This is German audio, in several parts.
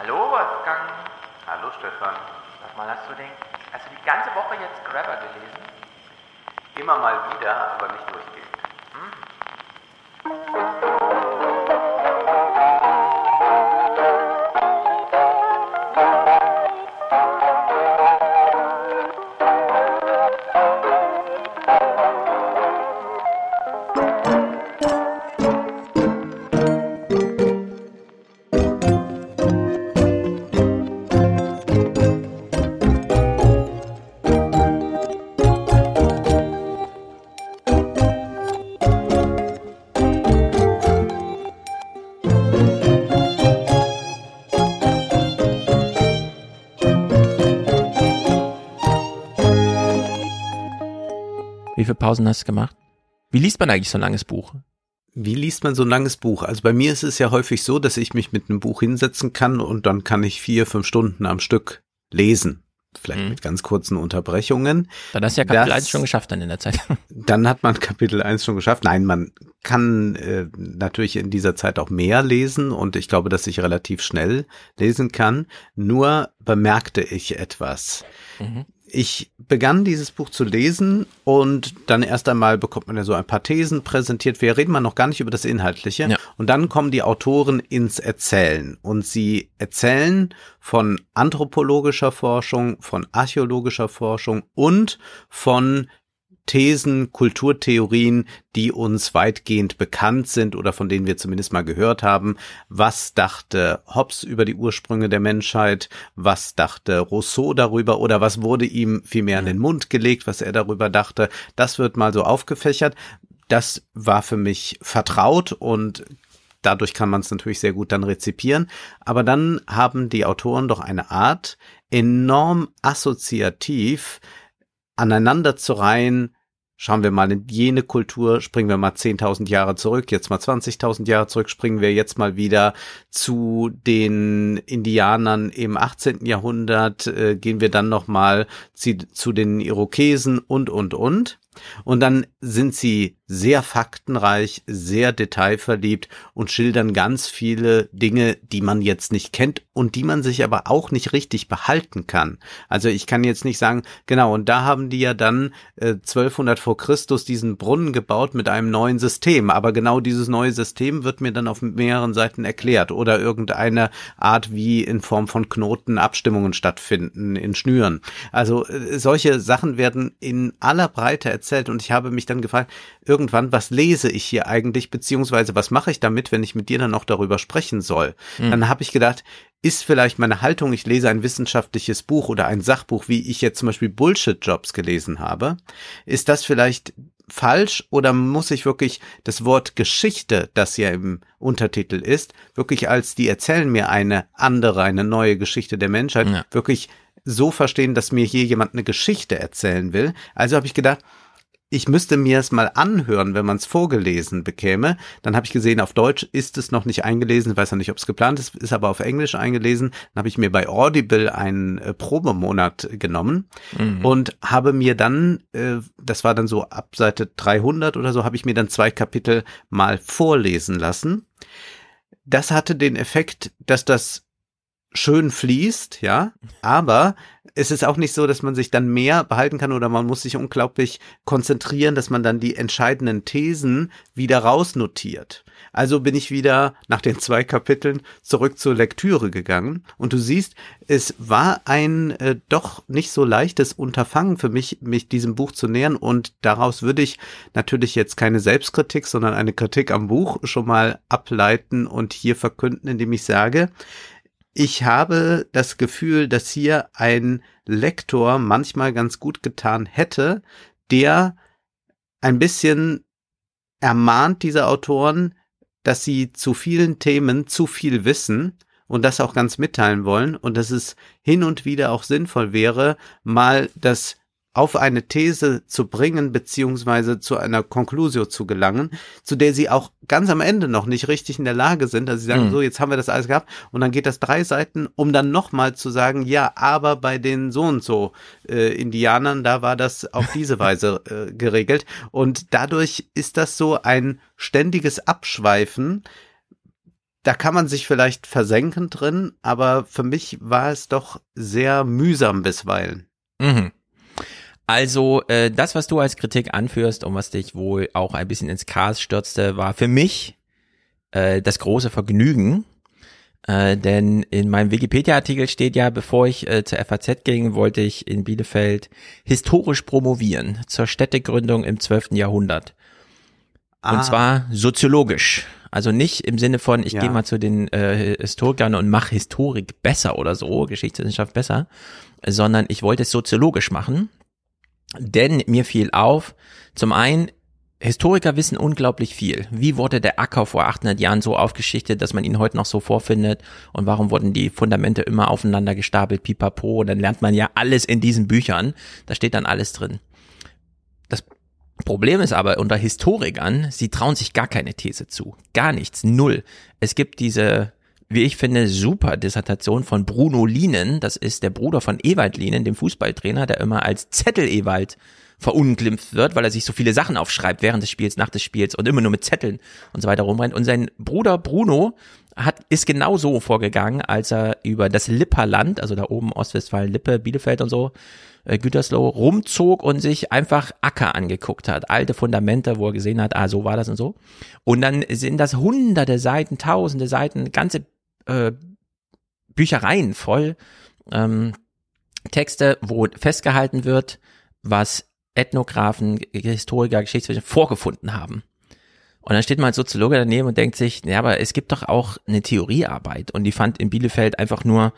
Hallo Wolfgang. Hallo Stefan. Sag mal, hast du den, hast du die ganze Woche jetzt Grabber gelesen? Immer mal wieder, aber nicht durchgehend. Wie viele Pausen hast du gemacht? Wie liest man eigentlich so ein langes Buch? Wie liest man so ein langes Buch? Also bei mir ist es ja häufig so, dass ich mich mit einem Buch hinsetzen kann und dann kann ich vier, fünf Stunden am Stück lesen. Vielleicht Mhm. mit ganz kurzen Unterbrechungen. Dann hast du ja Kapitel Das- 1 schon geschafft dann in der Zeit. Dann hat man Kapitel 1 schon geschafft. Nein, man kann äh, natürlich in dieser Zeit auch mehr lesen und ich glaube, dass ich relativ schnell lesen kann. Nur bemerkte ich etwas. Mhm. Ich begann dieses Buch zu lesen und dann erst einmal bekommt man ja so ein paar Thesen präsentiert. Wir reden mal noch gar nicht über das Inhaltliche. Ja. Und dann kommen die Autoren ins Erzählen und sie erzählen von anthropologischer Forschung, von archäologischer Forschung und von Thesen, Kulturtheorien, die uns weitgehend bekannt sind oder von denen wir zumindest mal gehört haben. Was dachte Hobbes über die Ursprünge der Menschheit? Was dachte Rousseau darüber? Oder was wurde ihm vielmehr in den Mund gelegt, was er darüber dachte? Das wird mal so aufgefächert. Das war für mich vertraut und dadurch kann man es natürlich sehr gut dann rezipieren. Aber dann haben die Autoren doch eine Art, enorm assoziativ aneinander zu reihen. Schauen wir mal in jene Kultur, springen wir mal 10.000 Jahre zurück, jetzt mal 20.000 Jahre zurück, springen wir jetzt mal wieder zu den Indianern im 18. Jahrhundert, äh, gehen wir dann noch mal zu, zu den Irokesen und, und, und. Und dann sind sie sehr faktenreich, sehr detailverliebt und schildern ganz viele Dinge, die man jetzt nicht kennt und die man sich aber auch nicht richtig behalten kann. Also ich kann jetzt nicht sagen, genau, und da haben die ja dann äh, 1200 vor Christus diesen Brunnen gebaut mit einem neuen System. Aber genau dieses neue System wird mir dann auf mehreren Seiten erklärt oder irgendeine Art, wie in Form von Knoten Abstimmungen stattfinden in Schnüren. Also äh, solche Sachen werden in aller Breite erzählt und ich habe mich dann gefragt, irgendwann, was lese ich hier eigentlich, beziehungsweise was mache ich damit, wenn ich mit dir dann noch darüber sprechen soll? Dann habe ich gedacht, ist vielleicht meine Haltung, ich lese ein wissenschaftliches Buch oder ein Sachbuch, wie ich jetzt zum Beispiel Bullshit-Jobs gelesen habe, ist das vielleicht falsch oder muss ich wirklich das Wort Geschichte, das ja im Untertitel ist, wirklich als die erzählen mir eine andere, eine neue Geschichte der Menschheit, Ja. wirklich so verstehen, dass mir hier jemand eine Geschichte erzählen will. Also habe ich gedacht, ich müsste mir es mal anhören, wenn man es vorgelesen bekäme. Dann habe ich gesehen, auf Deutsch ist es noch nicht eingelesen. Weiß noch nicht, ob es geplant ist, ist aber auf Englisch eingelesen. Dann habe ich mir bei Audible einen äh, Probemonat genommen Mhm. und habe mir dann, äh, das war dann so ab Seite 300 oder so, habe ich mir dann zwei Kapitel mal vorlesen lassen. Das hatte den Effekt, dass das schön fließt, ja, aber es ist auch nicht so, dass man sich dann mehr behalten kann oder man muss sich unglaublich konzentrieren, dass man dann die entscheidenden Thesen wieder rausnotiert. Also bin ich wieder nach den zwei Kapiteln zurück zur Lektüre gegangen und du siehst, es war ein äh, doch nicht so leichtes Unterfangen für mich, mich diesem Buch zu nähern und daraus würde ich natürlich jetzt keine Selbstkritik, sondern eine Kritik am Buch schon mal ableiten und hier verkünden, indem ich sage, ich habe das Gefühl, dass hier ein Lektor manchmal ganz gut getan hätte, der ein bisschen ermahnt diese Autoren, dass sie zu vielen Themen zu viel wissen und das auch ganz mitteilen wollen und dass es hin und wieder auch sinnvoll wäre, mal das auf eine These zu bringen, beziehungsweise zu einer Conclusio zu gelangen, zu der sie auch ganz am Ende noch nicht richtig in der Lage sind. Also sie sagen, Mhm. so, jetzt haben wir das alles gehabt und dann geht das drei Seiten, um dann nochmal zu sagen, ja, aber bei den so und so äh, Indianern, da war das auf diese Weise äh, geregelt. Und dadurch ist das so ein ständiges Abschweifen, da kann man sich vielleicht versenken drin, aber für mich war es doch sehr mühsam bisweilen. Mhm. Also äh, das, was du als Kritik anführst und was dich wohl auch ein bisschen ins Chaos stürzte, war für mich äh, das große Vergnügen. Äh, denn in meinem Wikipedia-Artikel steht ja, bevor ich äh, zur FAZ ging, wollte ich in Bielefeld historisch promovieren zur Städtegründung im 12. Jahrhundert. Ah. Und zwar soziologisch. Also nicht im Sinne von, ich Ja. gehe mal zu den äh, Historikern und mache Historik besser oder so, Geschichtswissenschaft besser, sondern ich wollte es soziologisch machen. Denn mir fiel auf, zum einen, Historiker wissen unglaublich viel. Wie wurde der Acker vor 800 Jahren so aufgeschichtet, dass man ihn heute noch so vorfindet? Und warum wurden die Fundamente immer aufeinander gestapelt, pipapo? Und dann lernt man ja alles in diesen Büchern. Da steht dann alles drin. Das Problem ist aber unter Historikern, sie trauen sich gar keine These zu. Gar nichts. Null. Es gibt diese, wie ich finde, super Dissertation von Bruno Lienen. Das ist der Bruder von Ewald Lienen, dem Fußballtrainer, der immer als Zettel-Ewald verunglimpft wird, weil er sich so viele Sachen aufschreibt während des Spiels, nach des Spiels und immer nur mit Zetteln und so weiter rumrennt. Und sein Bruder Bruno hat, ist genau so vorgegangen, als er über das Lipperland, also da oben Ostwestfalen, Lippe, Bielefeld und so, äh, Gütersloh, rumzog und sich einfach Acker angeguckt hat. Alte Fundamente, wo er gesehen hat, ah, so war das und so. Und dann sind das hunderte Seiten, tausende Seiten, ganze äh, Büchereien voll ähm, Texte, wo festgehalten wird, was Ethnografen, Historiker, Geschichtswissenschaftler vorgefunden haben. Und dann steht man als Soziologe daneben und denkt sich, ja, aber es gibt doch auch eine Theoriearbeit und die fand in Bielefeld einfach nur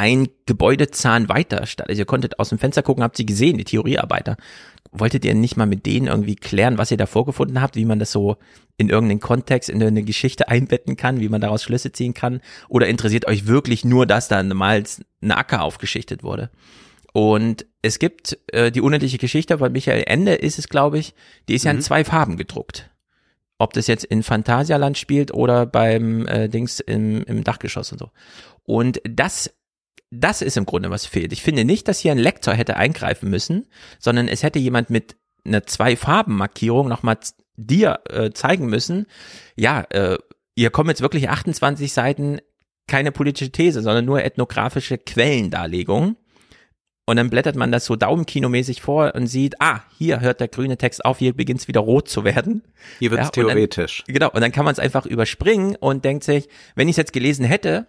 ein Gebäudezahn weiter statt. Also ihr konntet aus dem Fenster gucken, habt sie gesehen, die Theoriearbeiter. Wolltet ihr nicht mal mit denen irgendwie klären, was ihr da vorgefunden habt, wie man das so in irgendeinen Kontext, in eine Geschichte einbetten kann, wie man daraus Schlüsse ziehen kann? Oder interessiert euch wirklich nur, dass da mal ein Acker aufgeschichtet wurde? Und es gibt äh, die unendliche Geschichte von Michael Ende ist es, glaube ich, die ist ja in zwei Farben gedruckt. Ob das jetzt in Phantasialand spielt oder beim äh, Dings im, im Dachgeschoss und so. Und das, das ist im Grunde was fehlt. Ich finde nicht, dass hier ein Lektor hätte eingreifen müssen, sondern es hätte jemand mit einer Zwei-Farben-Markierung nochmal dir äh, zeigen müssen, ja, äh, hier kommen jetzt wirklich 28 Seiten keine politische These, sondern nur ethnografische Quellendarlegung. Und dann blättert man das so daumenkinomäßig vor und sieht, ah, hier hört der grüne Text auf, hier beginnt es wieder rot zu werden. Hier wird es Ja, und dann- theoretisch. Genau, und dann kann man es einfach überspringen und denkt sich, wenn ich es jetzt gelesen hätte,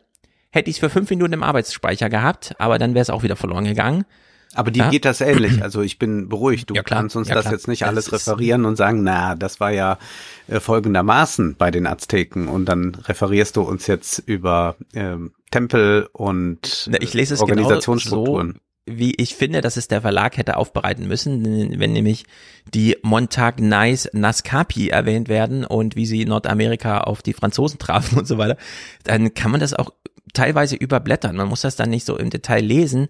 hätte ich es für fünf Minuten im Arbeitsspeicher gehabt, aber dann wäre es auch wieder verloren gegangen. Aber dir Ja. geht das ähnlich. Also ich bin beruhigt. Du Ja, kannst uns Ja, das jetzt nicht alles referieren und sagen, na, das war ja äh, folgendermaßen bei den Azteken. Und dann referierst du uns jetzt über ähm, Tempel und Na, Ich lese es Organisationsstrukturen. genau so, wie ich finde, dass es der Verlag hätte aufbereiten müssen, wenn nämlich die Montagnais Nascapi erwähnt werden und wie sie in Nordamerika auf die Franzosen trafen und so weiter, dann kann man das auch teilweise überblättern. Man muss das dann nicht so im Detail lesen.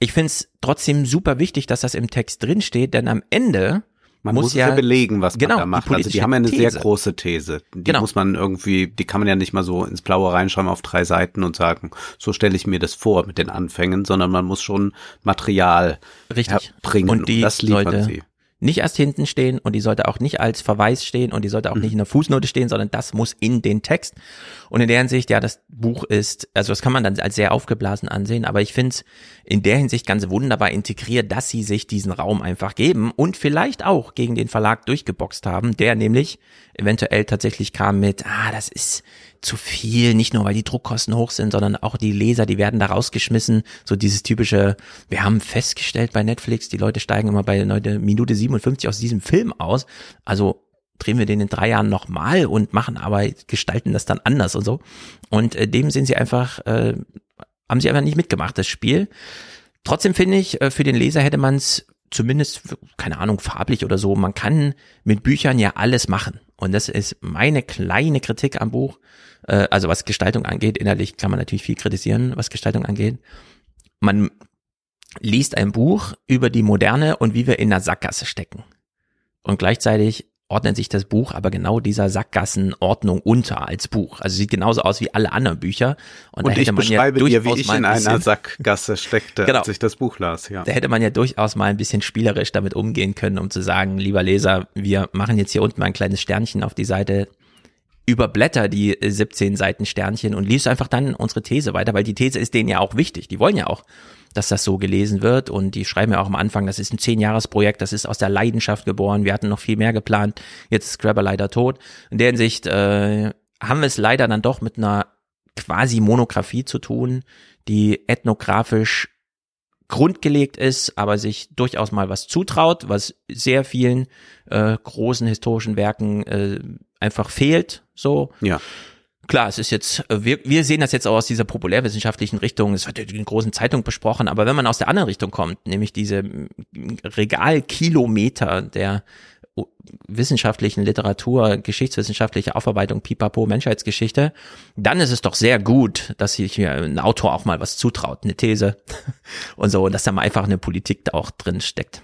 Ich finde es trotzdem super wichtig, dass das im Text drinsteht, denn am Ende Man muss muss, ja- ja belegen, was genau, man da die macht. Also die haben ja eine These. sehr große These. Die Genau. muss man irgendwie, die kann man ja nicht mal so ins Blaue reinschreiben auf drei Seiten und sagen, so stelle ich mir das vor mit den Anfängen, sondern man muss schon Material Richtig. herbringen. Und die das liefern sollte sie. Nicht erst hinten stehen und die sollte auch nicht als Verweis stehen und die sollte auch Mhm. nicht in der Fußnote stehen, sondern das muss in den Text. Und in der Hinsicht, ja, das Buch ist, also das kann man dann als sehr aufgeblasen ansehen, aber ich finde es in der Hinsicht ganz wunderbar integriert, dass sie sich diesen Raum einfach geben und vielleicht auch gegen den Verlag durchgeboxt haben, der nämlich eventuell tatsächlich kam mit, ah, das ist zu viel, nicht nur weil die Druckkosten hoch sind, sondern auch die Leser, die werden da rausgeschmissen. So dieses typische, wir haben festgestellt bei Netflix, die Leute steigen immer bei Minute 57 aus diesem Film aus. Also drehen wir den in drei Jahren nochmal und machen aber, gestalten das dann anders und so. Und äh, dem sind sie einfach, äh, haben sie einfach nicht mitgemacht, das Spiel. Trotzdem finde ich, äh, für den Leser hätte man es zumindest, keine Ahnung, farblich oder so, man kann mit Büchern ja alles machen. Und das ist meine kleine Kritik am Buch. Äh, also was Gestaltung angeht, innerlich kann man natürlich viel kritisieren, was Gestaltung angeht. Man liest ein Buch über die Moderne und wie wir in einer Sackgasse stecken. Und gleichzeitig ordnet sich das Buch aber genau dieser Sackgassenordnung unter als Buch. Also sieht genauso aus wie alle anderen Bücher. Und, da Und hätte ich man ja beschreibe dir, wie ich in ein einer Sackgasse steckte, Genau. als ich das Buch las, ja. da hätte man ja durchaus mal ein bisschen spielerisch damit umgehen können, um zu sagen, lieber Leser, wir machen jetzt hier unten mal ein kleines Sternchen auf die Seite. Überblätter die 17 Seiten Sternchen und liest einfach dann unsere These weiter, weil die These ist denen ja auch wichtig. Die wollen ja auch, dass das so gelesen wird und die schreiben ja auch am Anfang, das ist ein Zehn-Jahres-Projekt, das ist aus der Leidenschaft geboren, wir hatten noch viel mehr geplant, jetzt ist Scrabber leider tot. In der Hinsicht äh, haben wir es leider dann doch mit einer quasi Monographie zu tun, die ethnografisch grundgelegt ist, aber sich durchaus mal was zutraut, was sehr vielen äh, großen historischen Werken äh, einfach fehlt. So. Ja. Klar, es ist jetzt, äh, wir, wir sehen das jetzt auch aus dieser populärwissenschaftlichen Richtung, es wird ja in großen Zeitungen besprochen, aber wenn man aus der anderen Richtung kommt, nämlich diese Regalkilometer der wissenschaftlichen Literatur, geschichtswissenschaftliche Aufarbeitung, Pipapo, Menschheitsgeschichte, dann ist es doch sehr gut, dass sich hier ein Autor auch mal was zutraut, eine These und so, und dass da mal einfach eine Politik da auch drin steckt.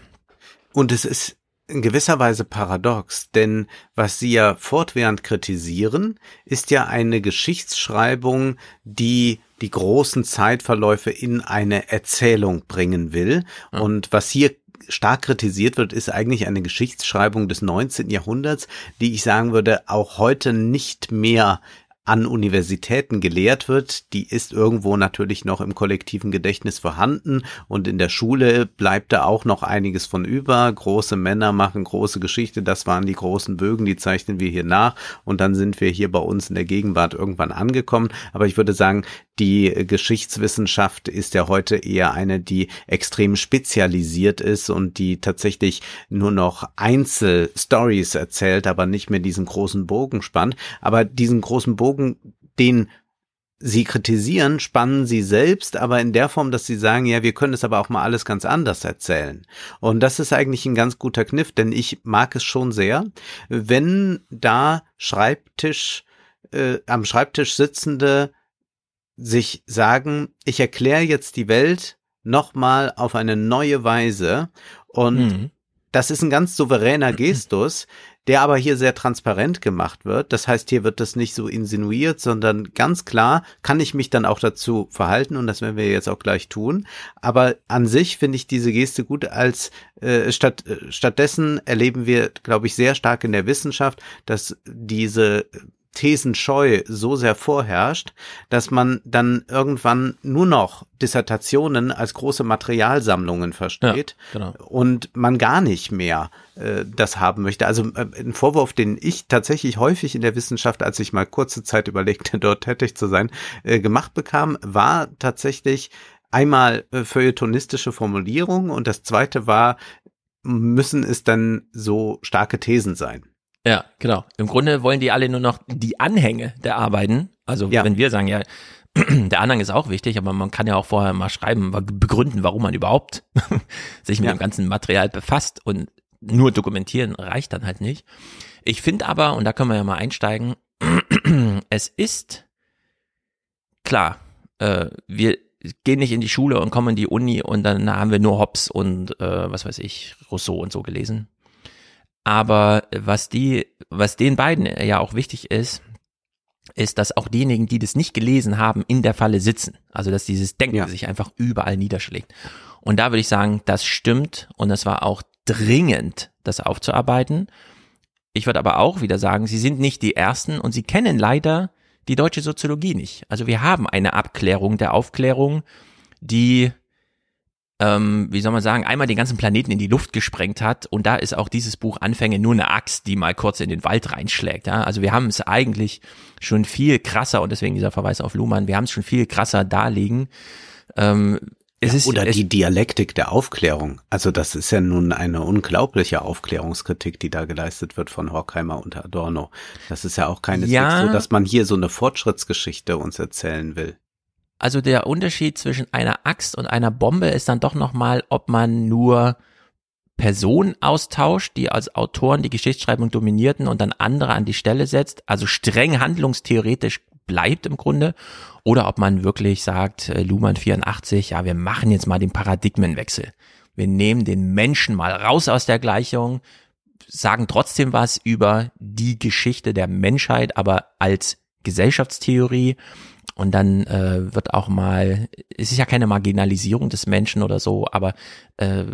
Und es ist in gewisser Weise paradox, denn was Sie ja fortwährend kritisieren, ist ja eine Geschichtsschreibung, die die großen Zeitverläufe in eine Erzählung bringen will. Ja. Und was hier stark kritisiert wird, ist eigentlich eine Geschichtsschreibung des 19. Jahrhunderts, die ich sagen würde, auch heute nicht mehr an Universitäten gelehrt wird, die ist irgendwo natürlich noch im kollektiven Gedächtnis vorhanden und in der Schule bleibt da auch noch einiges von über. Große Männer machen große Geschichte, das waren die großen Bögen, die zeichnen wir hier nach und dann sind wir hier bei uns in der Gegenwart irgendwann angekommen. Aber ich würde sagen, die Geschichtswissenschaft ist ja heute eher eine, die extrem spezialisiert ist und die tatsächlich nur noch Einzelstories erzählt, aber nicht mehr diesen großen Bogen spannt. Aber diesen großen Bogen, den Sie kritisieren, spannen Sie selbst, aber in der Form, dass Sie sagen, ja, wir können es aber auch mal alles ganz anders erzählen. Und das ist eigentlich ein ganz guter Kniff, denn ich mag es schon sehr, wenn da Schreibtisch, äh, am Schreibtisch sitzende sich sagen, ich erkläre jetzt die Welt nochmal auf eine neue Weise und mhm. das ist ein ganz souveräner Gestus, der aber hier sehr transparent gemacht wird. Das heißt, hier wird das nicht so insinuiert, sondern ganz klar kann ich mich dann auch dazu verhalten und das werden wir jetzt auch gleich tun. Aber an sich finde ich diese Geste gut als äh, statt, äh, stattdessen erleben wir, glaube ich, sehr stark in der Wissenschaft, dass diese Thesenscheu so sehr vorherrscht, dass man dann irgendwann nur noch Dissertationen als große Materialsammlungen versteht ja, genau. und man gar nicht mehr äh, das haben möchte. Also äh, ein Vorwurf, den ich tatsächlich häufig in der Wissenschaft, als ich mal kurze Zeit überlegte, dort tätig zu sein, äh, gemacht bekam, war tatsächlich einmal äh, feuilletonistische Formulierung und das zweite war, müssen es dann so starke Thesen sein. Ja, genau. Im Grunde wollen die alle nur noch die Anhänge der Arbeiten. Also ja. wenn wir sagen, ja, der Anhang ist auch wichtig, aber man kann ja auch vorher mal schreiben, begründen, warum man überhaupt sich mit ja. dem ganzen Material befasst und nur dokumentieren reicht dann halt nicht. Ich finde aber, und da können wir ja mal einsteigen, es ist klar, äh, wir gehen nicht in die Schule und kommen in die Uni und dann haben wir nur Hobbes und äh, was weiß ich, Rousseau und so gelesen. Aber was die, was den beiden ja auch wichtig ist, ist, dass auch diejenigen, die das nicht gelesen haben, in der Falle sitzen. Also, dass dieses Denken ja. sich einfach überall niederschlägt. Und da würde ich sagen, das stimmt und es war auch dringend, das aufzuarbeiten. Ich würde aber auch wieder sagen, sie sind nicht die Ersten und sie kennen leider die deutsche Soziologie nicht. Also wir haben eine Abklärung der Aufklärung, die ähm, wie soll man sagen, einmal den ganzen Planeten in die Luft gesprengt hat und da ist auch dieses Buch Anfänge nur eine Axt, die mal kurz in den Wald reinschlägt. Ja? Also wir haben es eigentlich schon viel krasser und deswegen dieser Verweis auf Luhmann, wir haben es schon viel krasser darlegen. Ähm, es ja, ist, oder die Dialektik der Aufklärung. Also das ist ja nun eine unglaubliche Aufklärungskritik, die da geleistet wird von Horkheimer und Adorno. Das ist ja auch keineswegs ja, so, dass man hier so eine Fortschrittsgeschichte uns erzählen will. Also der Unterschied zwischen einer Axt und einer Bombe ist dann doch nochmal, ob man nur Personen austauscht, die als Autoren die Geschichtsschreibung dominierten und dann andere an die Stelle setzt, also streng handlungstheoretisch bleibt im Grunde, oder ob man wirklich sagt, äh, Luhmann 84, ja, wir machen jetzt mal den Paradigmenwechsel. Wir nehmen den Menschen mal raus aus der Gleichung, sagen trotzdem was über die Geschichte der Menschheit, aber als Gesellschaftstheorie und dann äh, wird auch mal, es ist ja keine Marginalisierung des Menschen oder so, aber äh,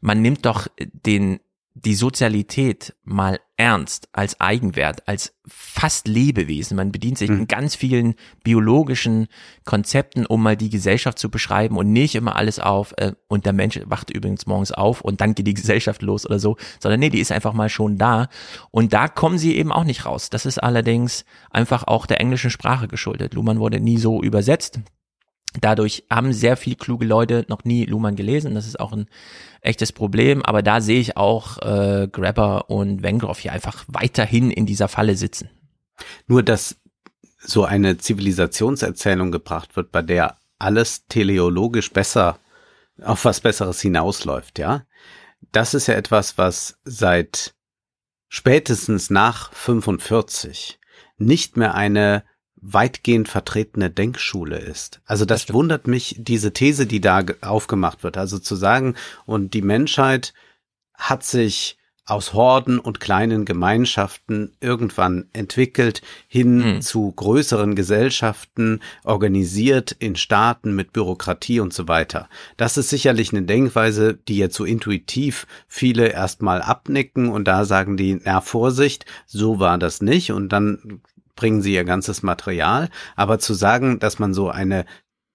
man nimmt doch den die Sozialität mal ernst als Eigenwert, als fast Lebewesen. Man bedient sich Mhm. in ganz vielen biologischen Konzepten, um mal die Gesellschaft zu beschreiben und nicht immer alles auf, äh, und der Mensch wacht übrigens morgens auf und dann geht die Gesellschaft los oder so, sondern nee, die ist einfach mal schon da. Und da kommen sie eben auch nicht raus. Das ist allerdings einfach auch der englischen Sprache geschuldet. Luhmann wurde nie so übersetzt. Dadurch haben sehr viel kluge Leute noch nie Luhmann gelesen. Das ist auch ein echtes Problem. Aber da sehe ich auch äh, Grabber und Wengroff hier einfach weiterhin in dieser Falle sitzen. Nur, dass so eine Zivilisationserzählung gebracht wird, bei der alles teleologisch besser auf was Besseres hinausläuft, ja. Das ist ja etwas, was seit spätestens nach 45 nicht mehr eine weitgehend vertretene Denkschule ist. Also das, stimmt. wundert mich, diese These, die da ge- aufgemacht wird. Also zu sagen, und die Menschheit hat sich aus Horden und kleinen Gemeinschaften irgendwann entwickelt hin Hm. zu größeren Gesellschaften, organisiert in Staaten mit Bürokratie und so weiter. Das ist sicherlich eine Denkweise, die jetzt so intuitiv viele erstmal abnicken und da sagen die, na Vorsicht, so war das nicht und dann bringen sie ihr ganzes Material. Aber zu sagen, dass man so eine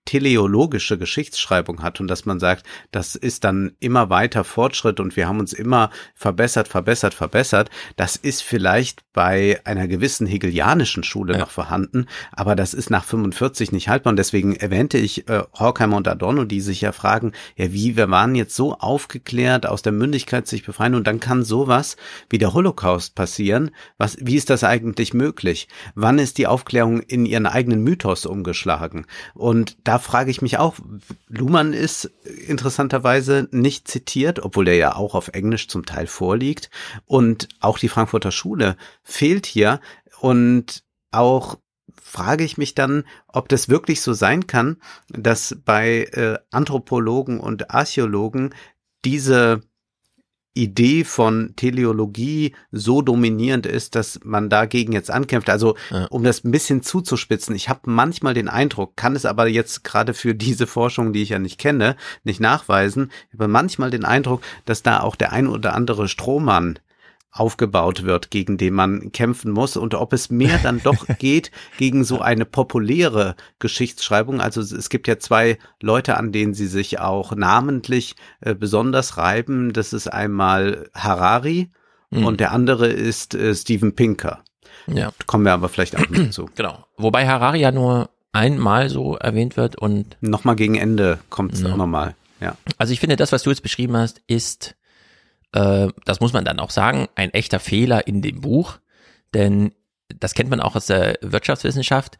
teleologische Geschichtsschreibung hat und dass man sagt, das ist dann immer weiter Fortschritt und wir haben uns immer verbessert, verbessert, verbessert, das ist vielleicht bei einer gewissen hegelianischen Schule Ja. noch vorhanden, aber das ist nach 45 nicht haltbar und deswegen erwähnte ich äh, Horkheimer und Adorno, die sich ja fragen, ja wie, wir waren jetzt so aufgeklärt, aus der Mündigkeit sich befreien und dann kann sowas wie der Holocaust passieren, was, wie ist das eigentlich möglich? Wann ist die Aufklärung in ihren eigenen Mythos umgeschlagen? Und da frage ich mich auch, Luhmann ist interessanterweise nicht zitiert, obwohl er ja auch auf Englisch zum Teil vorliegt. Und auch die Frankfurter Schule fehlt hier. Und auch frage ich mich dann, ob das wirklich so sein kann, dass bei äh, Anthropologen und Archäologen diese Idee von Teleologie so dominierend ist, dass man dagegen jetzt ankämpft. Also Ja. um das ein bisschen zuzuspitzen, ich habe manchmal den Eindruck, kann es aber jetzt gerade für diese Forschung, die ich ja nicht kenne, nicht nachweisen, ich habe manchmal den Eindruck, dass da auch der ein oder andere Strohmann aufgebaut wird, gegen den man kämpfen muss und ob es mehr dann doch geht gegen so eine populäre Geschichtsschreibung. Also es gibt ja zwei Leute, an denen sie sich auch namentlich äh, besonders reiben. Das ist einmal Harari Hm. und der andere ist äh, Steven Pinker. Ja, Kommen wir aber vielleicht auch noch zu. genau. Wobei Harari ja nur einmal so erwähnt wird und Nochmal gegen Ende kommt es Ja. auch nochmal. Ja. Also ich finde, das, was du jetzt beschrieben hast, ist, äh, das muss man dann auch sagen, ein echter Fehler in dem Buch. Denn das kennt man auch aus der Wirtschaftswissenschaft.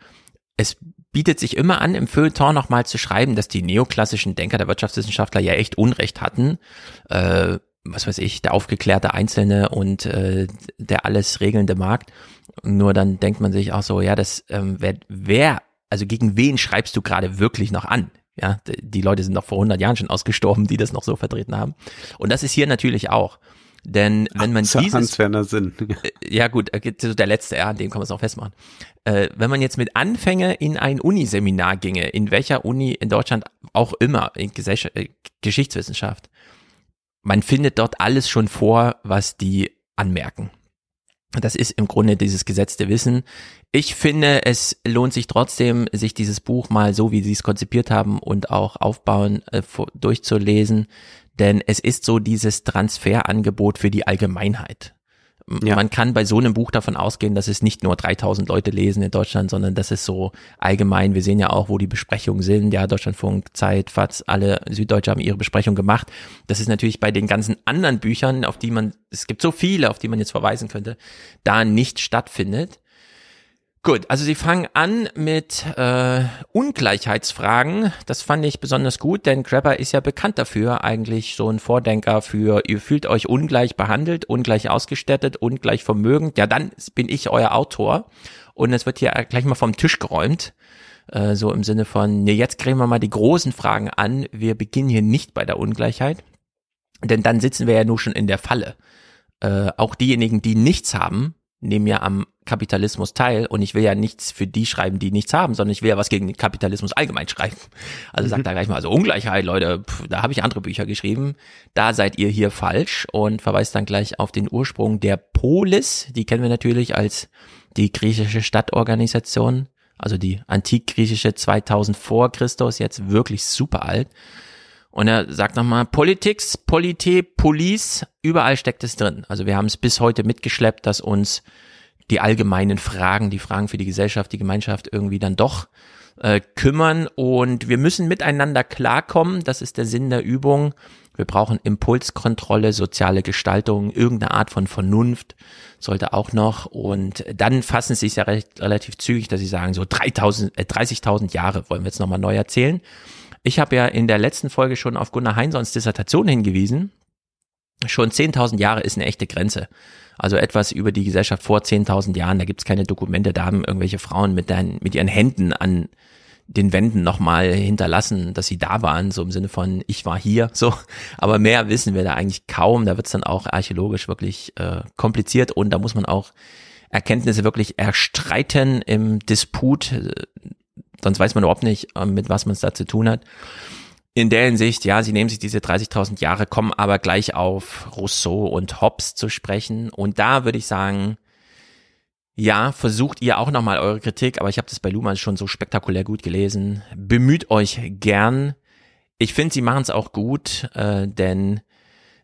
Es bietet sich immer an, im Feuilleton nochmal zu schreiben, dass die neoklassischen Denker der Wirtschaftswissenschaftler ja echt Unrecht hatten. Äh, was weiß ich, der aufgeklärte Einzelne und äh, der alles regelnde Markt. Nur dann denkt man sich auch so, ja, das ähm, wer, wer, also gegen wen schreibst du gerade wirklich noch an? Ja, die Leute sind doch vor 100 Jahren schon ausgestorben, die das noch so vertreten haben. Und das ist hier natürlich auch. Denn wenn man Zu dieses, Sinn. ja gut, äh, der letzte, ja, an dem kann man es auch festmachen. Äh, wenn man jetzt mit Anfänger in ein Uniseminar ginge, in welcher Uni in Deutschland auch immer, in Gesellschaft, äh, Geschichtswissenschaft, man findet dort alles schon vor, was die anmerken. Das ist im Grunde dieses gesetzte Wissen. Ich finde, es lohnt sich trotzdem, sich dieses Buch mal so, wie sie es konzipiert haben und auch aufbauen, äh, durchzulesen, denn es ist so dieses Transferangebot für die Allgemeinheit. Ja. Man kann bei so einem Buch davon ausgehen, dass es nicht nur 3000 Leute lesen in Deutschland, sondern dass es so allgemein, wir sehen ja auch, wo die Besprechungen sind, ja, Deutschlandfunk, Zeit, FATS, alle Süddeutsche haben ihre Besprechung gemacht. Das ist natürlich bei den ganzen anderen Büchern, auf die man, es gibt so viele, auf die man jetzt verweisen könnte, da nicht stattfindet. Gut, also sie fangen an mit äh, Ungleichheitsfragen. Das fand ich besonders gut, denn Grabber ist ja bekannt dafür, eigentlich so ein Vordenker für, ihr fühlt euch ungleich behandelt, ungleich ausgestattet, ungleich vermögend. Ja, dann bin ich euer Autor. Und es wird hier gleich mal vom Tisch geräumt. Äh, so im Sinne von, nee, jetzt kriegen wir mal die großen Fragen an. Wir beginnen hier nicht bei der Ungleichheit. Denn dann sitzen wir ja nur schon in der Falle. Äh, auch diejenigen, die nichts haben, nehmen ja am Kapitalismus teil und ich will ja nichts für die schreiben, die nichts haben, sondern ich will ja was gegen den Kapitalismus allgemein schreiben. Also sagt da gleich mal, also Ungleichheit, Leute, pff, da habe ich andere Bücher geschrieben, da seid ihr hier falsch und verweist dann gleich auf den Ursprung der Polis, die kennen wir natürlich als die griechische Stadtorganisation, also die antikgriechische 2000 vor Christus, jetzt wirklich super alt. Und er sagt nochmal, Politics, Polite, Police, überall steckt es drin. Also wir haben es bis heute mitgeschleppt, dass uns die allgemeinen Fragen, die Fragen für die Gesellschaft, die Gemeinschaft irgendwie dann doch äh, kümmern. Und wir müssen miteinander klarkommen. Das ist der Sinn der Übung. Wir brauchen Impulskontrolle, soziale Gestaltung, irgendeine Art von Vernunft sollte auch noch. Und dann fassen sie es ja recht, relativ zügig, dass sie sagen, so 3000, äh, 30.000 Jahre wollen wir jetzt nochmal neu erzählen. Ich habe ja in der letzten Folge schon auf Gunnar Heinsons Dissertation hingewiesen. Schon 10.000 Jahre ist eine echte Grenze. Also etwas über die Gesellschaft vor 10.000 Jahren, da gibt's keine Dokumente, da haben irgendwelche Frauen mit, dein, mit ihren Händen an den Wänden nochmal hinterlassen, dass sie da waren, so im Sinne von, ich war hier, so. Aber mehr wissen wir da eigentlich kaum. Da wird's dann auch archäologisch wirklich äh, kompliziert und da muss man auch Erkenntnisse wirklich erstreiten im Disput sonst weiß man überhaupt nicht, ähm, mit was man es da zu tun hat. In der Hinsicht, ja, sie nehmen sich diese 30.000 Jahre, kommen aber gleich auf Rousseau und Hobbes zu sprechen. Und da würde ich sagen, ja, versucht ihr auch nochmal eure Kritik, aber ich habe das bei Luhmann schon so spektakulär gut gelesen. Bemüht euch gern. Ich finde, sie machen es auch gut, äh, denn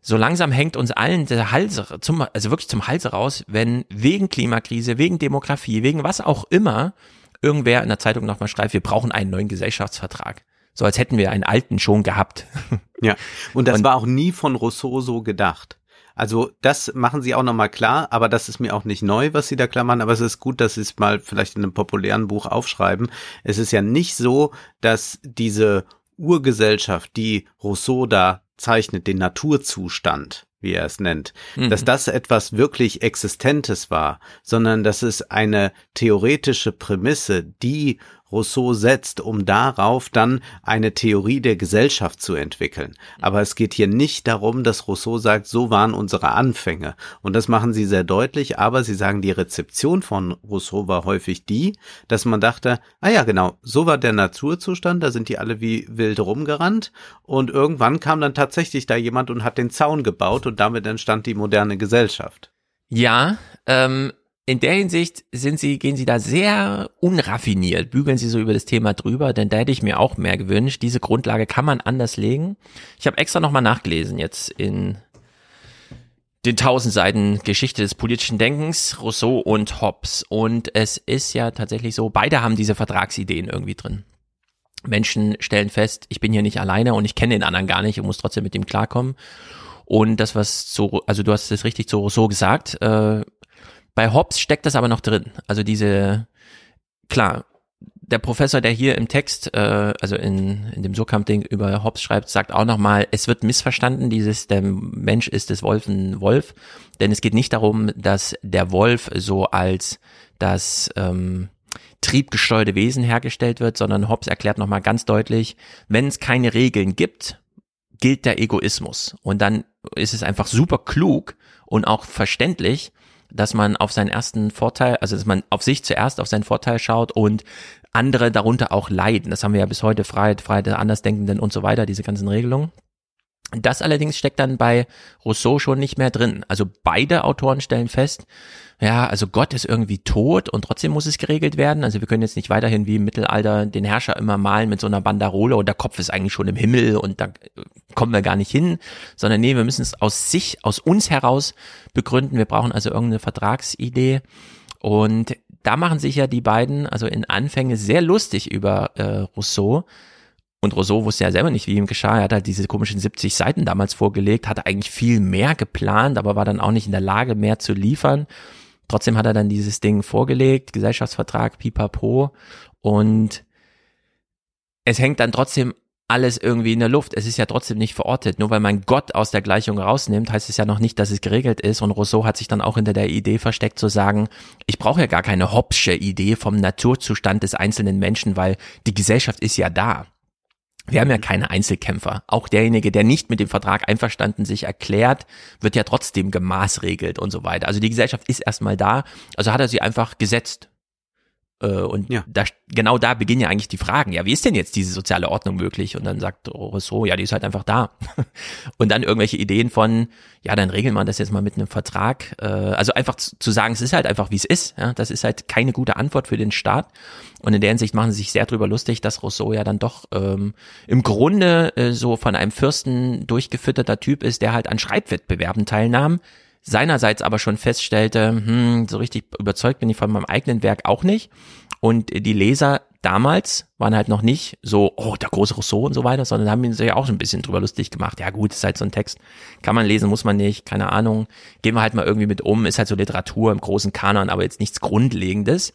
so langsam hängt uns allen der Hals zum, also wirklich zum Hals raus, wenn wegen Klimakrise, wegen Demografie, wegen was auch immer irgendwer in der Zeitung nochmal schreibt, wir brauchen einen neuen Gesellschaftsvertrag. So als hätten wir einen alten schon gehabt. Ja, und das und, war auch nie von Rousseau so gedacht. Also das machen sie auch nochmal klar, aber das ist mir auch nicht neu, was sie da klar machen, aber es ist gut, dass sie es mal vielleicht in einem populären Buch aufschreiben. Es ist ja nicht so, dass diese Urgesellschaft, die Rousseau da zeichnet, den Naturzustand, wie er es nennt, mhm. dass das etwas wirklich Existentes war, sondern dass es eine theoretische Prämisse, die Rousseau setzt, um darauf dann eine Theorie der Gesellschaft zu entwickeln. Aber es geht hier nicht darum, dass Rousseau sagt, so waren unsere Anfänge. Und das machen sie sehr deutlich, aber sie sagen, die Rezeption von Rousseau war häufig die, dass man dachte, ah ja, genau, so war der Naturzustand, da sind die alle wie wild rumgerannt und irgendwann kam dann tatsächlich da jemand und hat den Zaun gebaut und damit entstand die moderne Gesellschaft. Ja, ähm, in der Hinsicht sind sie, gehen sie da sehr unraffiniert, bügeln sie so über das Thema drüber, denn da hätte ich mir auch mehr gewünscht. Diese Grundlage kann man anders legen. Ich habe extra nochmal nachgelesen jetzt in den tausend Seiten Geschichte des politischen Denkens, Rousseau und Hobbes. Und es ist ja tatsächlich so, beide haben diese Vertragsideen irgendwie drin. Menschen stellen fest, ich bin hier nicht alleine und ich kenne den anderen gar nicht und muss trotzdem mit dem klarkommen. Und das, was so, also du hast es richtig zu Rousseau gesagt, äh, bei Hobbes steckt das aber noch drin. Also diese, klar, der Professor, der hier im Text, äh, also in, in dem Surkamp-Ding über Hobbes schreibt, sagt auch nochmal, es wird missverstanden, dieses, der Mensch ist des Wolfen Wolf, denn es geht nicht darum, dass der Wolf so als das ähm, triebgesteuerte Wesen hergestellt wird, sondern Hobbes erklärt nochmal ganz deutlich, wenn es keine Regeln gibt, gilt der Egoismus. Und dann ist es einfach super klug und auch verständlich, dass man auf seinen ersten Vorteil, also dass man auf sich zuerst auf seinen Vorteil schaut und andere darunter auch leiden. Das haben wir ja bis heute, Freiheit, Freiheit der Andersdenkenden und so weiter, diese ganzen Regelungen. Das allerdings steckt dann bei Rousseau schon nicht mehr drin. Also beide Autoren stellen fest, ja, also Gott ist irgendwie tot und trotzdem muss es geregelt werden. Also wir können jetzt nicht weiterhin wie im Mittelalter den Herrscher immer malen mit so einer Banderole und der Kopf ist eigentlich schon im Himmel und da kommen wir gar nicht hin, sondern nee, wir müssen es aus sich, aus uns heraus begründen. Wir brauchen also irgendeine Vertragsidee und da machen sich ja die beiden, also in Anfänge sehr lustig über äh, Rousseau, und Rousseau wusste ja selber nicht, wie ihm geschah. Er hat halt diese komischen 70 Seiten damals vorgelegt, hatte eigentlich viel mehr geplant, aber war dann auch nicht in der Lage, mehr zu liefern. Trotzdem hat er dann dieses Ding vorgelegt, Gesellschaftsvertrag, pipapo. Und es hängt dann trotzdem alles irgendwie in der Luft. Es ist ja trotzdem nicht verortet. Nur weil man Gott aus der Gleichung rausnimmt, heißt es ja noch nicht, dass es geregelt ist. Und Rousseau hat sich dann auch hinter der Idee versteckt zu sagen, ich brauche ja gar keine Hobbsche Idee vom Naturzustand des einzelnen Menschen, weil die Gesellschaft ist ja da. Wir haben ja keine Einzelkämpfer. Auch derjenige, der nicht mit dem Vertrag einverstanden sich erklärt, wird ja trotzdem gemaßregelt und so weiter. Also die Gesellschaft ist erstmal da. Also hat er sie einfach gesetzt. Äh, Und Ja. da, genau da beginnen ja eigentlich die Fragen. Ja, wie ist denn jetzt diese soziale Ordnung möglich? Und dann sagt Rousseau, ja, die ist halt einfach da. Und dann irgendwelche Ideen von, ja, dann regeln wir das jetzt mal mit einem Vertrag. Äh, Also einfach zu zu sagen, es ist halt einfach, wie es ist. Ja, das ist halt keine gute Antwort für den Staat. Und in der Hinsicht machen sie sich sehr drüber lustig, dass Rousseau ja dann doch ähm, im Grunde äh, so von einem Fürsten durchgefütterter Typ ist, der halt an Schreibwettbewerben teilnahm, seinerseits aber schon feststellte, hm, so richtig überzeugt bin ich von meinem eigenen Werk auch nicht. Und die Leser damals waren halt noch nicht so, oh, der große Rousseau und so weiter, sondern haben sich auch so ein bisschen drüber lustig gemacht. Ja gut, ist halt so ein Text, kann man lesen, muss man nicht, keine Ahnung. Gehen wir halt mal irgendwie mit um, ist halt so Literatur im großen Kanon, aber jetzt nichts Grundlegendes.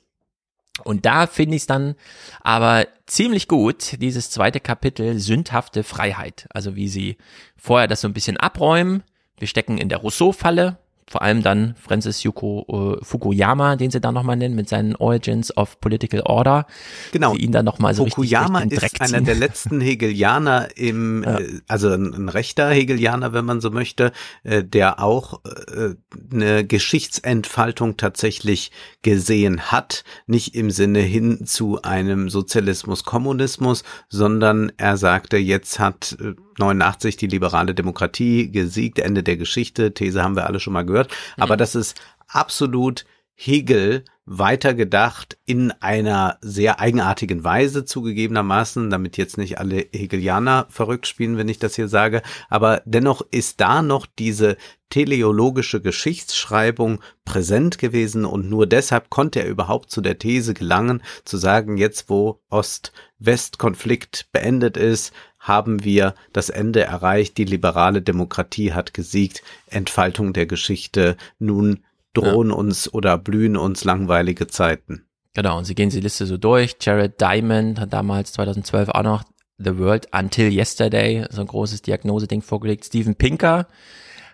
Und da finde ich es dann aber ziemlich gut, dieses zweite Kapitel, sündhafte Freiheit. Also wie sie vorher das so ein bisschen abräumen. Wir stecken in der Rousseau-Falle, vor allem dann Francis Yuko äh, Fukuyama, den sie da nochmal nennen, mit seinen Origins of Political Order. Genau. Die ihn dann nochmal so Fukuyama richtig Dreck ist einer der letzten Hegelianer im, Ja. äh, also ein, ein rechter Hegelianer, wenn man so möchte, äh, der auch äh, eine Geschichtsentfaltung tatsächlich gesehen hat, nicht im Sinne hin zu einem Sozialismus, Kommunismus, sondern er sagte, jetzt hat äh, 89 die liberale Demokratie gesiegt, Ende der Geschichte, These haben wir alle schon mal gehört, aber das ist absolut Hegel weitergedacht in einer sehr eigenartigen Weise zugegebenermaßen, damit jetzt nicht alle Hegelianer verrückt spielen, wenn ich das hier sage, aber dennoch ist da noch diese teleologische Geschichtsschreibung präsent gewesen und nur deshalb konnte er überhaupt zu der These gelangen, zu sagen, jetzt wo Ost-West-Konflikt beendet ist, haben wir das Ende erreicht, die liberale Demokratie hat gesiegt, Entfaltung der Geschichte, nun drohen uns oder blühen uns langweilige Zeiten. Genau, und sie gehen die Liste so durch. Jared Diamond hat damals 2012 auch noch The World Until Yesterday, so ein großes Diagnoseding vorgelegt. Steven Pinker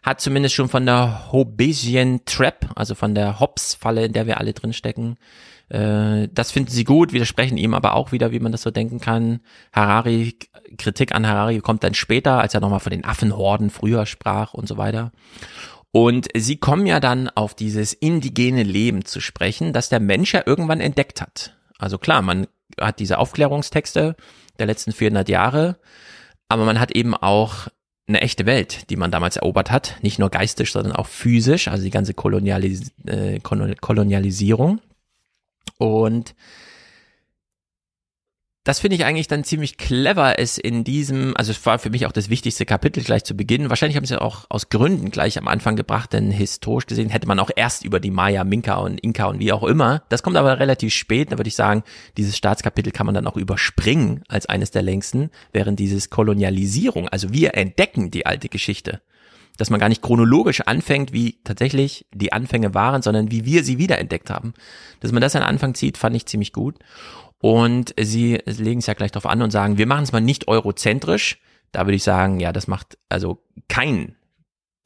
hat zumindest schon von der Hobbesian Trap, also von der Hobbs-Falle, in der wir alle drinstecken, äh, das finden sie gut, widersprechen ihm aber auch wieder, wie man das so denken kann. Harari, Kritik an Harari kommt dann später, als er nochmal von den Affenhorden früher sprach und so weiter. Und sie kommen ja dann auf dieses indigene Leben zu sprechen, das der Mensch ja irgendwann entdeckt hat. Also klar, man hat diese Aufklärungstexte der letzten 400 Jahre, aber man hat eben auch eine echte Welt, die man damals erobert hat, nicht nur geistisch, sondern auch physisch, also die ganze Kolonialis äh, Kolon- Kolonialisierung. Und das finde ich eigentlich dann ziemlich clever, es in diesem, also es war für mich auch das wichtigste Kapitel gleich zu Beginn. Wahrscheinlich haben sie ja auch aus Gründen gleich am Anfang gebracht, denn historisch gesehen hätte man auch erst über die Maya, Minka und Inka und wie auch immer. Das kommt aber relativ spät, da würde ich sagen, dieses Staatskapitel kann man dann auch überspringen als eines der längsten, während dieses Kolonialisierung, also wir entdecken die alte Geschichte dass man gar nicht chronologisch anfängt, wie tatsächlich die Anfänge waren, sondern wie wir sie wiederentdeckt haben. Dass man das an Anfang zieht, fand ich ziemlich gut. Und sie legen es ja gleich drauf an und sagen, wir machen es mal nicht eurozentrisch. Da würde ich sagen, ja, das macht also kein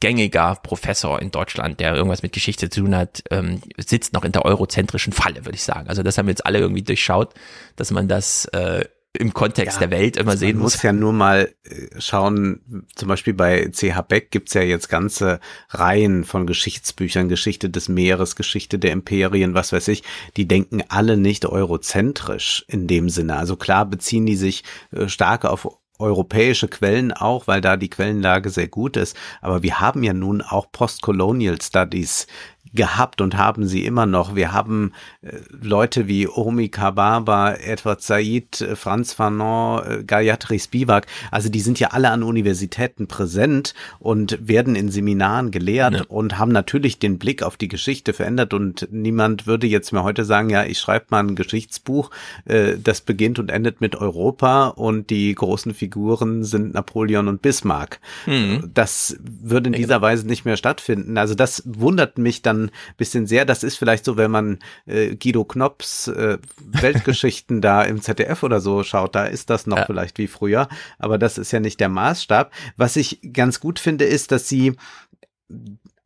gängiger Professor in Deutschland, der irgendwas mit Geschichte zu tun hat, ähm, sitzt noch in der eurozentrischen Falle, würde ich sagen. Also das haben jetzt alle irgendwie durchschaut, dass man das äh, im Kontext Ja, der Welt immer sehen Man muss. muss ja nur mal äh, schauen, zum Beispiel bei CH Beck gibt's ja jetzt ganze Reihen von Geschichtsbüchern, Geschichte des Meeres, Geschichte der Imperien, was weiß ich, die denken alle nicht eurozentrisch in dem Sinne. Also klar beziehen die sich äh, stark auf europäische Quellen auch, weil da die Quellenlage sehr gut ist. Aber wir haben ja nun auch Postcolonial Studies gehabt und haben sie immer noch. Wir haben äh, Leute wie Omi Kababa, Edward Said, äh, Franz Fanon, äh, Gayatri Spivak. Also die sind ja alle an Universitäten präsent und werden in Seminaren gelehrt Ja. und haben natürlich den Blick auf die Geschichte verändert. Und niemand würde jetzt mir heute sagen, ja, ich schreibe mal ein Geschichtsbuch, äh, das beginnt und endet mit Europa und die großen Figuren sind Napoleon und Bismarck. Mhm. Das würde in dieser Weise nicht mehr stattfinden. Also das wundert mich dann ein bisschen sehr. Das ist vielleicht so, wenn man äh, Guido Knopps äh, Weltgeschichten da im ZDF oder so schaut, da ist das noch Ja. vielleicht wie früher. Aber das ist ja nicht der Maßstab. Was ich ganz gut finde, ist, dass sie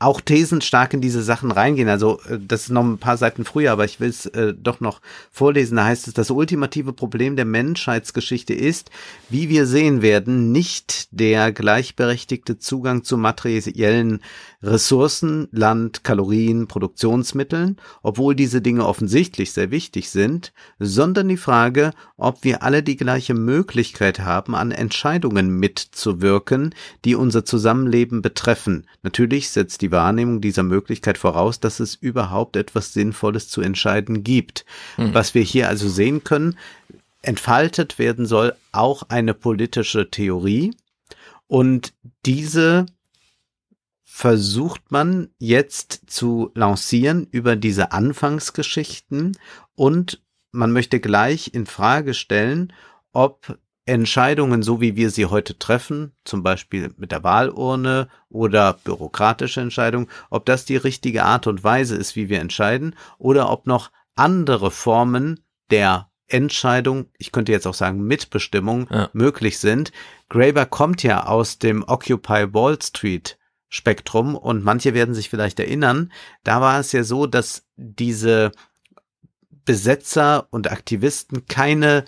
auch Thesen stark in diese Sachen reingehen. Also äh, das ist noch ein paar Seiten früher, aber ich will es äh, doch noch vorlesen. Da heißt es, das ultimative Problem der Menschheitsgeschichte ist, wie wir sehen werden, nicht der gleichberechtigte Zugang zu materiellen Ressourcen, Land, Kalorien, Produktionsmitteln, obwohl diese Dinge offensichtlich sehr wichtig sind, sondern die Frage, ob wir alle die gleiche Möglichkeit haben, an Entscheidungen mitzuwirken, die unser Zusammenleben betreffen. Natürlich setzt die Wahrnehmung dieser Möglichkeit voraus, dass es überhaupt etwas Sinnvolles zu entscheiden gibt. Mhm. Was wir hier also sehen können, entfaltet werden soll auch eine politische Theorie und diese versucht man jetzt zu lancieren über diese Anfangsgeschichten und man möchte gleich in Frage stellen, ob Entscheidungen, so wie wir sie heute treffen, zum Beispiel mit der Wahlurne oder bürokratische Entscheidungen, ob das die richtige Art und Weise ist, wie wir entscheiden, oder ob noch andere Formen der Entscheidung, ich könnte jetzt auch sagen Mitbestimmung, ja. möglich sind. Graeber kommt ja aus dem Occupy Wall Street Spektrum und manche werden sich vielleicht erinnern, da war es ja so, dass diese Besetzer und Aktivisten keine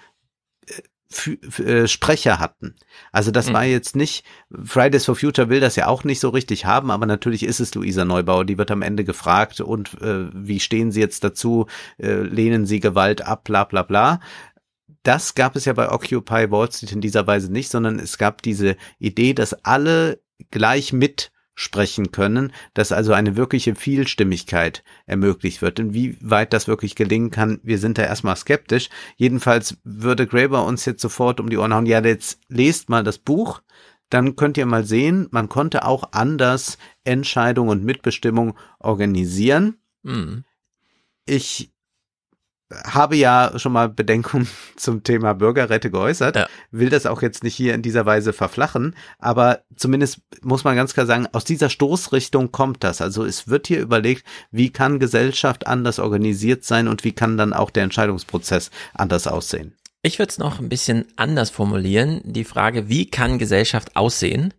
äh, Sprecher hatten. Also das mhm. war jetzt nicht, Fridays for Future will das ja auch nicht so richtig haben, aber natürlich ist es Luisa Neubauer, die wird am Ende gefragt und äh, wie stehen Sie jetzt dazu, äh, lehnen Sie Gewalt ab, bla bla bla. Das gab es ja bei Occupy Wall Street in dieser Weise nicht, sondern es gab diese Idee, dass alle gleich mit sprechen können, dass also eine wirkliche Vielstimmigkeit ermöglicht wird. Inwieweit das wirklich gelingen kann, wir sind da erstmal skeptisch. Jedenfalls würde Graeber uns jetzt sofort um die Ohren hauen, ja, jetzt lest mal das Buch, dann könnt ihr mal sehen, man konnte auch anders Entscheidung und Mitbestimmung organisieren. Mhm. Ich habe ja schon mal Bedenkungen zum Thema Bürgerräte geäußert, ja. will das auch jetzt nicht hier in dieser Weise verflachen, aber zumindest muss man ganz klar sagen, aus dieser Stoßrichtung kommt das. Also es wird hier überlegt, wie kann Gesellschaft anders organisiert sein und wie kann dann auch der Entscheidungsprozess anders aussehen. Ich würde es noch ein bisschen anders formulieren, die Frage, wie kann Gesellschaft aussehen?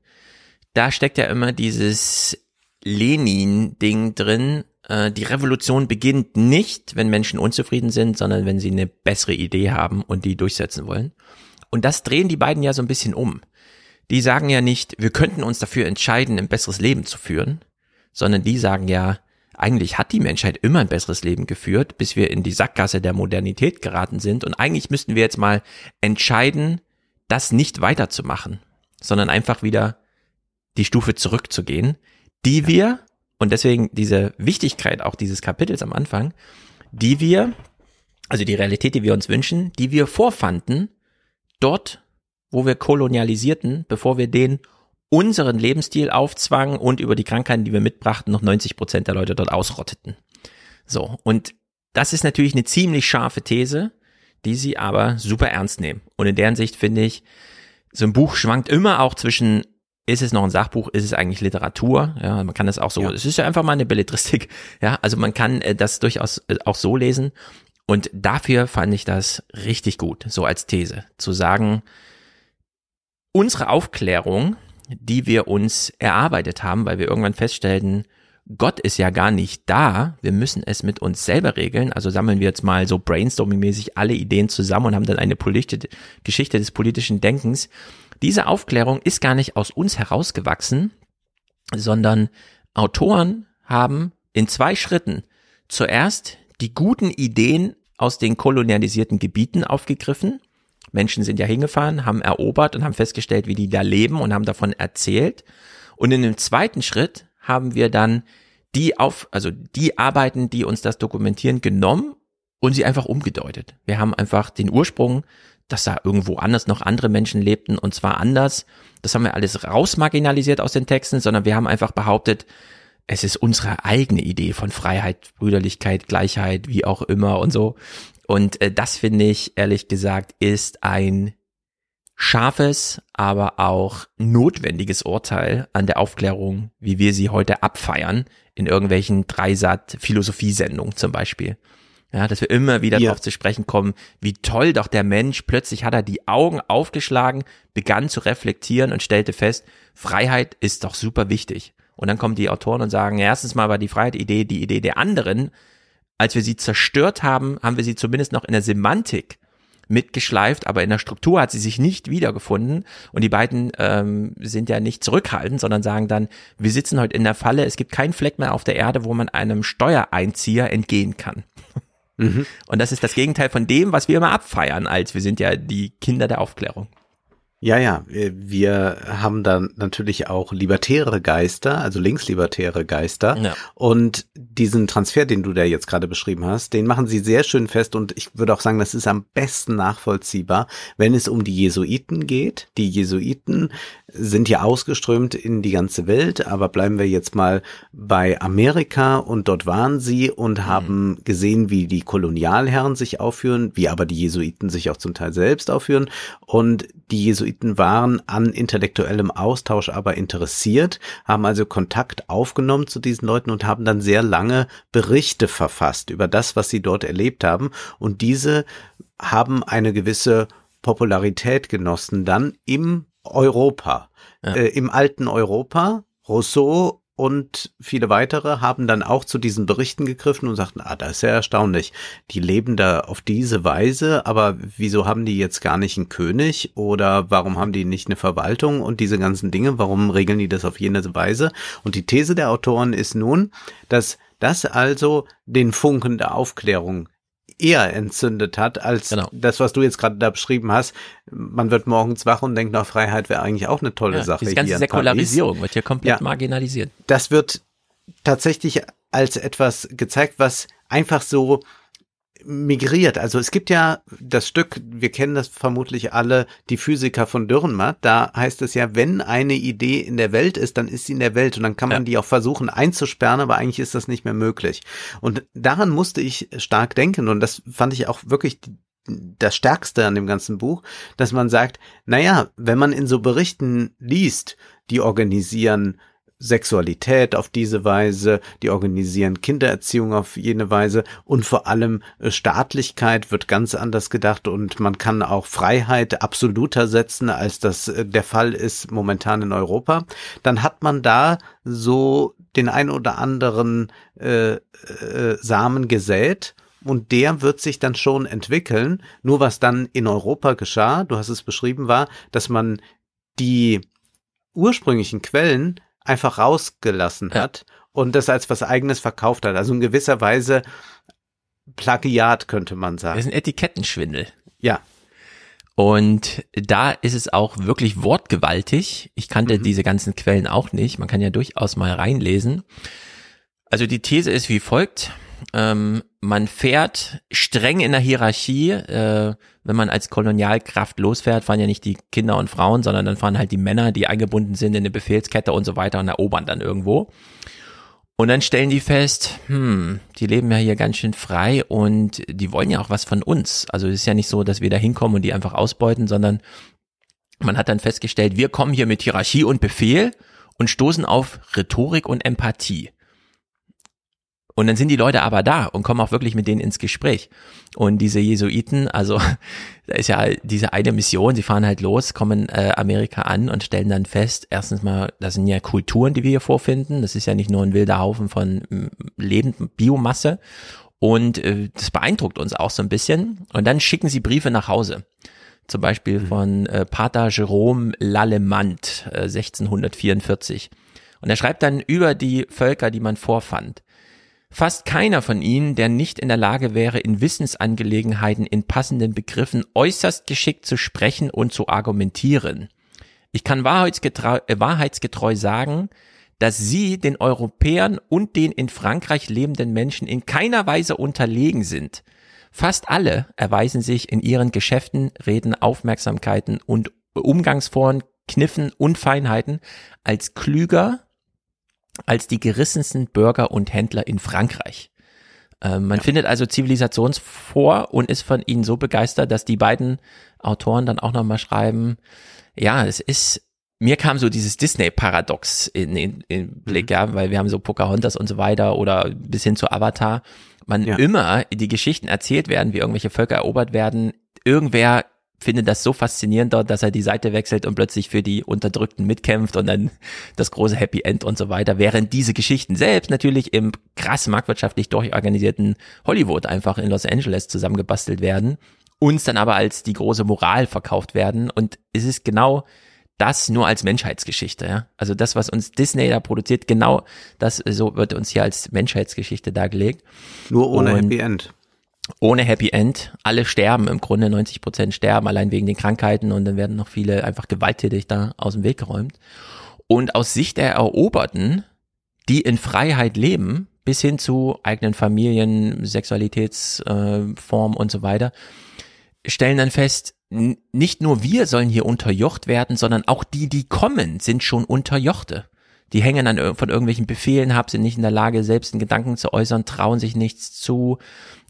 Da steckt ja immer dieses Lenin-Ding drin, äh, die Revolution beginnt nicht, wenn Menschen unzufrieden sind, sondern wenn sie eine bessere Idee haben und die durchsetzen wollen. Und das drehen die beiden ja so ein bisschen um. Die sagen ja nicht, wir könnten uns dafür entscheiden, ein besseres Leben zu führen, sondern die sagen ja, eigentlich hat die Menschheit immer ein besseres Leben geführt, bis wir in die Sackgasse der Modernität geraten sind. Und eigentlich müssten wir jetzt mal entscheiden, das nicht weiterzumachen, sondern einfach wieder die Stufe zurückzugehen, die wir und deswegen diese Wichtigkeit auch dieses Kapitels am Anfang, die wir, also die Realität, die wir uns wünschen, die wir vorfanden, dort, wo wir kolonialisierten, bevor wir den unseren Lebensstil aufzwangen und über die Krankheiten, die wir mitbrachten, noch 90 Prozent der Leute dort ausrotteten. So. Und das ist natürlich eine ziemlich scharfe These, die sie aber super ernst nehmen. Und in deren Sicht finde ich, so ein Buch schwankt immer auch zwischen ist es noch ein Sachbuch, ist es eigentlich Literatur? Ja, man kann das auch so, ja. es ist ja einfach mal eine Belletristik. Ja, also man kann äh, das durchaus äh, auch so lesen. Und dafür fand ich das richtig gut, so als These, zu sagen, unsere Aufklärung, die wir uns erarbeitet haben, weil wir irgendwann feststellten, Gott ist ja gar nicht da, wir müssen es mit uns selber regeln, also sammeln wir jetzt mal so brainstorming-mäßig alle Ideen zusammen und haben dann eine politische Geschichte des politischen Denkens diese Aufklärung ist gar nicht aus uns herausgewachsen, sondern Autoren haben in zwei Schritten zuerst die guten Ideen aus den kolonialisierten Gebieten aufgegriffen. Menschen sind ja hingefahren, haben erobert und haben festgestellt, wie die da leben und haben davon erzählt. Und in dem zweiten Schritt haben wir dann die auf, also die Arbeiten, die uns das dokumentieren, genommen und sie einfach umgedeutet. Wir haben einfach den Ursprung dass da irgendwo anders noch andere Menschen lebten und zwar anders. Das haben wir alles rausmarginalisiert aus den Texten, sondern wir haben einfach behauptet, es ist unsere eigene Idee von Freiheit, Brüderlichkeit, Gleichheit, wie auch immer und so. Und äh, das finde ich, ehrlich gesagt, ist ein scharfes, aber auch notwendiges Urteil an der Aufklärung, wie wir sie heute abfeiern, in irgendwelchen Dreisat-Philosophiesendungen zum Beispiel. Ja, dass wir immer wieder ja. darauf zu sprechen kommen, wie toll doch der Mensch, plötzlich hat er die Augen aufgeschlagen, begann zu reflektieren und stellte fest, Freiheit ist doch super wichtig. Und dann kommen die Autoren und sagen, erstens mal war die Freiheit-Idee die Idee der anderen. Als wir sie zerstört haben, haben wir sie zumindest noch in der Semantik mitgeschleift, aber in der Struktur hat sie sich nicht wiedergefunden. Und die beiden ähm, sind ja nicht zurückhaltend, sondern sagen dann, wir sitzen heute in der Falle, es gibt keinen Fleck mehr auf der Erde, wo man einem Steuereinzieher entgehen kann. Mhm. Und das ist das Gegenteil von dem, was wir immer abfeiern, als wir sind ja die Kinder der Aufklärung. Ja, ja, wir haben dann natürlich auch libertäre Geister, also linkslibertäre Geister. Ja. Und diesen Transfer, den du da jetzt gerade beschrieben hast, den machen sie sehr schön fest und ich würde auch sagen, das ist am besten nachvollziehbar, wenn es um die Jesuiten geht. Die Jesuiten sind ja ausgeströmt in die ganze Welt, aber bleiben wir jetzt mal bei Amerika und dort waren sie und mhm. haben gesehen, wie die Kolonialherren sich aufführen, wie aber die Jesuiten sich auch zum Teil selbst aufführen und die Jesuiten Jesuiten waren an intellektuellem Austausch aber interessiert, haben also Kontakt aufgenommen zu diesen Leuten und haben dann sehr lange Berichte verfasst über das, was sie dort erlebt haben. Und diese haben eine gewisse Popularität genossen dann im Europa, ja. äh, im alten Europa. Rousseau und viele weitere haben dann auch zu diesen Berichten gegriffen und sagten, ah, das ist ja erstaunlich. Die leben da auf diese Weise, aber wieso haben die jetzt gar nicht einen König oder warum haben die nicht eine Verwaltung und diese ganzen Dinge, warum regeln die das auf jene Weise? Und die These der Autoren ist nun, dass das also den Funken der Aufklärung eher entzündet hat, als genau. das, was du jetzt gerade da beschrieben hast. Man wird morgens wach und denkt, nach Freiheit wäre eigentlich auch eine tolle ja, Sache. Die ganze Säkularisierung wird hier komplett ja, marginalisiert. Das wird tatsächlich als etwas gezeigt, was einfach so migriert. Also es gibt ja das Stück, wir kennen das vermutlich alle, die Physiker von Dürrenmatt, da heißt es ja, wenn eine Idee in der Welt ist, dann ist sie in der Welt und dann kann man ja. die auch versuchen einzusperren, aber eigentlich ist das nicht mehr möglich. Und daran musste ich stark denken und das fand ich auch wirklich das Stärkste an dem ganzen Buch, dass man sagt, naja, wenn man in so Berichten liest, die organisieren Sexualität auf diese Weise, die organisieren Kindererziehung auf jene Weise und vor allem äh, Staatlichkeit wird ganz anders gedacht und man kann auch Freiheit absoluter setzen, als das äh, der Fall ist momentan in Europa. Dann hat man da so den ein oder anderen äh, äh, Samen gesät und der wird sich dann schon entwickeln. Nur was dann in Europa geschah, du hast es beschrieben, war, dass man die ursprünglichen Quellen einfach rausgelassen ja. hat und das als was eigenes verkauft hat. Also in gewisser Weise Plagiat könnte man sagen. Das ist ein Etikettenschwindel. Ja. Und da ist es auch wirklich wortgewaltig. Ich kannte mhm. diese ganzen Quellen auch nicht. Man kann ja durchaus mal reinlesen. Also die These ist wie folgt. Ähm, man fährt streng in der Hierarchie. Äh, wenn man als Kolonialkraft losfährt, fahren ja nicht die Kinder und Frauen, sondern dann fahren halt die Männer, die eingebunden sind in eine Befehlskette und so weiter und erobern dann irgendwo. Und dann stellen die fest, hm, die leben ja hier ganz schön frei und die wollen ja auch was von uns. Also es ist ja nicht so, dass wir da hinkommen und die einfach ausbeuten, sondern man hat dann festgestellt, wir kommen hier mit Hierarchie und Befehl und stoßen auf Rhetorik und Empathie. Und dann sind die Leute aber da und kommen auch wirklich mit denen ins Gespräch. Und diese Jesuiten, also da ist ja diese eine Mission, sie fahren halt los, kommen äh, Amerika an und stellen dann fest, erstens mal, das sind ja Kulturen, die wir hier vorfinden. Das ist ja nicht nur ein wilder Haufen von lebenden Biomasse. Und äh, das beeindruckt uns auch so ein bisschen. Und dann schicken sie Briefe nach Hause. Zum Beispiel mhm. von äh, Pater Jerome Lallemand, äh, 1644. Und er schreibt dann über die Völker, die man vorfand. Fast keiner von ihnen, der nicht in der Lage wäre, in Wissensangelegenheiten in passenden Begriffen äußerst geschickt zu sprechen und zu argumentieren. Ich kann wahrheitsgetreu, äh, wahrheitsgetreu sagen, dass sie den Europäern und den in Frankreich lebenden Menschen in keiner Weise unterlegen sind. Fast alle erweisen sich in ihren Geschäften, Reden, Aufmerksamkeiten und Umgangsformen, Kniffen und Feinheiten als klüger, als die gerissensten Bürger und Händler in Frankreich. Ähm, man ja. findet also Zivilisationsvor und ist von ihnen so begeistert, dass die beiden Autoren dann auch nochmal schreiben, ja, es ist, mir kam so dieses Disney-Paradox in, in, in Blick, mhm. ja, weil wir haben so Pocahontas und so weiter oder bis hin zu Avatar, man ja. immer die Geschichten erzählt werden, wie irgendwelche Völker erobert werden, irgendwer finde das so faszinierend dort, dass er die Seite wechselt und plötzlich für die Unterdrückten mitkämpft und dann das große Happy End und so weiter, während diese Geschichten selbst natürlich im krass marktwirtschaftlich durchorganisierten Hollywood einfach in Los Angeles zusammengebastelt werden, uns dann aber als die große Moral verkauft werden und es ist genau das nur als Menschheitsgeschichte, ja. Also das, was uns Disney da produziert, genau das, so wird uns hier als Menschheitsgeschichte dargelegt. Nur ohne Und- Happy End. Ohne Happy End. Alle sterben im Grunde, 90 Prozent sterben allein wegen den Krankheiten und dann werden noch viele einfach gewalttätig da aus dem Weg geräumt. Und aus Sicht der Eroberten, die in Freiheit leben, bis hin zu eigenen Familien, Sexualitätsform äh, und so weiter, stellen dann fest, nicht nur wir sollen hier unterjocht werden, sondern auch die, die kommen, sind schon Unterjochte. Die hängen dann ir- von irgendwelchen Befehlen ab, sind nicht in der Lage, selbst einen Gedanken zu äußern, trauen sich nichts zu,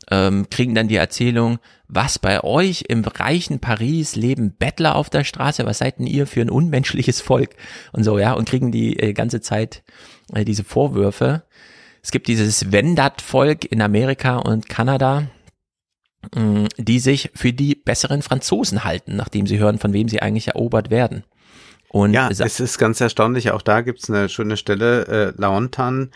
ähm, kriegen dann die Erzählung, was bei euch im reichen Paris leben Bettler auf der Straße, was seid denn ihr für ein unmenschliches Volk und so, ja, und kriegen die äh, ganze Zeit äh, diese Vorwürfe. Es gibt dieses Wendat-Volk in Amerika und Kanada, mh, die sich für die besseren Franzosen halten, nachdem sie hören, von wem sie eigentlich erobert werden. Und Ja, es ist ganz erstaunlich. Auch da gibt's eine schöne Stelle. Äh, Laontan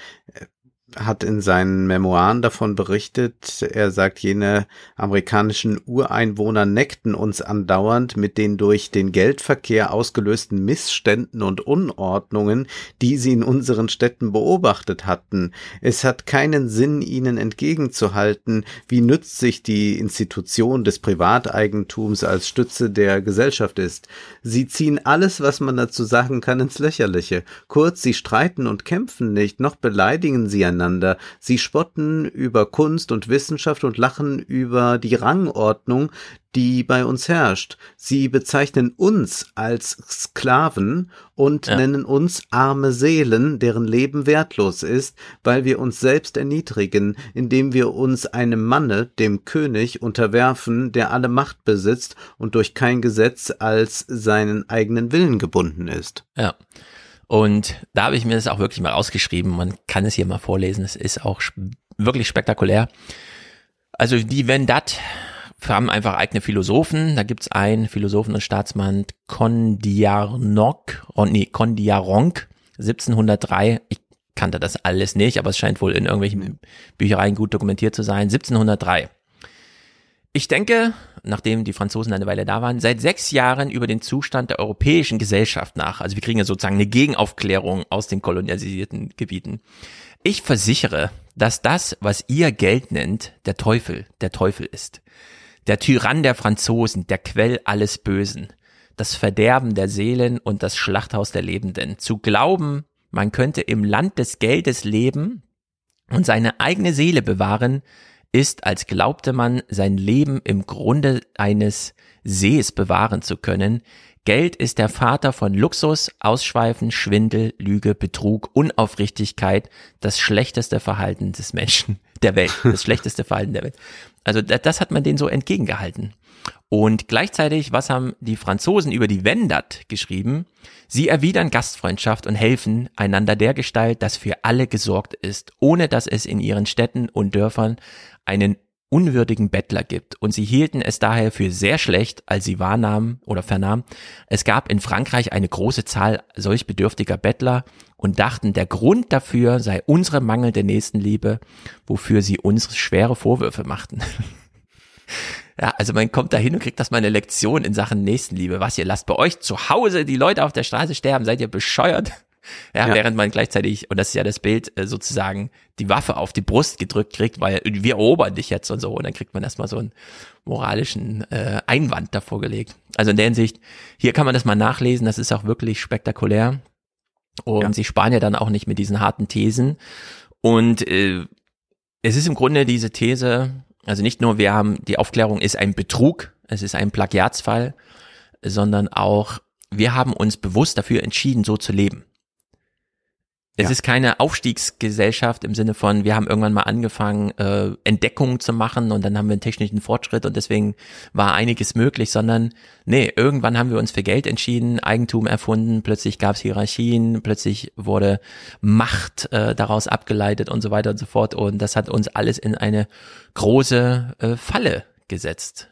hat in seinen Memoiren davon berichtet. Er sagt, jene amerikanischen Ureinwohner neckten uns andauernd mit den durch den Geldverkehr ausgelösten Missständen und Unordnungen, die sie in unseren Städten beobachtet hatten. Es hat keinen Sinn, ihnen entgegenzuhalten, wie nützlich die Institution des Privateigentums als Stütze der Gesellschaft ist. Sie ziehen alles, was man dazu sagen kann, ins Lächerliche. Kurz, sie streiten und kämpfen nicht, noch beleidigen sie einander. Sie spotten über Kunst und Wissenschaft und lachen über die Rangordnung, die bei uns herrscht. Sie bezeichnen uns als Sklaven und Ja. nennen uns arme Seelen, deren Leben wertlos ist, weil wir uns selbst erniedrigen, indem wir uns einem Manne, dem König, unterwerfen, der alle Macht besitzt und durch kein Gesetz als seinen eigenen Willen gebunden ist. Ja. Und da habe ich mir das auch wirklich mal rausgeschrieben. Man kann es hier mal vorlesen. Es ist auch wirklich spektakulär. Also die Vendat haben einfach eigene Philosophen. Da gibt's einen Philosophen und Staatsmann Kondiarnok, oh, nee, Kondiaronk, 1703. Ich kannte das alles nicht, aber es scheint wohl in irgendwelchen Büchereien gut dokumentiert zu sein. 1703. Ich denke, nachdem die Franzosen eine Weile da waren, seit sechs Jahren über den Zustand der europäischen Gesellschaft nach. Also wir kriegen ja sozusagen eine Gegenaufklärung aus den kolonialisierten Gebieten. Ich versichere, dass das, was ihr Geld nennt, der Teufel, der Teufel ist. Der Tyrann der Franzosen, der Quell alles Bösen, das Verderben der Seelen und das Schlachthaus der Lebenden. Zu glauben, man könnte im Land des Geldes leben und seine eigene Seele bewahren, ist, als glaubte man, sein Leben im Grunde eines Sees bewahren zu können. Geld ist der Vater von Luxus, Ausschweifen, Schwindel, Lüge, Betrug, Unaufrichtigkeit, das schlechteste Verhalten des Menschen, der Welt, das schlechteste Verhalten der Welt. Also da- das hat man denen so entgegengehalten. Und gleichzeitig, was haben die Franzosen über die Wendat geschrieben? Sie erwidern Gastfreundschaft und helfen einander dergestalt, dass für alle gesorgt ist, ohne dass es in ihren Städten und Dörfern einen unwürdigen Bettler gibt. Und sie hielten es daher für sehr schlecht, als sie wahrnahmen oder vernahmen, es gab in Frankreich eine große Zahl solch bedürftiger Bettler und dachten, der Grund dafür sei unsere mangelnde Nächstenliebe, wofür sie uns schwere Vorwürfe machten. Ja, also man kommt da hin und kriegt das mal eine Lektion in Sachen Nächstenliebe. Was, ihr lasst bei euch zu Hause die Leute auf der Straße sterben? Seid ihr bescheuert? Ja, Ja. während man gleichzeitig, und das ist ja das Bild, äh, sozusagen die Waffe auf die Brust gedrückt kriegt, weil wir erobern dich jetzt und so. Und dann kriegt man erstmal so einen moralischen äh, Einwand davor gelegt. Also in der Hinsicht, hier kann man das mal nachlesen, das ist auch wirklich spektakulär. Und Ja. sie sparen ja dann auch nicht mit diesen harten Thesen. Und äh, es ist im Grunde diese These, also nicht nur wir haben, die Aufklärung ist ein Betrug, es ist ein Plagiatsfall, sondern auch wir haben uns bewusst dafür entschieden, so zu leben. Es Ja. ist keine Aufstiegsgesellschaft im Sinne von, wir haben irgendwann mal angefangen, äh, Entdeckungen zu machen und dann haben wir einen technischen Fortschritt und deswegen war einiges möglich, sondern nee, irgendwann haben wir uns für Geld entschieden, Eigentum erfunden, plötzlich gab es Hierarchien, plötzlich wurde Macht äh, daraus abgeleitet und so weiter und so fort und das hat uns alles in eine große äh, Falle gesetzt.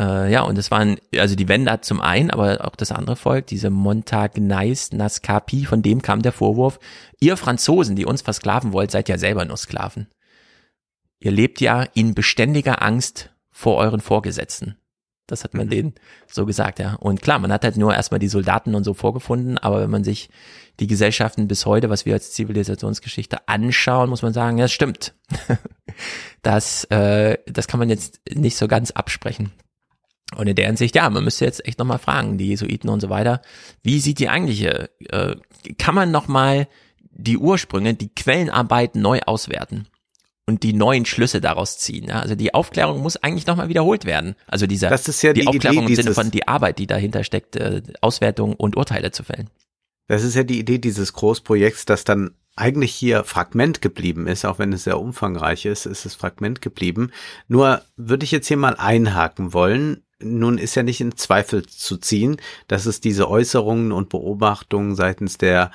Äh, ja, und es waren, also die Wende hat zum einen, aber auch das andere Volk, diese Montagnais Nascapi, von dem kam der Vorwurf, ihr Franzosen, die uns versklaven wollt, seid ja selber nur Sklaven. Ihr lebt ja in beständiger Angst vor euren Vorgesetzten. Das hat man Mhm. denen so gesagt, ja. Und klar, man hat halt nur erstmal die Soldaten und so vorgefunden, aber wenn man sich die Gesellschaften bis heute, was wir als Zivilisationsgeschichte anschauen, muss man sagen, ja, es stimmt. das, äh, das kann man jetzt nicht so ganz absprechen. Und in der Hinsicht, ja, man müsste jetzt echt nochmal fragen, die Jesuiten und so weiter, wie sieht die eigentliche, äh, kann man nochmal die Ursprünge, die Quellenarbeit neu auswerten und die neuen Schlüsse daraus ziehen. Ja? Also die Aufklärung muss eigentlich nochmal wiederholt werden. Also dieser, Das ist ja die, die Aufklärung Idee im Sinne von die Arbeit, die dahinter steckt, äh, Auswertung und Urteile zu fällen. Das ist ja die Idee dieses Großprojekts, das dann eigentlich hier Fragment geblieben ist, auch wenn es sehr umfangreich ist, ist es Fragment geblieben. Nur würde ich jetzt hier mal einhaken wollen. Nun ist ja nicht in Zweifel zu ziehen, dass es diese Äußerungen und Beobachtungen seitens der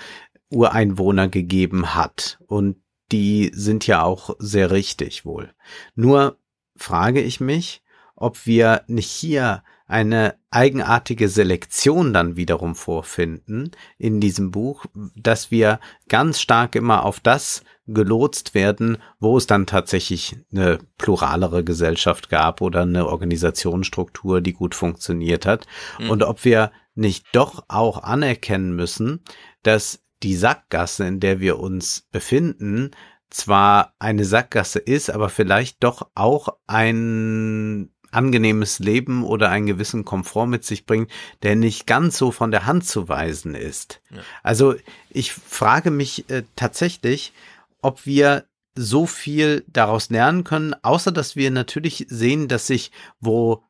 Ureinwohner gegeben hat. Und die sind ja auch sehr richtig wohl. Nur frage ich mich, ob wir nicht hier eine eigenartige Selektion dann wiederum vorfinden in diesem Buch, dass wir ganz stark immer auf das gelotst werden, wo es dann tatsächlich eine pluralere Gesellschaft gab oder eine Organisationsstruktur, die gut funktioniert hat. Mhm. Und ob wir nicht doch auch anerkennen müssen, dass die Sackgasse, in der wir uns befinden, zwar eine Sackgasse ist, aber vielleicht doch auch ein angenehmes Leben oder einen gewissen Komfort mit sich bringt, der nicht ganz so von der Hand zu weisen ist. Ja. Also ich frage mich äh, tatsächlich, ob wir so viel daraus lernen können, außer dass wir natürlich sehen, dass sich wo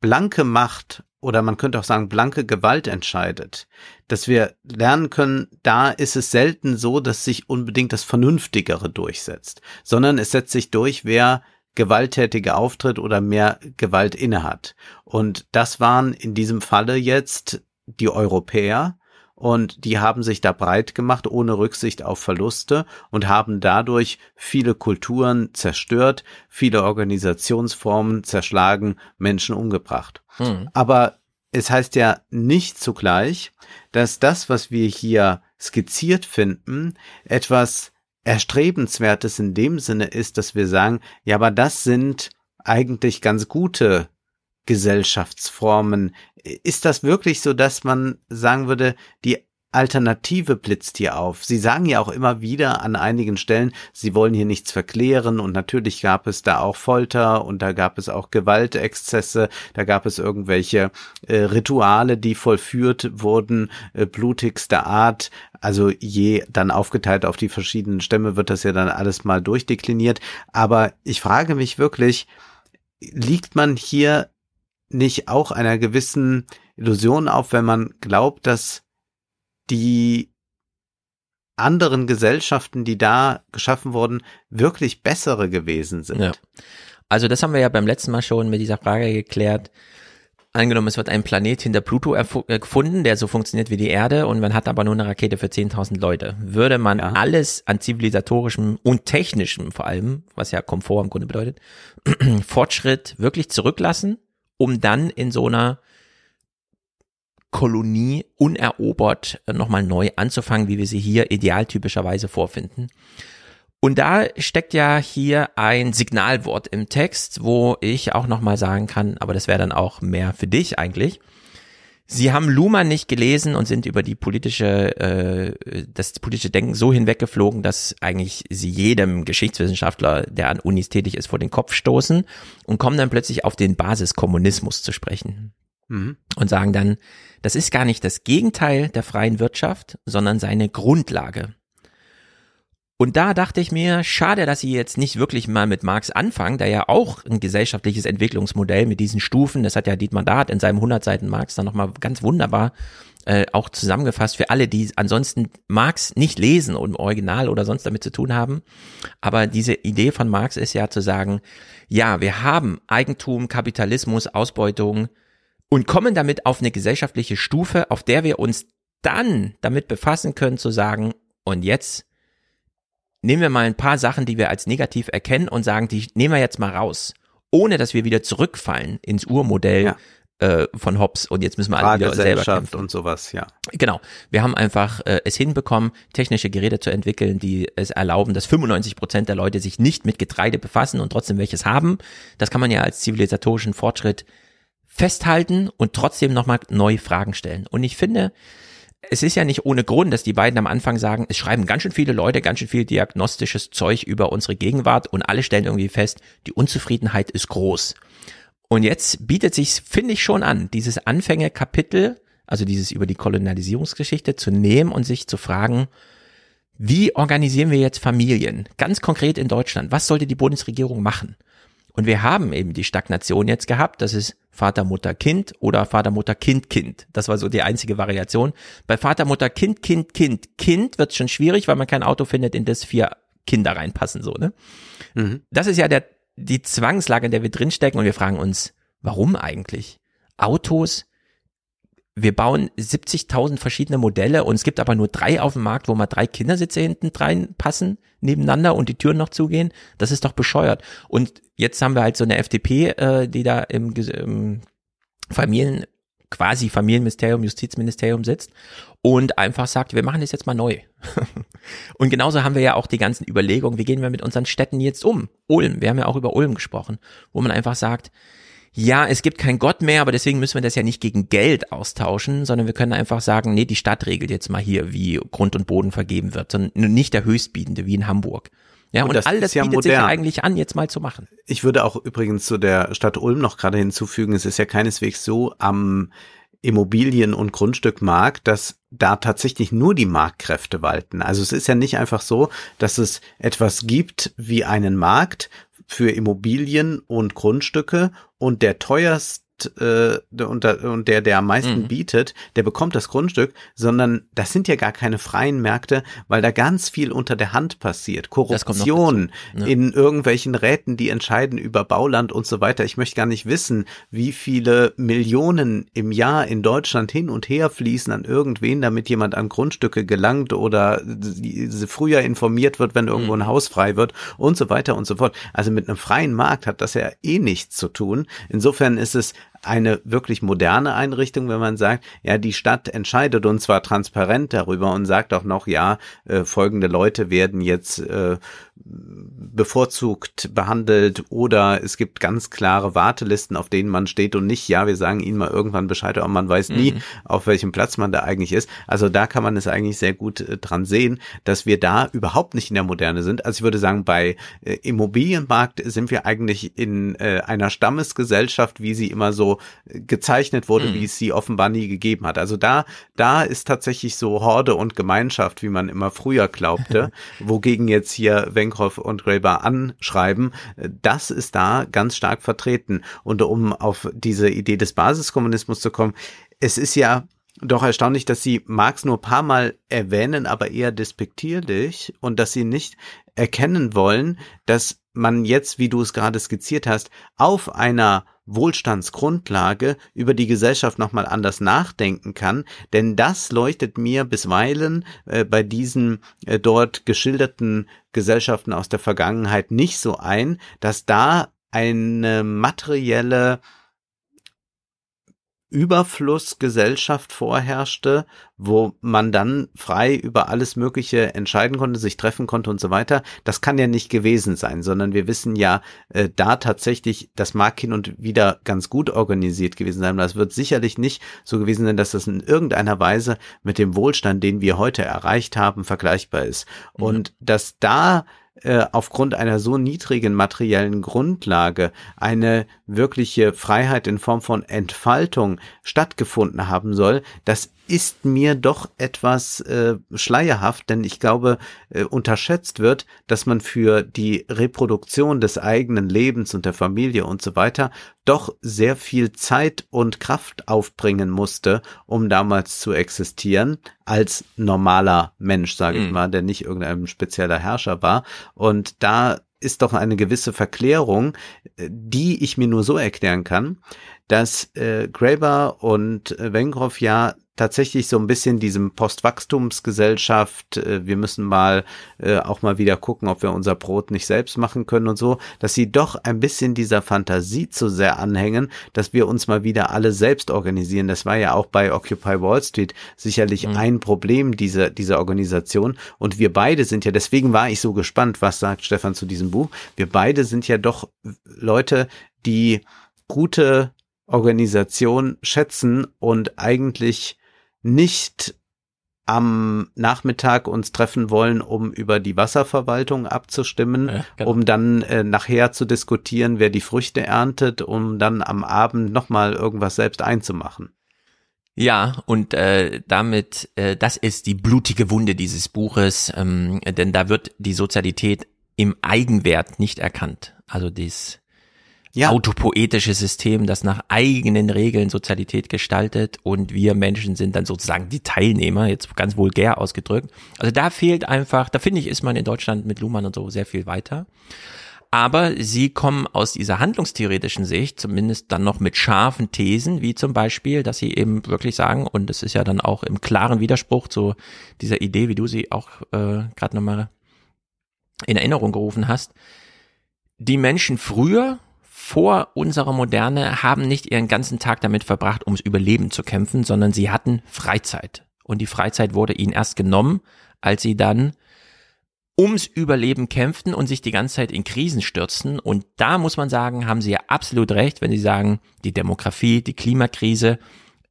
blanke Macht oder man könnte auch sagen blanke Gewalt entscheidet, dass wir lernen können, da ist es selten so, dass sich unbedingt das Vernünftigere durchsetzt, sondern es setzt sich durch, wer gewalttätiger auftritt oder mehr Gewalt innehat. Und das waren in diesem Falle jetzt die Europäer, und die haben sich da breit gemacht, ohne Rücksicht auf Verluste und haben dadurch viele Kulturen zerstört, viele Organisationsformen zerschlagen, Menschen umgebracht. Hm. Aber es heißt ja nicht zugleich, dass das, was wir hier skizziert finden, etwas Erstrebenswertes in dem Sinne ist, dass wir sagen, ja, aber das sind eigentlich ganz gute Gesellschaftsformen. Ist das wirklich so, dass man sagen würde, die Alternative blitzt hier auf. Sie sagen ja auch immer wieder an einigen Stellen, Sie wollen hier nichts verklären und natürlich gab es da auch Folter und da gab es auch Gewaltexzesse, da gab es irgendwelche äh, Rituale, die vollführt wurden, äh, blutigster Art. Also je dann aufgeteilt auf die verschiedenen Stämme wird das ja dann alles mal durchdekliniert. Aber ich frage mich wirklich, liegt man hier nicht auch einer gewissen Illusion auf, wenn man glaubt, dass die anderen Gesellschaften, die da geschaffen wurden, wirklich bessere gewesen sind. Ja. Also das haben wir ja beim letzten Mal schon mit dieser Frage geklärt. Angenommen, es wird ein Planet hinter Pluto äh, gefunden, der so funktioniert wie die Erde und man hat aber nur eine Rakete für 10.000 Leute. Würde man Ja. alles an zivilisatorischem und technischem vor allem, was ja Komfort im Grunde bedeutet, Fortschritt wirklich zurücklassen, um dann in so einer Kolonie unerobert äh, nochmal neu anzufangen, wie wir sie hier idealtypischerweise vorfinden. Und da steckt ja hier ein Signalwort im Text, wo ich auch nochmal sagen kann, aber das wäre dann auch mehr für dich eigentlich. Sie haben Luhmann nicht gelesen und sind über die politische, äh, das politische Denken so hinweggeflogen, dass eigentlich sie jedem Geschichtswissenschaftler, der an Unis tätig ist, vor den Kopf stoßen und kommen dann plötzlich auf den Basiskommunismus zu sprechen Mhm. und sagen dann, das ist gar nicht das Gegenteil der freien Wirtschaft, sondern seine Grundlage. Und da dachte ich mir, schade, dass sie jetzt nicht wirklich mal mit Marx anfangen, der ja auch ein gesellschaftliches Entwicklungsmodell mit diesen Stufen, das hat ja Dietmar Dart in seinem 100 Seiten Marx dann nochmal ganz wunderbar äh, auch zusammengefasst für alle, die ansonsten Marx nicht lesen und im Original oder sonst damit zu tun haben. Aber diese Idee von Marx ist ja zu sagen, ja, wir haben Eigentum, Kapitalismus, Ausbeutung, und kommen damit auf eine gesellschaftliche Stufe, auf der wir uns dann damit befassen können zu sagen, und jetzt nehmen wir mal ein paar Sachen, die wir als negativ erkennen und sagen, die nehmen wir jetzt mal raus. ohne dass wir wieder zurückfallen ins Urmodell Ja. äh, von Hobbes und jetzt müssen wir alle wieder selber kämpfen. und sowas, ja. Genau. Wir haben einfach äh, es hinbekommen, technische Geräte zu entwickeln, die es erlauben, dass 95 Prozent der Leute sich nicht mit Getreide befassen und trotzdem welches haben. Das kann man ja als zivilisatorischen Fortschritt festhalten und trotzdem nochmal neue Fragen stellen. Und ich finde, es ist ja nicht ohne Grund, dass die beiden am Anfang sagen, es schreiben ganz schön viele Leute ganz schön viel diagnostisches Zeug über unsere Gegenwart und alle stellen irgendwie fest, die Unzufriedenheit ist groß. Und jetzt bietet sich, finde ich schon an, dieses Anfängerkapitel, also dieses über die Kolonialisierungsgeschichte zu nehmen und sich zu fragen, wie organisieren wir jetzt Familien? Ganz konkret in Deutschland. Was sollte die Bundesregierung machen? Und wir haben eben die Stagnation jetzt gehabt. Das ist Vater, Mutter, Kind oder Vater, Mutter, Kind, Kind. Das war so die einzige Variation. Bei Vater, Mutter, Kind, Kind, Kind, Kind wird es schon schwierig, weil man kein Auto findet, in das vier Kinder reinpassen, so, ne? Mhm. Das ist ja der, die Zwangslage, in der wir drinstecken und wir fragen uns, warum eigentlich? Autos, wir bauen 70.000 verschiedene Modelle und es gibt aber nur drei auf dem Markt, wo mal drei Kindersitze hinten rein passen nebeneinander und die Türen noch zugehen. Das ist doch bescheuert. Und jetzt haben wir halt so eine FDP, äh, die da im, im Familien, quasi Familienministerium, Justizministerium sitzt und einfach sagt, wir machen das jetzt mal neu. und genauso haben wir ja auch die ganzen Überlegungen, wie gehen wir mit unseren Städten jetzt um? Ulm, wir haben ja auch über Ulm gesprochen, wo man einfach sagt, ja, es gibt keinen Gott mehr, aber deswegen müssen wir das ja nicht gegen Geld austauschen, sondern wir können einfach sagen, nee, die Stadt regelt jetzt mal hier, wie Grund und Boden vergeben wird, sondern nicht der Höchstbietende wie in Hamburg. Ja, Und und, das all das ja bietet sich ja modern. eigentlich an, jetzt mal zu machen. Ich würde auch übrigens zu der Stadt Ulm noch gerade hinzufügen, es ist ja keineswegs so am Immobilien- und Grundstückmarkt, dass da tatsächlich nur die Marktkräfte walten. Also es ist ja nicht einfach so, dass es etwas gibt wie einen Markt für Immobilien und Grundstücke. Und der teuerst äh, und, der- und der, der am meisten Mhm. bietet, der bekommt das Grundstück, sondern das sind ja gar keine freien Märkte, weil da ganz viel unter der Hand passiert. Korruption ja. in irgendwelchen Räten, die entscheiden über Bauland und so weiter. Ich möchte gar nicht wissen, wie viele Millionen im Jahr in Deutschland hin und her fließen an irgendwen, damit jemand an Grundstücke gelangt oder früher informiert wird, wenn irgendwo Mhm. ein Haus frei wird und so weiter und so fort. Also mit einem freien Markt hat das ja eh nichts zu tun. Insofern ist es eine wirklich moderne Einrichtung, wenn man sagt, ja, die Stadt entscheidet und zwar transparent darüber und sagt auch noch, ja, äh, folgende Leute werden jetzt äh, bevorzugt behandelt oder es gibt ganz klare Wartelisten, auf denen man steht und nicht, ja, wir sagen ihnen mal irgendwann Bescheid, aber man weiß nie, auf welchem Platz man da eigentlich ist. Also da kann man es eigentlich sehr gut äh, dran sehen, dass wir da überhaupt nicht in der Moderne sind. Also ich würde sagen, bei äh, Immobilienmarkt sind wir eigentlich in äh, einer Stammesgesellschaft, wie sie immer so äh, gezeichnet wurde, wie es sie offenbar nie gegeben hat. Also da, da ist tatsächlich so Horde und Gemeinschaft, wie man immer früher glaubte, wogegen jetzt hier Wenkroff und Graeber anschreiben, das ist da ganz stark vertreten. Und um auf diese Idee des Basiskommunismus zu kommen, es ist ja doch erstaunlich, dass sie Marx nur ein paar Mal erwähnen, aber eher despektierlich und dass sie nicht erkennen wollen, dass man jetzt, wie du es gerade skizziert hast, auf einer Wohlstandsgrundlage über die Gesellschaft nochmal anders nachdenken kann, denn das leuchtet mir bisweilen äh, bei diesen äh, dort geschilderten Gesellschaften aus der Vergangenheit nicht so ein, dass da eine materielle Überflussgesellschaft vorherrschte, wo man dann frei über alles Mögliche entscheiden konnte, sich treffen konnte und so weiter. Das kann ja nicht gewesen sein, sondern wir wissen ja, äh, da tatsächlich, das mag hin und wieder ganz gut organisiert gewesen sein. aber Das wird sicherlich nicht so gewesen sein, dass das in irgendeiner Weise mit dem Wohlstand, den wir heute erreicht haben, vergleichbar ist. Und dass da äh, aufgrund einer so niedrigen materiellen Grundlage eine wirkliche Freiheit in Form von Entfaltung stattgefunden haben soll, das ist mir doch etwas äh, schleierhaft, denn ich glaube, äh, unterschätzt wird, dass man für die Reproduktion des eigenen Lebens und der Familie und so weiter doch sehr viel Zeit und Kraft aufbringen musste, um damals zu existieren, als normaler Mensch, sage ich Mhm. mal, der nicht irgendein spezieller Herrscher war. Und da ist doch eine gewisse Verklärung, äh, die ich mir nur so erklären kann, dass äh, Graeber und äh, Wengroff ja tatsächlich so ein bisschen diesem Postwachstumsgesellschaft, äh, wir müssen mal äh, auch mal wieder gucken, ob wir unser Brot nicht selbst machen können und so, dass sie doch ein bisschen dieser Fantasie zu sehr anhängen, dass wir uns mal wieder alle selbst organisieren. Das war ja auch bei Occupy Wall Street sicherlich mhm. ein Problem dieser, dieser Organisation. Und wir beide sind ja, deswegen war ich so gespannt, was sagt Stefan zu diesem Buch. Wir beide sind ja doch Leute, die gute Organisation schätzen und eigentlich nicht am Nachmittag uns treffen wollen, um über die Wasserverwaltung abzustimmen, ja, genau. um dann äh, nachher zu diskutieren, wer die Früchte erntet, um dann am Abend nochmal irgendwas selbst einzumachen. Ja, und äh, damit, äh, das ist die blutige Wunde dieses Buches, ähm, denn da wird die Sozialität im Eigenwert nicht erkannt. Also dies ja. autopoetische System, das nach eigenen Regeln Sozialität gestaltet und wir Menschen sind dann sozusagen die Teilnehmer, jetzt ganz vulgär ausgedrückt. Also da fehlt einfach, da finde ich, ist man in Deutschland mit Luhmann und so sehr viel weiter. Aber sie kommen aus dieser handlungstheoretischen Sicht zumindest dann noch mit scharfen Thesen, wie zum Beispiel, dass sie eben wirklich sagen, und das ist ja dann auch im klaren Widerspruch zu dieser Idee, wie du sie auch äh, gerade nochmal in Erinnerung gerufen hast, die Menschen früher vor unserer Moderne haben nicht ihren ganzen Tag damit verbracht, ums Überleben zu kämpfen, sondern sie hatten Freizeit. Und die Freizeit wurde ihnen erst genommen, als sie dann ums Überleben kämpften und sich die ganze Zeit in Krisen stürzten. Und da muss man sagen, haben sie ja absolut recht, wenn sie sagen, die Demografie, die Klimakrise,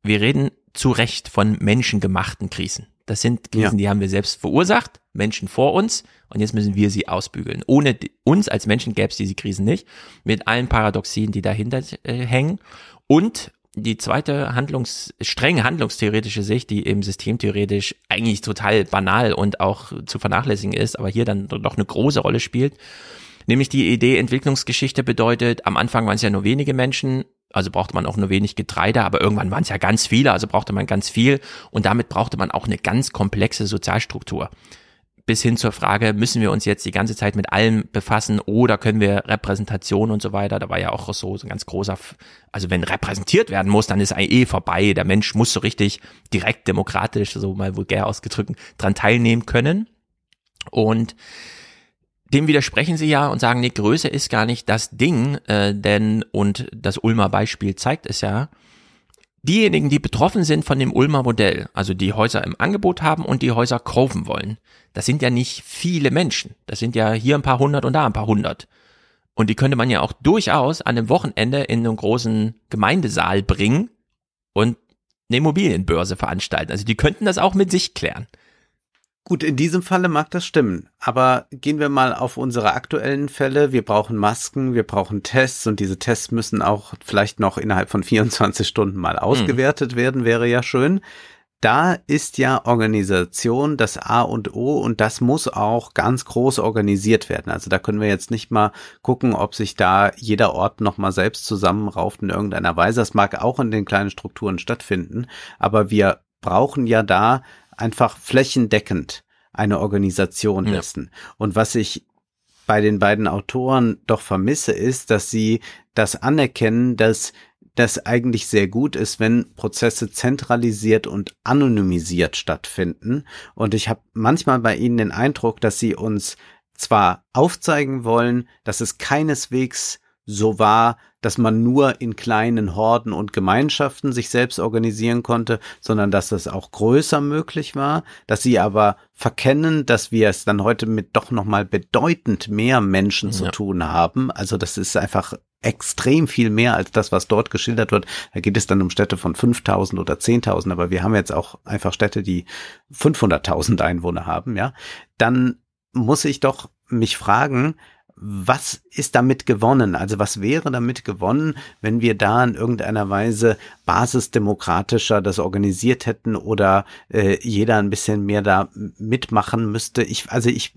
wir reden zu Recht von menschengemachten Krisen. Das sind Krisen, ja. die haben wir selbst verursacht, Menschen vor uns, und jetzt müssen wir sie ausbügeln. Ohne uns als Menschen gäbe es diese Krisen nicht, mit allen Paradoxien, die dahinter äh, hängen. Und die zweite Handlungs, strenge handlungstheoretische Sicht, die eben systemtheoretisch eigentlich total banal und auch zu vernachlässigen ist, aber hier dann doch eine große Rolle spielt. Nämlich die Idee, Entwicklungsgeschichte bedeutet, am Anfang waren es ja nur wenige Menschen, also brauchte man auch nur wenig Getreide, aber irgendwann waren es ja ganz viele, also brauchte man ganz viel. Und damit brauchte man auch eine ganz komplexe Sozialstruktur. Bis hin zur Frage, müssen wir uns jetzt die ganze Zeit mit allem befassen oder können wir Repräsentation und so weiter, da war ja auch Rousseau so ein ganz großer, also wenn repräsentiert werden muss, dann ist eh vorbei, der Mensch muss so richtig direkt demokratisch, so mal vulgär ausgedrückt, dran teilnehmen können. Und dem widersprechen sie ja und sagen, nee, Größe ist gar nicht das Ding, äh, denn, und das Ulmer Beispiel zeigt es ja, diejenigen, die betroffen sind von dem Ulmer Modell, also die Häuser im Angebot haben und die Häuser kaufen wollen, das sind ja nicht viele Menschen. Das sind ja hier ein paar hundert und da ein paar hundert. Und die könnte man ja auch durchaus an einem Wochenende in einen großen Gemeindesaal bringen und eine Immobilienbörse veranstalten. Also die könnten das auch mit sich klären. Gut, in diesem Falle mag das stimmen. Aber gehen wir mal auf unsere aktuellen Fälle. Wir brauchen Masken, wir brauchen Tests und diese Tests müssen auch vielleicht noch innerhalb von 24 Stunden mal hm. ausgewertet mhm. werden, wäre ja schön. Da ist ja Organisation das A und O und das muss auch ganz groß organisiert werden. Also da können wir jetzt nicht mal gucken, ob sich da jeder Ort nochmal selbst zusammenrauft in irgendeiner Weise. Das mag auch in den kleinen Strukturen stattfinden, aber wir brauchen ja da einfach flächendeckend eine Organisation ja. dessen. Und was ich bei den beiden Autoren doch vermisse, ist, dass sie das anerkennen, dass das eigentlich sehr gut ist, wenn Prozesse zentralisiert und anonymisiert stattfinden. Und ich habe manchmal bei ihnen den Eindruck, dass sie uns zwar aufzeigen wollen, dass es keineswegs so war, dass man nur in kleinen Horden und Gemeinschaften sich selbst organisieren konnte, sondern dass das auch größer möglich war, dass sie aber verkennen, dass wir es dann heute mit doch nochmal bedeutend mehr Menschen ja. zu tun haben. Also das ist einfach extrem viel mehr als das, was dort geschildert wird. Da geht es dann um Städte von 5000 oder 10.000, aber wir haben jetzt auch einfach Städte, die 500.000 Einwohner haben, ja. Dann muss ich doch mich fragen, was ist damit gewonnen? Also was wäre damit gewonnen, wenn wir da in irgendeiner Weise basisdemokratischer das organisiert hätten oder äh, jeder ein bisschen mehr da mitmachen müsste? Ich, also ich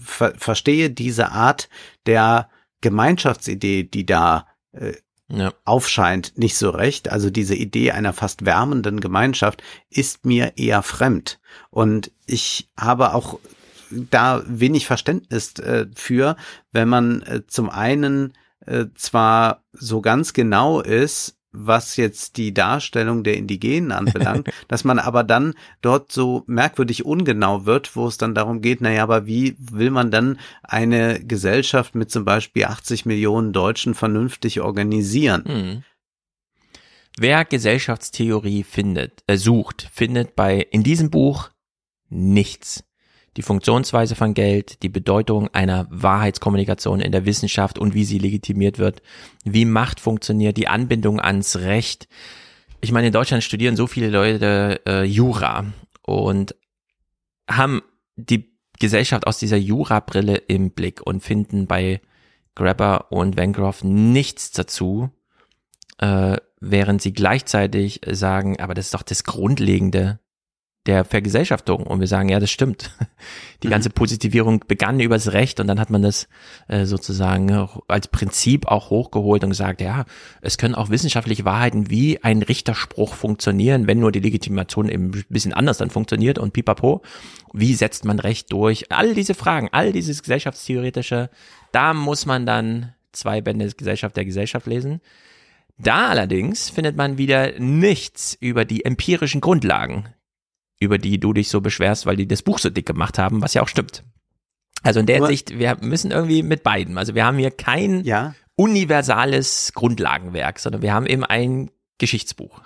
ver verstehe diese Art der Gemeinschaftsidee, die da äh, ja. aufscheint, nicht so recht. Also diese Idee einer fast wärmenden Gemeinschaft ist mir eher fremd. Und ich habe auch da wenig Verständnis äh, für, wenn man äh, zum einen äh, zwar so ganz genau ist, was jetzt die Darstellung der Indigenen anbelangt, dass man aber dann dort so merkwürdig ungenau wird, wo es dann darum geht, naja, aber wie will man dann eine Gesellschaft mit zum Beispiel 80 Millionen Deutschen vernünftig organisieren? Hm. Wer Gesellschaftstheorie findet, äh, sucht, findet bei in diesem Buch nichts. Die Funktionsweise von Geld, die Bedeutung einer Wahrheitskommunikation in der Wissenschaft und wie sie legitimiert wird, wie Macht funktioniert, die Anbindung ans Recht. Ich meine, in Deutschland studieren so viele Leute äh, Jura und haben die Gesellschaft aus dieser Jura-Brille im Blick und finden bei Grabber und Bancroft nichts dazu, äh, während sie gleichzeitig sagen, aber das ist doch das Grundlegende der Vergesellschaftung. Und wir sagen, ja, das stimmt. Die Mhm. ganze Positivierung begann übers Recht und dann hat man das äh, sozusagen als Prinzip auch hochgeholt und gesagt, ja, es können auch wissenschaftliche Wahrheiten wie ein Richterspruch funktionieren, wenn nur die Legitimation eben ein bisschen anders dann funktioniert und pipapo. Wie setzt man Recht durch? All diese Fragen, all dieses gesellschaftstheoretische, da muss man dann zwei Bände des Gesellschaft der Gesellschaft lesen. Da allerdings findet man wieder nichts über die empirischen Grundlagen, über die du dich so beschwerst, weil die das Buch so dick gemacht haben, was ja auch stimmt. Also in der Aber- Hinsicht, wir müssen irgendwie mit beiden. Also wir haben hier kein Ja, universales Grundlagenwerk, sondern wir haben eben ein Geschichtsbuch.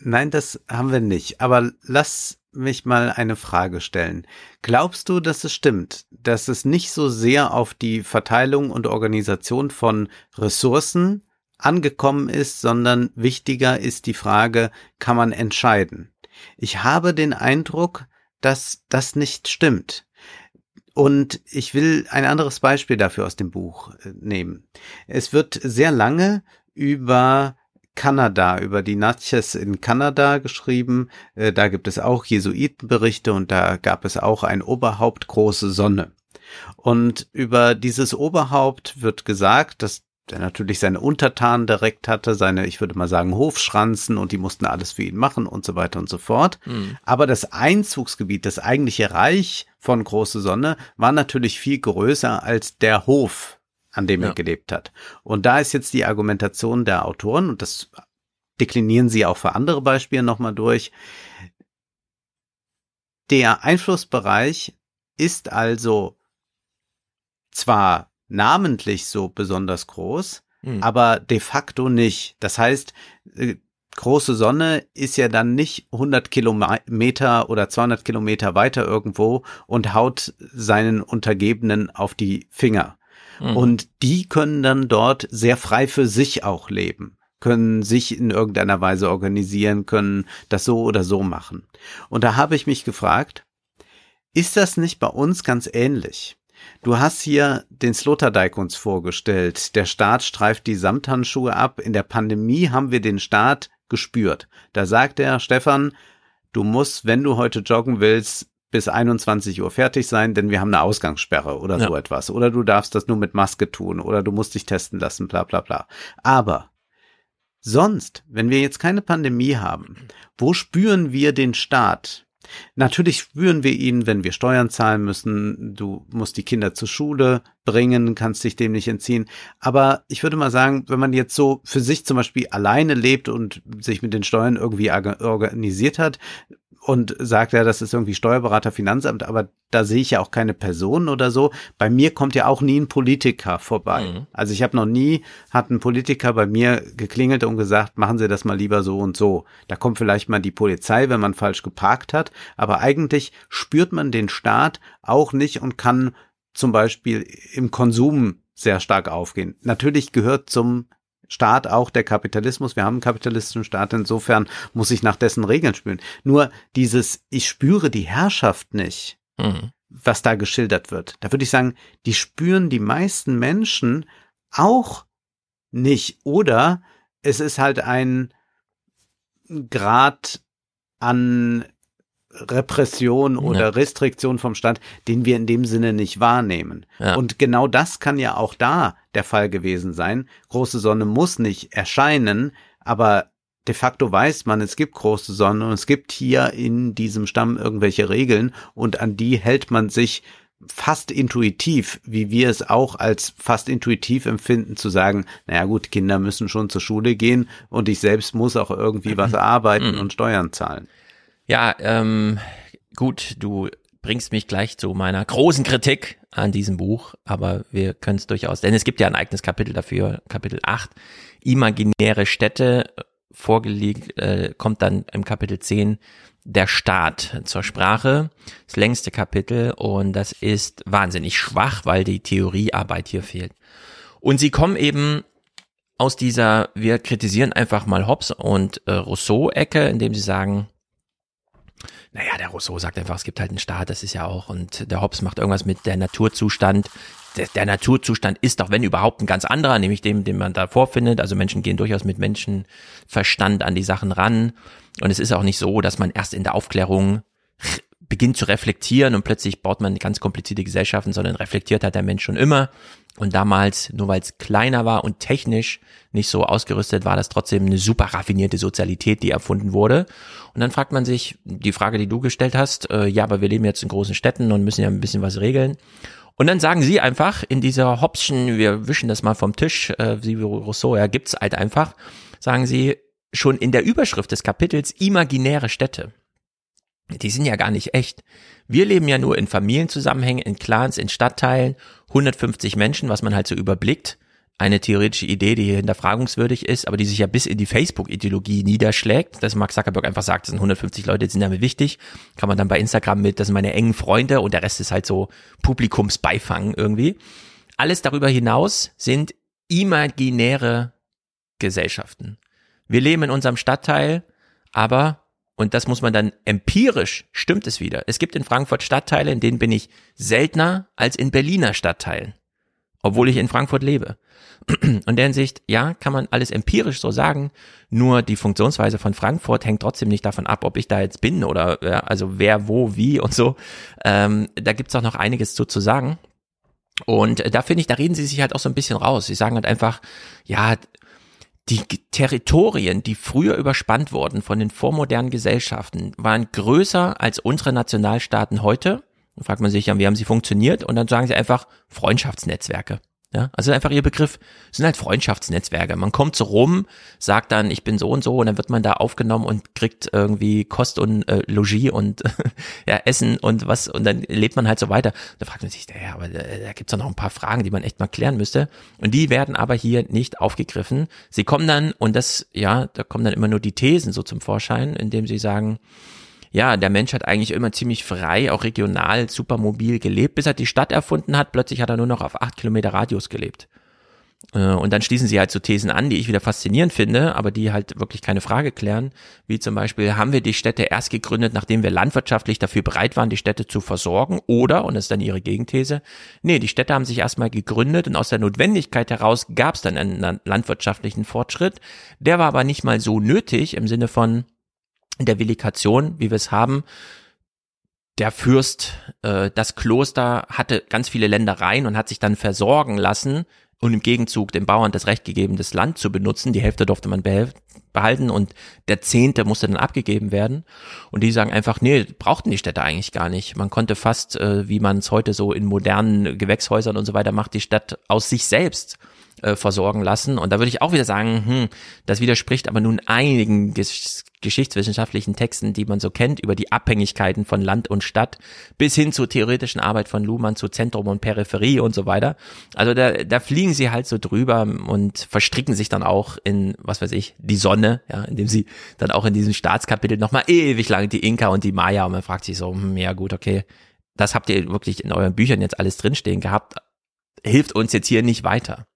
nein, das haben wir nicht. Aber lass mich mal eine Frage stellen. Glaubst du, dass es stimmt, dass es nicht so sehr auf die Verteilung und Organisation von Ressourcen angekommen ist, sondern wichtiger ist die Frage, kann man entscheiden? Ich habe den Eindruck, dass das nicht stimmt. Und ich will ein anderes Beispiel dafür aus dem Buch äh, nehmen. Es wird sehr lange über Kanada, über die Natchez in Kanada geschrieben. Äh, Da gibt es auch Jesuitenberichte und da gab es auch ein Oberhaupt große Sonne. Und über dieses Oberhaupt wird gesagt, dass der natürlich seine Untertanen direkt hatte, seine, ich würde mal sagen, Hofschranzen und die mussten alles für ihn machen und so weiter und so fort. Aber das Einzugsgebiet, das eigentliche Reich von Große Sonne war natürlich viel größer als der Hof, an dem Ja. er gelebt hat. Und da ist jetzt die Argumentation der Autoren, und das deklinieren sie auch für andere Beispiele nochmal durch. Der Einflussbereich ist also zwar namentlich so besonders groß, Hm. aber de facto nicht. Das heißt, äh, große Sonne ist ja dann nicht 100 Kilometer oder 200 Kilometer weiter irgendwo und haut seinen Untergebenen auf die Finger. Mhm. Und die können dann dort sehr frei für sich auch leben, können sich in irgendeiner Weise organisieren, können das so oder so machen. Und da habe ich mich gefragt, ist das nicht bei uns ganz ähnlich? Du hast hier den Sloterdijk uns vorgestellt. Der Staat streift die Samthandschuhe ab. In der Pandemie haben wir den Staat gespürt. Da sagt er, Stefan, du musst, wenn du heute joggen willst, bis 21 Uhr fertig sein, denn wir haben eine Ausgangssperre oder so Ja. etwas. Oder du darfst das nur mit Maske tun oder du musst dich testen lassen, bla bla bla. Aber sonst, wenn wir jetzt keine Pandemie haben, wo spüren wir den Staat? Natürlich spüren wir ihn, wenn wir Steuern zahlen müssen. Du musst die Kinder zur Schule bringen, kannst dich dem nicht entziehen. Aber ich würde mal sagen, wenn man jetzt so für sich zum Beispiel alleine lebt und sich mit den Steuern irgendwie orga- organisiert hat und sagt, ja, das ist irgendwie Steuerberater, Finanzamt, aber da sehe ich ja auch keine Person oder so. Bei mir kommt ja auch nie ein Politiker vorbei. Mhm. Also ich habe noch nie, hat ein Politiker bei mir geklingelt und gesagt, machen Sie das mal lieber so und so. Da kommt vielleicht mal die Polizei, wenn man falsch geparkt hat, aber eigentlich spürt man den Staat auch nicht und kann zum Beispiel im Konsum sehr stark aufgehen. Natürlich gehört zum Staat auch der Kapitalismus. Wir haben einen kapitalistischen Staat, insofern muss ich nach dessen Regeln spüren. Nur dieses, ich spüre die Herrschaft nicht, Mhm. was da geschildert wird. Da würde ich sagen, die spüren die meisten Menschen auch nicht. Oder es ist halt ein Grad an Repression Ja. oder Restriktion vom Staat, den wir in dem Sinne nicht wahrnehmen. Ja. Und genau das kann ja auch da der Fall gewesen sein. Große Sonne muss nicht erscheinen, aber de facto weiß man, es gibt große Sonne und es gibt hier in diesem Stamm irgendwelche Regeln und an die hält man sich fast intuitiv, wie wir es auch als fast intuitiv empfinden, zu sagen, naja gut, Kinder müssen schon zur Schule gehen und ich selbst muss auch irgendwie was arbeiten Mhm. und Steuern zahlen. Ja, ähm, gut, du bringst mich gleich zu meiner großen Kritik an diesem Buch, aber wir können es durchaus, denn es gibt ja ein eigenes Kapitel dafür, Kapitel 8, imaginäre Städte, vorgelegt, äh, kommt dann im Kapitel 10 der Staat zur Sprache, das längste Kapitel und das ist wahnsinnig schwach, weil die Theoriearbeit hier fehlt. Und sie kommen eben aus dieser, wir kritisieren einfach mal Hobbes und äh, Rousseau-Ecke, indem sie sagen, naja, der Rousseau sagt einfach, es gibt halt einen Staat, das ist ja auch, und der Hobbes macht irgendwas mit der Naturzustand. Der, der Naturzustand ist doch, wenn überhaupt, ein ganz anderer, nämlich dem, den man da vorfindet. Also Menschen gehen durchaus mit Menschenverstand an die Sachen ran. Und es ist auch nicht so, dass man erst in der Aufklärung beginnt zu reflektieren und plötzlich baut man ganz komplizierte Gesellschaften, sondern reflektiert hat der Mensch schon immer. Und damals, nur weil es kleiner war und technisch nicht so ausgerüstet, war das trotzdem eine super raffinierte Sozialität, die erfunden wurde. Und dann fragt man sich, die Frage, die du gestellt hast, äh, ja, aber wir leben jetzt in großen Städten und müssen ja ein bisschen was regeln. Und dann sagen sie einfach in dieser Hobbschen, wir wischen das mal vom Tisch, äh, wie Rousseau, ja, gibt's halt einfach, sagen sie schon in der Überschrift des Kapitels imaginäre Städte. Die sind ja gar nicht echt. Wir leben ja nur in Familienzusammenhängen, in Clans, in Stadtteilen, 150 Menschen, was man halt so überblickt. Eine theoretische Idee, die hier hinterfragungswürdig ist, aber die sich ja bis in die Facebook-Ideologie niederschlägt, dass Mark Zuckerberg einfach sagt, das sind 150 Leute, die sind damit wichtig, kann man dann bei Instagram mit, das sind meine engen Freunde und der Rest ist halt so Publikumsbeifang irgendwie. Alles darüber hinaus sind imaginäre Gesellschaften. Wir leben in unserem Stadtteil, aber und das muss man dann empirisch, stimmt es wieder. Es gibt in Frankfurt Stadtteile, in denen bin ich seltener als in Berliner Stadtteilen, obwohl ich in Frankfurt lebe. Und der Hinsicht, ja, kann man alles empirisch so sagen, nur die Funktionsweise von Frankfurt hängt trotzdem nicht davon ab, ob ich da jetzt bin oder ja, also wer, wo, wie und so. Ähm, da gibt's auch noch einiges zu, zu sagen. Und äh, da finde ich, da reden sie sich halt auch so ein bisschen raus. Sie sagen halt einfach, ja, die Territorien, die früher überspannt wurden von den vormodernen Gesellschaften, waren größer als unsere Nationalstaaten heute. Dann fragt man sich ja, wie haben sie funktioniert? Und dann sagen sie einfach Freundschaftsnetzwerke. Ja, also einfach ihr Begriff sind halt Freundschaftsnetzwerke. Man kommt so rum, sagt dann, ich bin so und so, und dann wird man da aufgenommen und kriegt irgendwie Kost und äh, Logis und ja, Essen und was, und dann lebt man halt so weiter. Da fragt man sich, ja, aber da, da gibt's doch noch ein paar Fragen, die man echt mal klären müsste. Und die werden aber hier nicht aufgegriffen. Sie kommen dann, und das, ja, da kommen dann immer nur die Thesen so zum Vorschein, indem sie sagen, ja, der Mensch hat eigentlich immer ziemlich frei, auch regional, supermobil gelebt, bis er die Stadt erfunden hat. Plötzlich hat er nur noch auf acht Kilometer Radius gelebt. Äh, Und dann schließen sie halt so Thesen an, die ich wieder faszinierend finde, aber die halt wirklich keine Frage klären. Wie zum Beispiel, haben wir die Städte erst gegründet, nachdem wir landwirtschaftlich dafür bereit waren, die Städte zu versorgen? Oder, und das ist dann ihre Gegenthese, nee, die Städte haben sich erstmal gegründet und aus der Notwendigkeit heraus gab es dann einen landwirtschaftlichen Fortschritt. Der war aber nicht mal so nötig im Sinne von, der Villikation, wie wir es haben, der Fürst, äh, das Kloster hatte ganz viele Ländereien und hat sich dann versorgen lassen und im Gegenzug den Bauern das Recht gegeben, das Land zu benutzen. Die Hälfte durfte man behalten und der Zehnte musste dann abgegeben werden. Und die sagen einfach, nee, brauchten die Städte eigentlich gar nicht. Man konnte fast, äh, wie man es heute so in modernen Gewächshäusern und so weiter macht, die Stadt aus sich selbst äh, versorgen lassen. Und da würde ich auch wieder sagen, hm, das widerspricht aber nun einigen ges geschichtswissenschaftlichen Texten, die man so kennt, über die Abhängigkeiten von Land und Stadt, bis hin zur theoretischen Arbeit von Luhmann zu Zentrum und Peripherie und so weiter. Also da, da fliegen sie halt so drüber und verstricken sich dann auch in, was weiß ich, die Sonne, ja, indem sie dann auch in diesem Staatskapitel nochmal ewig lang die Inka und die Maya und man fragt sich so, hm, ja gut, okay, das habt ihr wirklich in euren Büchern jetzt alles drinstehen gehabt, hilft uns jetzt hier nicht weiter.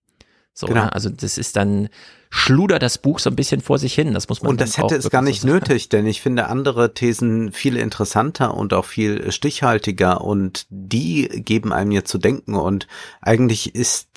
So, Genau. ne? also das ist dann schludert das Buch so ein bisschen vor sich hin. Das muss man Und das hätte es gar nicht so nötig, denn ich finde andere Thesen viel interessanter und auch viel stichhaltiger und die geben einem ja zu denken und eigentlich ist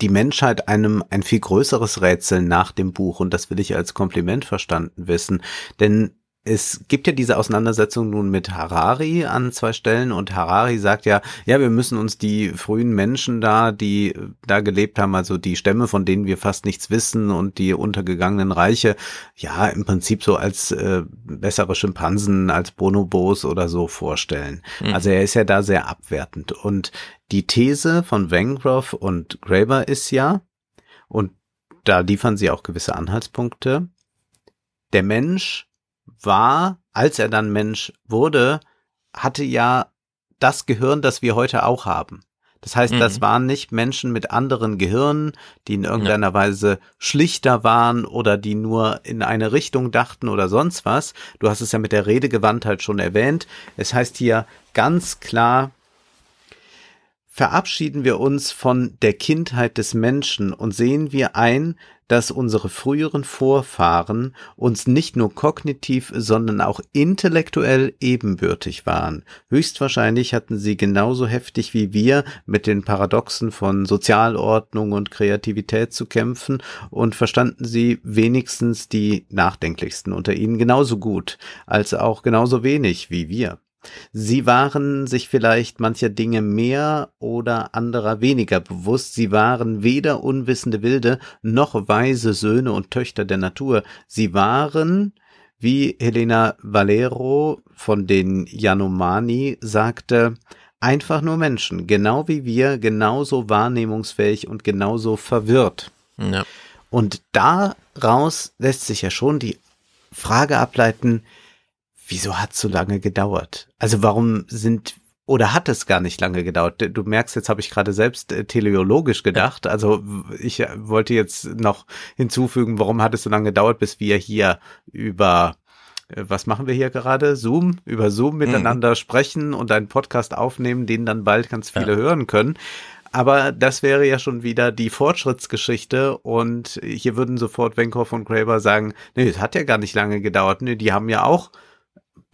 die Menschheit einem ein viel größeres Rätsel nach dem Buch und das will ich als Kompliment verstanden wissen, denn es gibt ja diese Auseinandersetzung nun mit Harari an zwei Stellen und Harari sagt ja, ja, wir müssen uns die frühen Menschen da, die da gelebt haben, also die Stämme, von denen wir fast nichts wissen und die untergegangenen Reiche, ja, im Prinzip so als äh, bessere Schimpansen, als Bonobos oder so vorstellen. Mhm. Also er ist ja da sehr abwertend und die These von Wengroff und Graeber ist ja, und da liefern sie auch gewisse Anhaltspunkte, der Mensch war, als er dann Mensch wurde, hatte ja das Gehirn, das wir heute auch haben. Das heißt, mhm. das waren nicht Menschen mit anderen Gehirnen, die in irgendeiner ja. Weise schlichter waren oder die nur in eine Richtung dachten oder sonst was. Du hast es ja mit der Redegewandtheit schon erwähnt. Es heißt hier ganz klar, verabschieden wir uns von der Kindheit des Menschen und sehen wir ein, dass unsere früheren Vorfahren uns nicht nur kognitiv, sondern auch intellektuell ebenbürtig waren. Höchstwahrscheinlich hatten sie genauso heftig wie wir mit den Paradoxen von Sozialordnung und Kreativität zu kämpfen und verstanden sie wenigstens die nachdenklichsten unter ihnen genauso gut, als auch genauso wenig wie wir. Sie waren sich vielleicht mancher Dinge mehr oder anderer weniger bewusst. Sie waren weder unwissende Wilde noch weise Söhne und Töchter der Natur. Sie waren, wie Helena Valero von den Yanomani sagte, einfach nur Menschen, genau wie wir, genauso wahrnehmungsfähig und genauso verwirrt. Ja. Und daraus lässt sich ja schon die Frage ableiten, wieso hat es so lange gedauert? Also warum sind oder hat es gar nicht lange gedauert? Du merkst, jetzt habe ich gerade selbst äh, teleologisch gedacht. Also ich äh, wollte jetzt noch hinzufügen, warum hat es so lange gedauert, bis wir hier über äh, was machen wir hier gerade? Zoom, über Zoom miteinander mhm. sprechen und einen Podcast aufnehmen, den dann bald ganz viele ja. hören können. Aber das wäre ja schon wieder die Fortschrittsgeschichte und hier würden sofort Wenkoff und Graeber sagen, nee, es hat ja gar nicht lange gedauert. Nee, die haben ja auch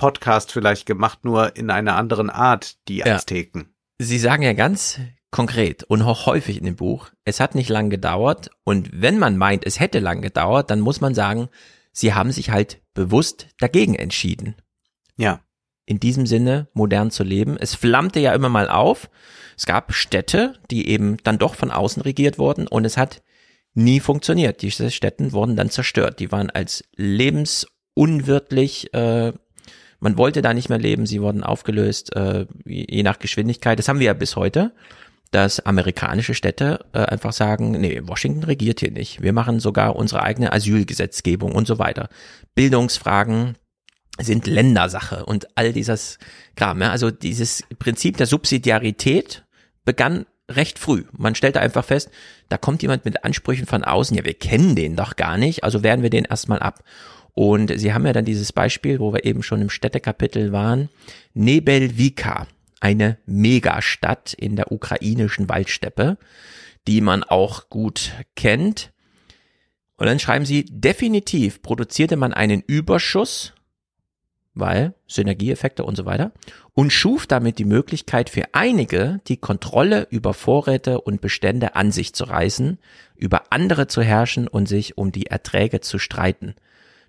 Podcast vielleicht gemacht, nur in einer anderen Art, die Azteken. Ja. Sie sagen ja ganz konkret und auch häufig in dem Buch, es hat nicht lang gedauert und wenn man meint, es hätte lang gedauert, dann muss man sagen, sie haben sich halt bewusst dagegen entschieden. Ja. In diesem Sinne modern zu leben. Es flammte ja immer mal auf. Es gab Städte, die eben dann doch von außen regiert wurden und es hat nie funktioniert. Diese Städten wurden dann zerstört. Die waren als lebensunwirtlich äh, man wollte da nicht mehr leben, sie wurden aufgelöst, äh, je nach Geschwindigkeit. Das haben wir ja bis heute, dass amerikanische Städte äh, einfach sagen, nee, Washington regiert hier nicht. Wir machen sogar unsere eigene Asylgesetzgebung und so weiter. Bildungsfragen sind Ländersache und all dieses Kram. Ja? Also dieses Prinzip der Subsidiarität begann recht früh. Man stellte einfach fest, da kommt jemand mit Ansprüchen von außen, ja, wir kennen den doch gar nicht, also wehren wir den erstmal ab. Und sie haben ja dann dieses Beispiel, wo wir eben schon im Städtekapitel waren, Nebelvika, eine Megastadt in der ukrainischen Waldsteppe, die man auch gut kennt. Und dann schreiben sie, definitiv produzierte man einen Überschuss, weil Synergieeffekte und so weiter, und schuf damit die Möglichkeit für einige, die Kontrolle über Vorräte und Bestände an sich zu reißen, über andere zu herrschen und sich um die Erträge zu streiten.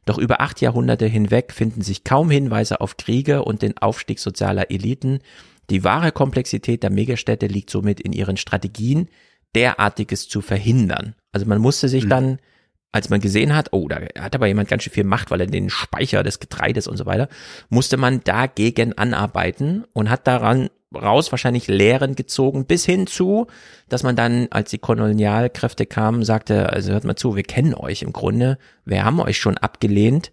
Doch über acht Jahrhunderte hinweg finden sich kaum Hinweise auf Kriege und den Aufstieg sozialer Eliten. Die wahre Komplexität der Megastädte liegt somit in ihren Strategien, derartiges zu verhindern. Also man musste sich mhm. dann, als man gesehen hat, oh, da hat aber jemand ganz schön viel Macht, weil er den Speicher des Getreides und so weiter, musste man dagegen anarbeiten und hat daran raus wahrscheinlich Lehren gezogen, bis hin zu, dass man dann, als die Kolonialkräfte kamen, sagte, also hört mal zu, wir kennen euch im Grunde, wir haben euch schon abgelehnt.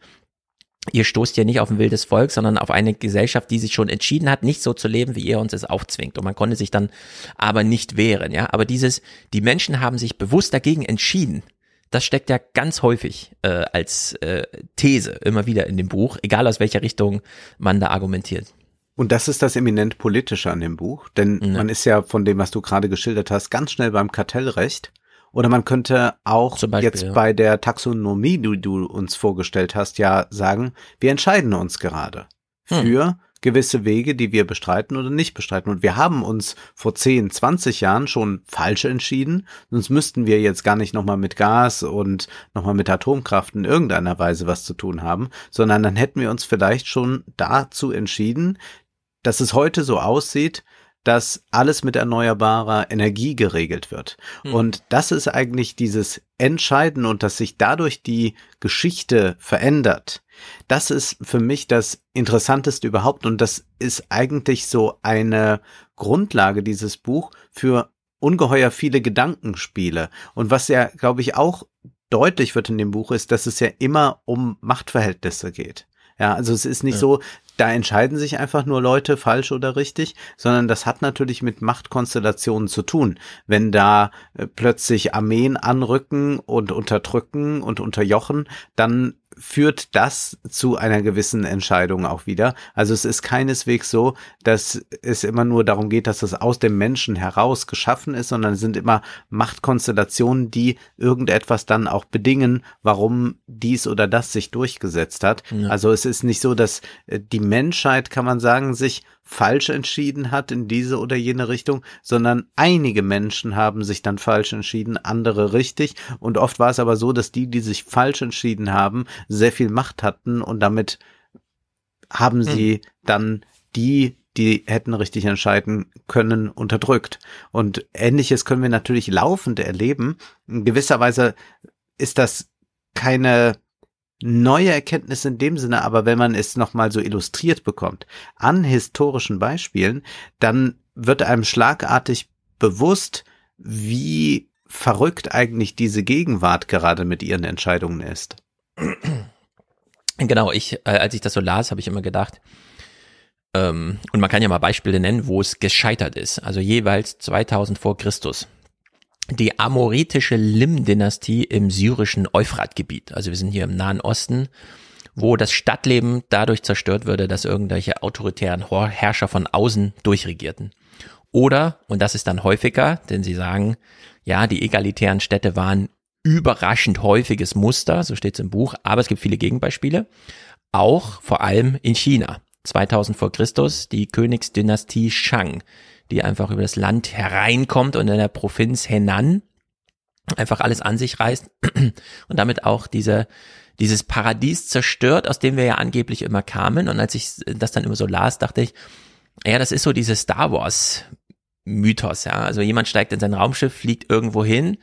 Ihr stoßt ja nicht auf ein wildes Volk, sondern auf eine Gesellschaft, die sich schon entschieden hat, nicht so zu leben, wie ihr uns es aufzwingt. Und man konnte sich dann aber nicht wehren, ja. Aber dieses, die Menschen haben sich bewusst dagegen entschieden. Das steckt ja ganz häufig äh, als äh, These immer wieder in dem Buch, egal aus welcher Richtung man da argumentiert. Und das ist das eminent politische an dem Buch, denn ja. man ist ja von dem, was du gerade geschildert hast, ganz schnell beim Kartellrecht. Oder man könnte auch Beispiel, jetzt ja. bei der Taxonomie, die du uns vorgestellt hast, ja sagen, wir entscheiden uns gerade hm. für gewisse Wege, die wir bestreiten oder nicht bestreiten. Und wir haben uns vor 10, 20 Jahren schon falsch entschieden. Sonst müssten wir jetzt gar nicht nochmal mit Gas und nochmal mit Atomkraft in irgendeiner Weise was zu tun haben, sondern dann hätten wir uns vielleicht schon dazu entschieden, dass es heute so aussieht, dass alles mit erneuerbarer Energie geregelt wird. Mhm. Und das ist eigentlich dieses Entscheiden und dass sich dadurch die Geschichte verändert. Das ist für mich das Interessanteste überhaupt und das ist eigentlich so eine Grundlage dieses Buch für ungeheuer viele Gedankenspiele. Und was ja, glaube ich, auch deutlich wird in dem Buch ist, dass es ja immer um Machtverhältnisse geht. Ja, also es ist nicht ja. so, da entscheiden sich einfach nur Leute falsch oder richtig, sondern das hat natürlich mit Machtkonstellationen zu tun. Wenn da äh, plötzlich Armeen anrücken und unterdrücken und unterjochen, dann führt das zu einer gewissen Entscheidung auch wieder. Also es ist keineswegs so, dass es immer nur darum geht, dass es aus dem Menschen heraus geschaffen ist, sondern es sind immer Machtkonstellationen, die irgendetwas dann auch bedingen, warum dies oder das sich durchgesetzt hat. Ja. Also es ist nicht so, dass äh, die Menschheit, kann man sagen, sich falsch entschieden hat in diese oder jene Richtung, sondern einige Menschen haben sich dann falsch entschieden, andere richtig. Und oft war es aber so, dass die, die sich falsch entschieden haben, sehr viel Macht hatten und damit haben sie hm. dann die, die hätten richtig entscheiden können, unterdrückt. Und ähnliches können wir natürlich laufend erleben. In gewisser Weise ist das keine neue Erkenntnis in dem Sinne, aber wenn man es nochmal so illustriert bekommt an historischen Beispielen, dann wird einem schlagartig bewusst, wie verrückt eigentlich diese Gegenwart gerade mit ihren Entscheidungen ist. Genau, ich, äh, als ich das so las, habe ich immer gedacht, ähm, und man kann ja mal Beispiele nennen, wo es gescheitert ist. Also jeweils 2000 vor Christus die amoritische Lim-Dynastie im syrischen Euphratgebiet. Also wir sind hier im Nahen Osten, wo das Stadtleben dadurch zerstört würde, dass irgendwelche autoritären Herrscher von außen durchregierten. Oder, und das ist dann häufiger, denn sie sagen, ja, die egalitären Städte waren überraschend häufiges Muster, so steht es im Buch, aber es gibt viele Gegenbeispiele, auch vor allem in China. 2000 vor Christus, die Königsdynastie Shang, die einfach über das Land hereinkommt und in der Provinz Henan einfach alles an sich reißt und damit auch diese dieses Paradies zerstört, aus dem wir ja angeblich immer kamen. Und als ich das dann immer so las, dachte ich, ja, das ist so dieses Star Wars Mythos, ja. Also jemand steigt in sein Raumschiff, fliegt irgendwo hin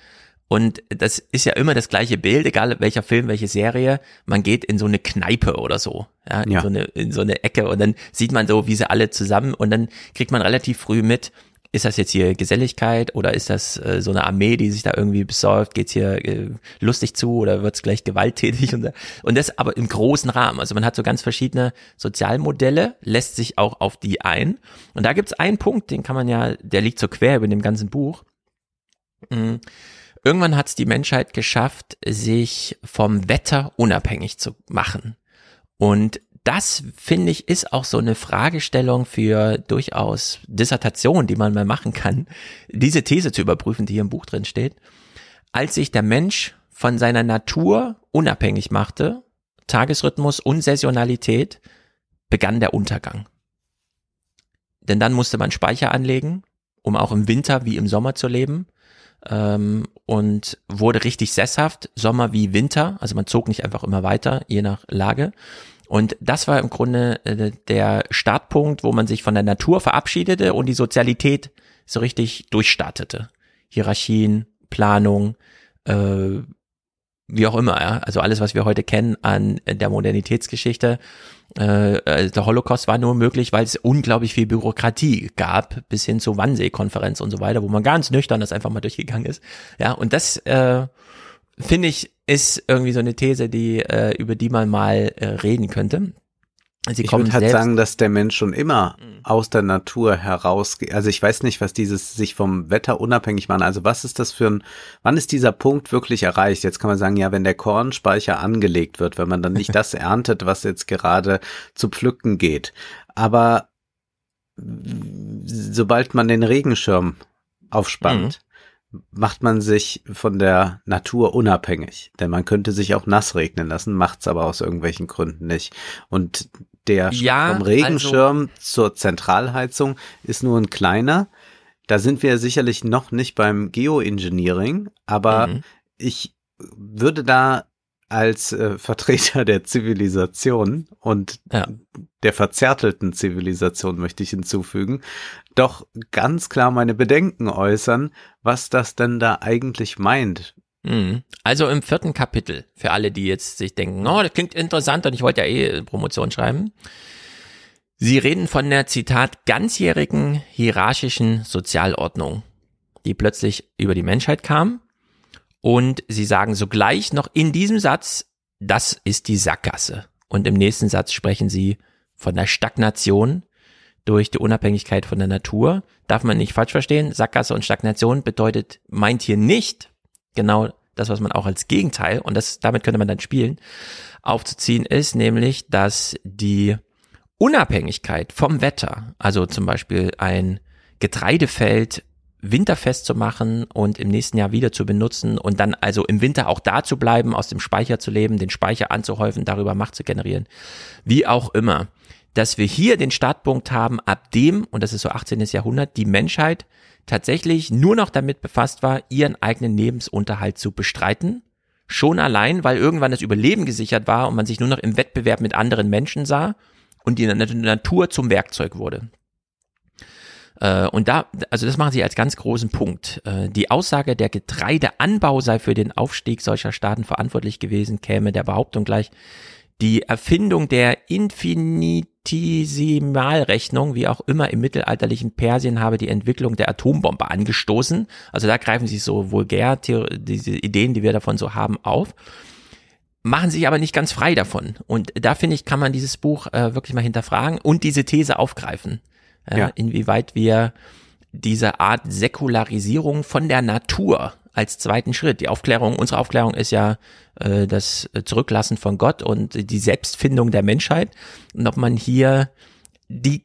und das ist ja immer das gleiche Bild, egal welcher Film, welche Serie. Man geht in so eine Kneipe oder so, ja, in, ja. So, eine, in so eine Ecke und dann sieht man so, wie sie alle zusammen und dann kriegt man relativ früh mit, ist das jetzt hier Geselligkeit oder ist das äh, so eine Armee, die sich da irgendwie besäuft, geht's hier äh, lustig zu oder wird's gleich gewalttätig und, und das aber im großen Rahmen. Also man hat so ganz verschiedene Sozialmodelle, lässt sich auch auf die ein. Und da gibt's einen Punkt, den kann man ja, der liegt so quer über dem ganzen Buch. Mhm Irgendwann hat es die Menschheit geschafft, sich vom Wetter unabhängig zu machen. Und das, finde ich, ist auch so eine Fragestellung für durchaus Dissertation, die man mal machen kann, diese These zu überprüfen, die hier im Buch drin steht. Als sich der Mensch von seiner Natur unabhängig machte, Tagesrhythmus und Saisonalität, begann der Untergang. Denn dann musste man Speicher anlegen, um auch im Winter wie im Sommer zu leben ähm, und wurde richtig sesshaft, Sommer wie Winter, also man zog nicht einfach immer weiter, je nach Lage. Und das war im Grunde äh, der Startpunkt, wo man sich von der Natur verabschiedete und die Sozialität so richtig durchstartete. Hierarchien, Planung, äh, wie auch immer, ja. Also alles, was wir heute kennen an der Modernitätsgeschichte. Äh, äh, der Holocaust war nur möglich, weil es unglaublich viel Bürokratie gab, bis hin zur Wannsee-Konferenz und so weiter, wo man ganz nüchtern das einfach mal durchgegangen ist. Ja, und das äh, finde ich, ist irgendwie so eine These, die, äh, über die man mal äh, reden könnte. Sie ich würde halt sagen, dass der Mensch schon immer mhm. aus der Natur herausgeht. Also ich weiß nicht, was dieses sich vom Wetter unabhängig machen. Also was ist das für ein, wann ist dieser Punkt wirklich erreicht? Jetzt kann man sagen, ja, wenn der Kornspeicher angelegt wird, wenn man dann nicht das erntet, was jetzt gerade zu pflücken geht. Aber sobald man den Regenschirm aufspannt, mhm macht man sich von der Natur unabhängig. Denn man könnte sich auch nass regnen lassen, macht's aber aus irgendwelchen Gründen nicht. Und der Ja, vom Regenschirm zur Zentralheizung ist nur ein kleiner. Da sind wir sicherlich noch nicht beim Geoengineering, aber Mhm. ich würde da als äh, Vertreter der Zivilisation und Ja. der verzärtelten Zivilisation möchte ich hinzufügen, doch ganz klar meine Bedenken äußern, was das denn da eigentlich meint. Mhm. Also im vierten Kapitel, für alle, die jetzt sich denken, oh, das klingt interessant und ich wollte ja eh Promotion schreiben. Sie reden von der, Zitat, ganzjährigen hierarchischen Sozialordnung, die plötzlich über die Menschheit kam. Und sie sagen sogleich noch in diesem Satz, das ist die Sackgasse. Und im nächsten Satz sprechen sie von der Stagnation durch die Unabhängigkeit von der Natur. Darf man nicht falsch verstehen. Sackgasse und Stagnation bedeutet, meint hier nicht genau das, was man auch als Gegenteil, und das, damit könnte man dann spielen, aufzuziehen ist, nämlich, dass die Unabhängigkeit vom Wetter, also zum Beispiel ein Getreidefeld winterfest zu machen und im nächsten Jahr wieder zu benutzen und dann also im Winter auch da zu bleiben, aus dem Speicher zu leben, den Speicher anzuhäufen, darüber Macht zu generieren, wie auch immer, dass wir hier den Startpunkt haben, ab dem, und das ist so 18. Jahrhundert, die Menschheit tatsächlich nur noch damit befasst war, ihren eigenen Lebensunterhalt zu bestreiten. Schon allein, weil irgendwann das Überleben gesichert war und man sich nur noch im Wettbewerb mit anderen Menschen sah und die Natur zum Werkzeug wurde. Äh, Und da, also das machen sie als ganz großen Punkt. Äh, Die Aussage, der Getreideanbau sei für den Aufstieg solcher Staaten verantwortlich gewesen, käme der Behauptung gleich, die Erfindung der Infinitesimalrechnung, wie auch immer im mittelalterlichen Persien, habe die Entwicklung der Atombombe angestoßen. Also da greifen sie so vulgär diese Ideen, die wir davon so haben, auf. Machen sich aber nicht ganz frei davon. Und da finde ich, kann man dieses Buch äh, wirklich mal hinterfragen und diese These aufgreifen. Äh, Ja. Inwieweit wir diese Art Säkularisierung von der Natur als zweiten Schritt. Die Aufklärung, unsere Aufklärung ist ja äh, das Zurücklassen von Gott und die Selbstfindung der Menschheit. Und ob man hier die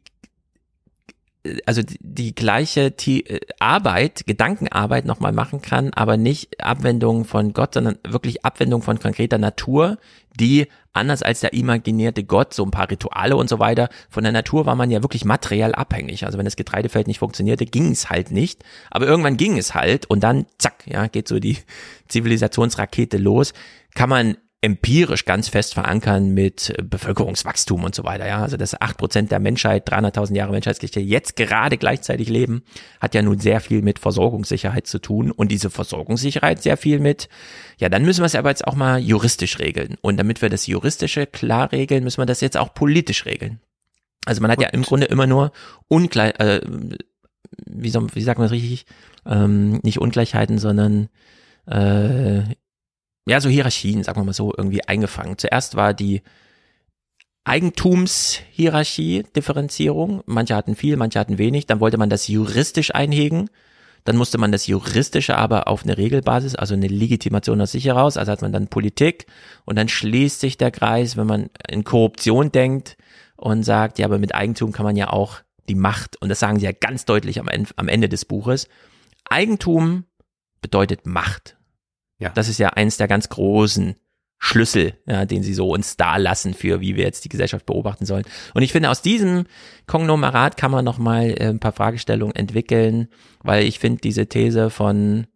also die, die gleiche T Arbeit, Gedankenarbeit nochmal machen kann, aber nicht Abwendung von Gott, sondern wirklich Abwendung von konkreter Natur, die anders als der imaginierte Gott, so ein paar Rituale und so weiter, von der Natur war man ja wirklich materiell abhängig. Also wenn das Getreidefeld nicht funktionierte, ging es halt nicht. Aber irgendwann ging es halt und dann, zack, ja, geht so die Zivilisationsrakete los. Kann man empirisch ganz fest verankern mit Bevölkerungswachstum und so weiter. Ja, also dass acht Prozent der Menschheit, 300.000 Jahre Menschheitsgeschichte jetzt gerade gleichzeitig leben, hat ja nun sehr viel mit Versorgungssicherheit zu tun und diese Versorgungssicherheit sehr viel mit, ja, dann müssen wir es aber jetzt auch mal juristisch regeln. Und damit wir das juristische klar regeln, müssen wir das jetzt auch politisch regeln. Also man hat ja im Grunde immer nur ungleich, äh, wie, soll, wie sagt man das richtig? Ähm, nicht Ungleichheiten, sondern äh, ja, so Hierarchien, sagen wir mal so, irgendwie eingefangen. Zuerst war die Eigentumshierarchie, Differenzierung. Manche hatten viel, manche hatten wenig. Dann wollte man das juristisch einhegen. Dann musste man das Juristische aber auf eine Regelbasis, also eine Legitimation aus sich heraus. Also hat man dann Politik und dann schließt sich der Kreis, wenn man in Korruption denkt und sagt, ja, aber mit Eigentum kann man ja auch die Macht, und das sagen sie ja ganz deutlich am am Ende des Buches, Eigentum bedeutet Macht. Ja. Das ist ja eins der ganz großen Schlüssel, ja, den sie so uns da lassen für, wie wir jetzt die Gesellschaft beobachten sollen. Und ich finde, aus diesem Konglomerat kann man noch mal äh, ein paar Fragestellungen entwickeln, weil ich finde diese These von,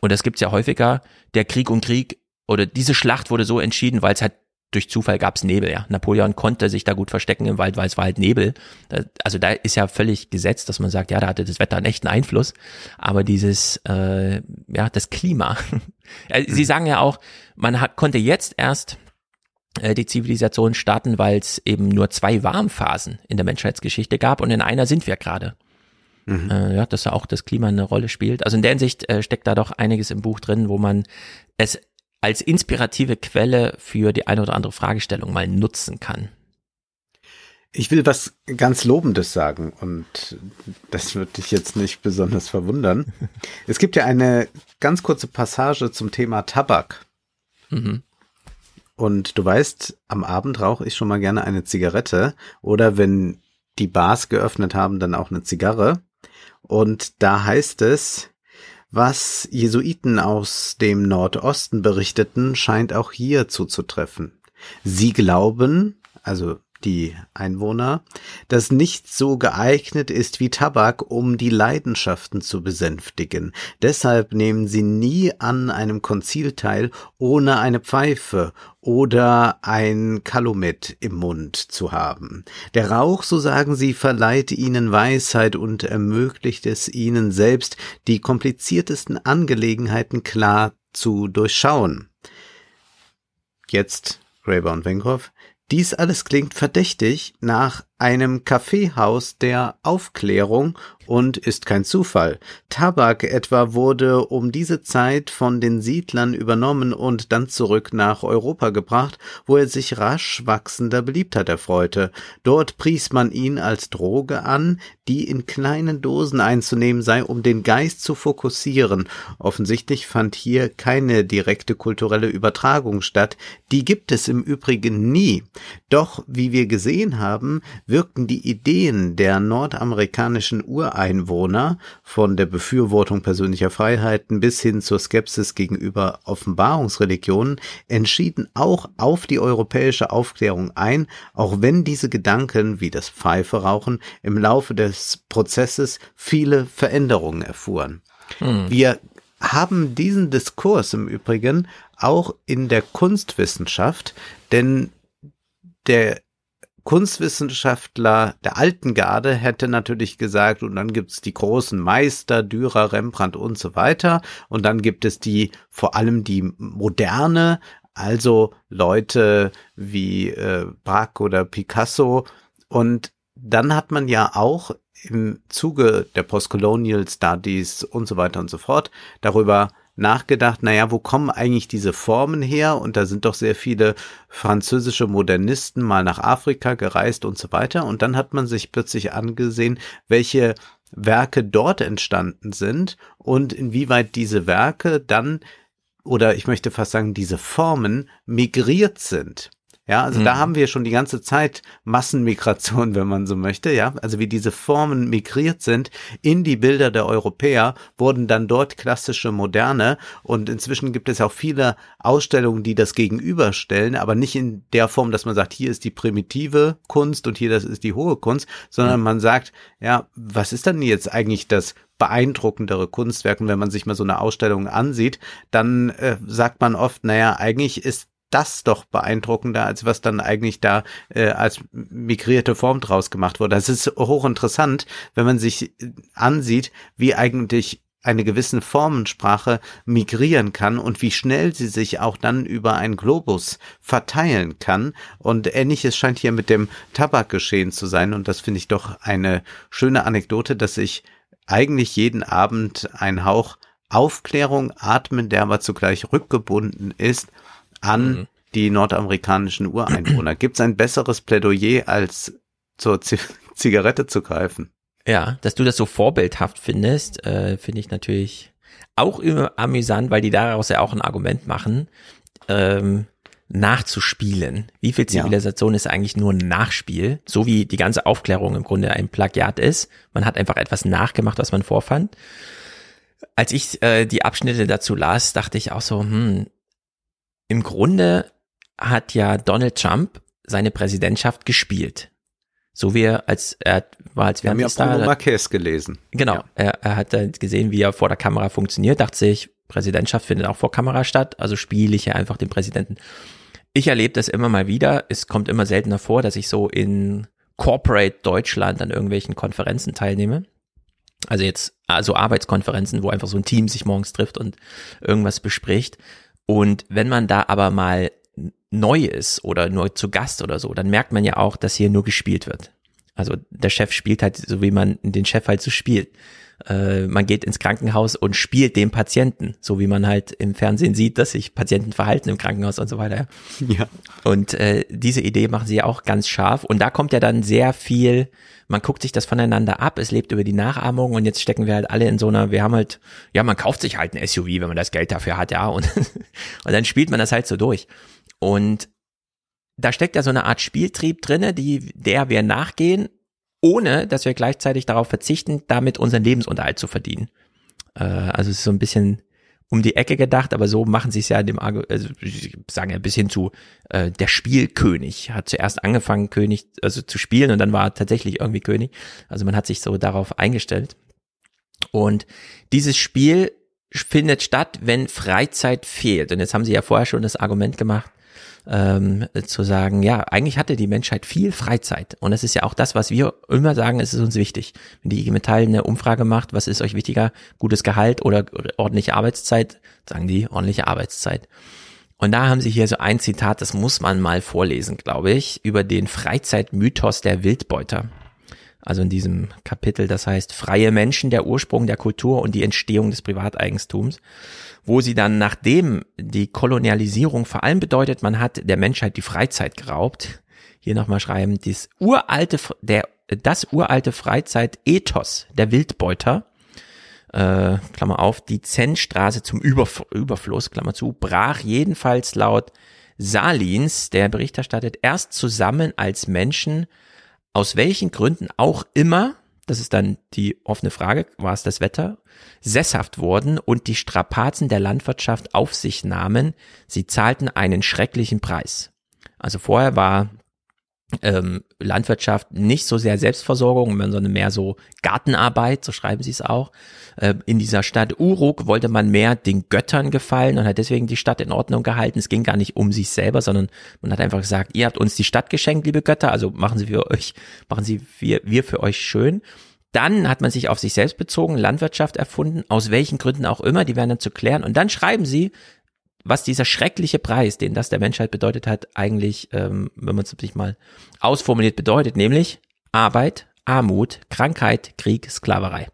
und das gibt's ja häufiger, der Krieg und Krieg oder diese Schlacht wurde so entschieden, weil es halt durch Zufall gab's Nebel, ja. Napoleon konnte sich da gut verstecken im Wald, weil es war halt Nebel. Also da ist ja völlig gesetzt, dass man sagt, ja, da hatte das Wetter einen echten Einfluss. Aber dieses, äh, ja, das Klima. Äh, Sie sagen ja auch, man hat, konnte jetzt erst äh, die Zivilisation starten, weil es eben nur zwei Warmphasen in der Menschheitsgeschichte gab und in einer sind wir gerade. Mhm. Äh, ja, dass da auch das Klima eine Rolle spielt. Also in der Hinsicht äh, steckt da doch einiges im Buch drin, wo man es als inspirative Quelle für die eine oder andere Fragestellung mal nutzen kann. Ich will was ganz Lobendes sagen und das wird dich jetzt nicht besonders verwundern. Es gibt ja eine ganz kurze Passage zum Thema Tabak. Mhm. Und du weißt, am Abend rauche ich schon mal gerne eine Zigarette oder wenn die Bars geöffnet haben, dann auch eine Zigarre. Und da heißt es, Was Jesuiten aus dem Nordosten berichteten, scheint auch hier zuzutreffen. Sie glauben, also die Einwohner, dass nichts so geeignet ist wie Tabak, um die Leidenschaften zu besänftigen. Deshalb nehmen sie nie an einem Konzil teil, ohne eine Pfeife oder ein Kalumet im Mund zu haben. Der Rauch, so sagen sie, verleiht ihnen Weisheit und ermöglicht es ihnen selbst, die kompliziertesten Angelegenheiten klar zu durchschauen. Jetzt Graeber und Wenkhoff. Dies alles klingt verdächtig nach einem Kaffeehaus der Aufklärung und ist kein Zufall. Tabak etwa wurde um diese Zeit von den Siedlern übernommen und dann zurück nach Europa gebracht, wo er sich rasch wachsender Beliebtheit erfreute. Dort pries man ihn als Droge an, die in kleinen Dosen einzunehmen sei, um den Geist zu fokussieren. Offensichtlich fand hier keine direkte kulturelle Übertragung statt. Die gibt es im Übrigen nie. Doch, wie wir gesehen haben, wirkten die Ideen der nordamerikanischen Ureinwohner von der Befürwortung persönlicher Freiheiten bis hin zur Skepsis gegenüber Offenbarungsreligionen entschieden auch auf die europäische Aufklärung ein, auch wenn diese Gedanken wie das Pfeiferauchen im Laufe des Prozesses viele Veränderungen erfuhren. Hm. Wir haben diesen Diskurs im Übrigen auch in der Kunstwissenschaft, denn der Kunstwissenschaftler der alten Garde hätte natürlich gesagt, und dann gibt's die großen Meister, Dürer, Rembrandt und so weiter, und dann gibt es die, vor allem die moderne, also Leute wie äh, Braque oder Picasso, und dann hat man ja auch im Zuge der Postcolonial Studies und so weiter und so fort darüber nachgedacht, naja, wo kommen eigentlich diese Formen her? Und da sind doch sehr viele französische Modernisten mal nach Afrika gereist und so weiter. Und dann hat man sich plötzlich angesehen, welche Werke dort entstanden sind und inwieweit diese Werke dann oder ich möchte fast sagen, diese Formen migriert sind. Ja, also mhm. da haben wir schon die ganze Zeit Massenmigration, wenn man so möchte, ja. Also wie diese Formen migriert sind in die Bilder der Europäer, wurden dann dort klassische Moderne und inzwischen gibt es auch viele Ausstellungen, die das gegenüberstellen, aber nicht in der Form, dass man sagt, hier ist die primitive Kunst und hier das ist die hohe Kunst, sondern mhm. man sagt, ja, was ist denn jetzt eigentlich das beeindruckendere Kunstwerk. Und wenn man sich mal so eine Ausstellung ansieht, dann äh, sagt man oft, naja, eigentlich ist das doch beeindruckender, als was dann eigentlich da äh, als migrierte Form draus gemacht wurde. Das ist hochinteressant, wenn man sich ansieht, wie eigentlich eine gewisse Formensprache migrieren kann und wie schnell sie sich auch dann über einen Globus verteilen kann. Und ähnliches scheint hier mit dem Tabak geschehen zu sein. Und das finde ich doch eine schöne Anekdote, dass ich eigentlich jeden Abend ein Hauch Aufklärung atmen, der aber zugleich rückgebunden ist an mhm. die nordamerikanischen Ureinwohner. Gibt es ein besseres Plädoyer, als zur Z Zigarette zu greifen? Ja, dass du das so vorbildhaft findest, äh, finde ich natürlich auch amüsant, weil die daraus ja auch ein Argument machen, ähm, nachzuspielen. Wie viel Zivilisation ja. ist eigentlich nur ein Nachspiel? So wie die ganze Aufklärung im Grunde ein Plagiat ist. Man hat einfach etwas nachgemacht, was man vorfand. Als ich äh, die Abschnitte dazu las, dachte ich auch so, hm, im Grunde hat ja Donald Trump seine Präsidentschaft gespielt. So wie er als er war als während Wir haben ja Bruno Marquez gelesen. Genau, ja. er, er hat dann gesehen, wie er vor der Kamera funktioniert, dachte sich, Präsidentschaft findet auch vor Kamera statt, also spiele ich ja einfach den Präsidenten. Ich erlebe das immer mal wieder. Es kommt immer seltener vor, dass ich so in Corporate Deutschland an irgendwelchen Konferenzen teilnehme. Also jetzt, also Arbeitskonferenzen, wo einfach so ein Team sich morgens trifft und irgendwas bespricht. Und wenn man da aber mal neu ist oder nur zu Gast oder so, dann merkt man ja auch, dass hier nur gespielt wird. Also der Chef spielt halt so, wie man den Chef halt so spielt. Äh, man geht ins Krankenhaus und spielt den Patienten, so wie man halt im Fernsehen sieht, dass sich Patienten verhalten im Krankenhaus und so weiter. Ja. Und äh, diese Idee machen sie ja auch ganz scharf. Und da kommt ja dann sehr viel, man guckt sich das voneinander ab, es lebt über die Nachahmung und jetzt stecken wir halt alle in so einer, wir haben halt, ja, man kauft sich halt ein SUV, wenn man das Geld dafür hat, ja, und, und dann spielt man das halt so durch. Und da steckt ja so eine Art Spieltrieb drinne, die der wir nachgehen, ohne dass wir gleichzeitig darauf verzichten, damit unseren Lebensunterhalt zu verdienen. Äh, also es ist so ein bisschen um die Ecke gedacht, aber so machen sie es ja in dem, Argu- also sagen ja bis hin zu äh, der Spielkönig hat zuerst angefangen König also zu spielen und dann war er tatsächlich irgendwie König. Also man hat sich so darauf eingestellt. Und dieses Spiel findet statt, wenn Freizeit fehlt. Und jetzt haben sie ja vorher schon das Argument gemacht, ähm, zu sagen, ja, eigentlich hatte die Menschheit viel Freizeit. Und das ist ja auch das, was wir immer sagen, es ist uns wichtig. Wenn die IG Metall eine Umfrage macht, was ist euch wichtiger, gutes Gehalt oder ordentliche Arbeitszeit, sagen die ordentliche Arbeitszeit. Und da haben sie hier so ein Zitat, das muss man mal vorlesen, glaube ich, über den Freizeitmythos der Wildbeuter. Also in diesem Kapitel, das heißt Freie Menschen, der Ursprung der Kultur und die Entstehung des Privateigentums, wo sie dann, nachdem die Kolonialisierung vor allem bedeutet, man hat der Menschheit die Freizeit geraubt, hier nochmal schreiben, das uralte, der, das uralte Freizeitethos der Wildbeuter, äh, Klammer auf, die Zennstraße zum Überf Überfluss, Klammer zu, brach jedenfalls laut Salins, der Bericht erstattet, erst zusammen als Menschen, aus welchen Gründen auch immer, das ist dann die offene Frage, war es das Wetter, sesshaft wurden und die Strapazen der Landwirtschaft auf sich nahmen, sie zahlten einen schrecklichen Preis. Also vorher war ähm, Landwirtschaft nicht so sehr Selbstversorgung, sondern mehr so Gartenarbeit, so schreiben sie es auch. Äh, in dieser Stadt Uruk wollte man mehr den Göttern gefallen und hat deswegen die Stadt in Ordnung gehalten. Es ging gar nicht um sich selber, sondern man hat einfach gesagt, ihr habt uns die Stadt geschenkt, liebe Götter, also machen sie für euch, machen sie wir, wir für euch schön. Dann hat man sich auf sich selbst bezogen, Landwirtschaft erfunden, aus welchen Gründen auch immer, die werden dann zu klären. Und dann schreiben sie, was dieser schreckliche Preis, den das der Menschheit bedeutet hat, eigentlich, ähm, wenn man es sich mal ausformuliert bedeutet, nämlich Arbeit, Armut, Krankheit, Krieg, Sklaverei.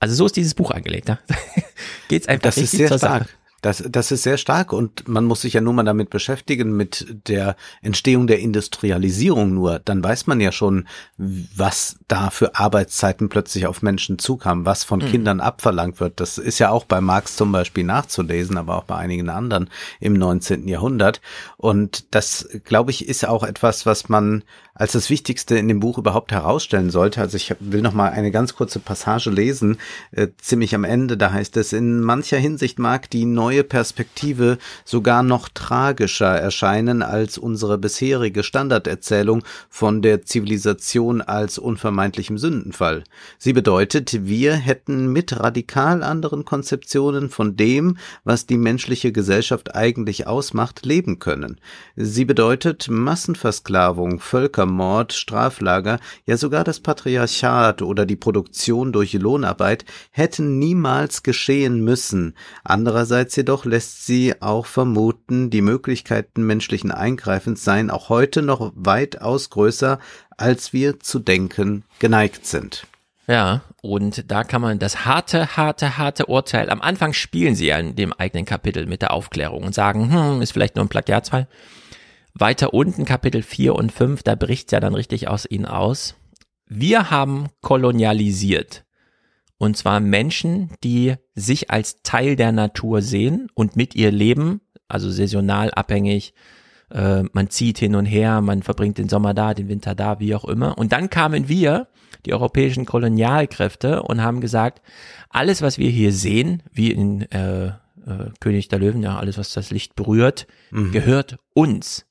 Also so ist dieses Buch angelegt. Ne? Geht's einfach Das ist sehr zur stark. Sache. Das, das ist sehr stark und man muss sich ja nur mal damit beschäftigen, mit der Entstehung der Industrialisierung nur. Dann weiß man ja schon, was da für Arbeitszeiten plötzlich auf Menschen zukam, was von Kindern abverlangt wird. Das ist ja auch bei Marx zum Beispiel nachzulesen, aber auch bei einigen anderen im 19. Jahrhundert. Und das, glaube ich, ist auch etwas, was man als das Wichtigste in dem Buch überhaupt herausstellen sollte. Also ich will noch mal eine ganz kurze Passage lesen, äh, ziemlich am Ende. Da heißt es, in mancher Hinsicht mag die neue Perspektive sogar noch tragischer erscheinen als unsere bisherige Standarderzählung von der Zivilisation als unvermeidlichem Sündenfall. Sie bedeutet, wir hätten mit radikal anderen Konzeptionen von dem, was die menschliche Gesellschaft eigentlich ausmacht, leben können. Sie bedeutet Massenversklavung, Völkermord, Straflager, ja sogar das Patriarchat oder die Produktion durch Lohnarbeit hätten niemals geschehen müssen. Andererseits jedoch lässt sie auch vermuten, die Möglichkeiten menschlichen Eingreifens seien auch heute noch weitaus größer, als wir zu denken geneigt sind. Ja, und da kann man das harte, harte, harte Urteil, am Anfang spielen sie ja in dem eigenen Kapitel mit der Aufklärung und sagen, hm, ist vielleicht nur ein Plagiatsfall. Weiter unten, Kapitel 4 und 5, da bricht ja dann richtig aus ihnen aus. Wir haben kolonialisiert. Und zwar Menschen, die sich als Teil der Natur sehen und mit ihr leben, also saisonal abhängig. Äh, man zieht hin und her, man verbringt den Sommer da, den Winter da, wie auch immer. Und dann kamen wir, die europäischen Kolonialkräfte, und haben gesagt, alles, was wir hier sehen, wie in äh, äh, König der Löwen, ja, alles, was das Licht berührt, gehört uns.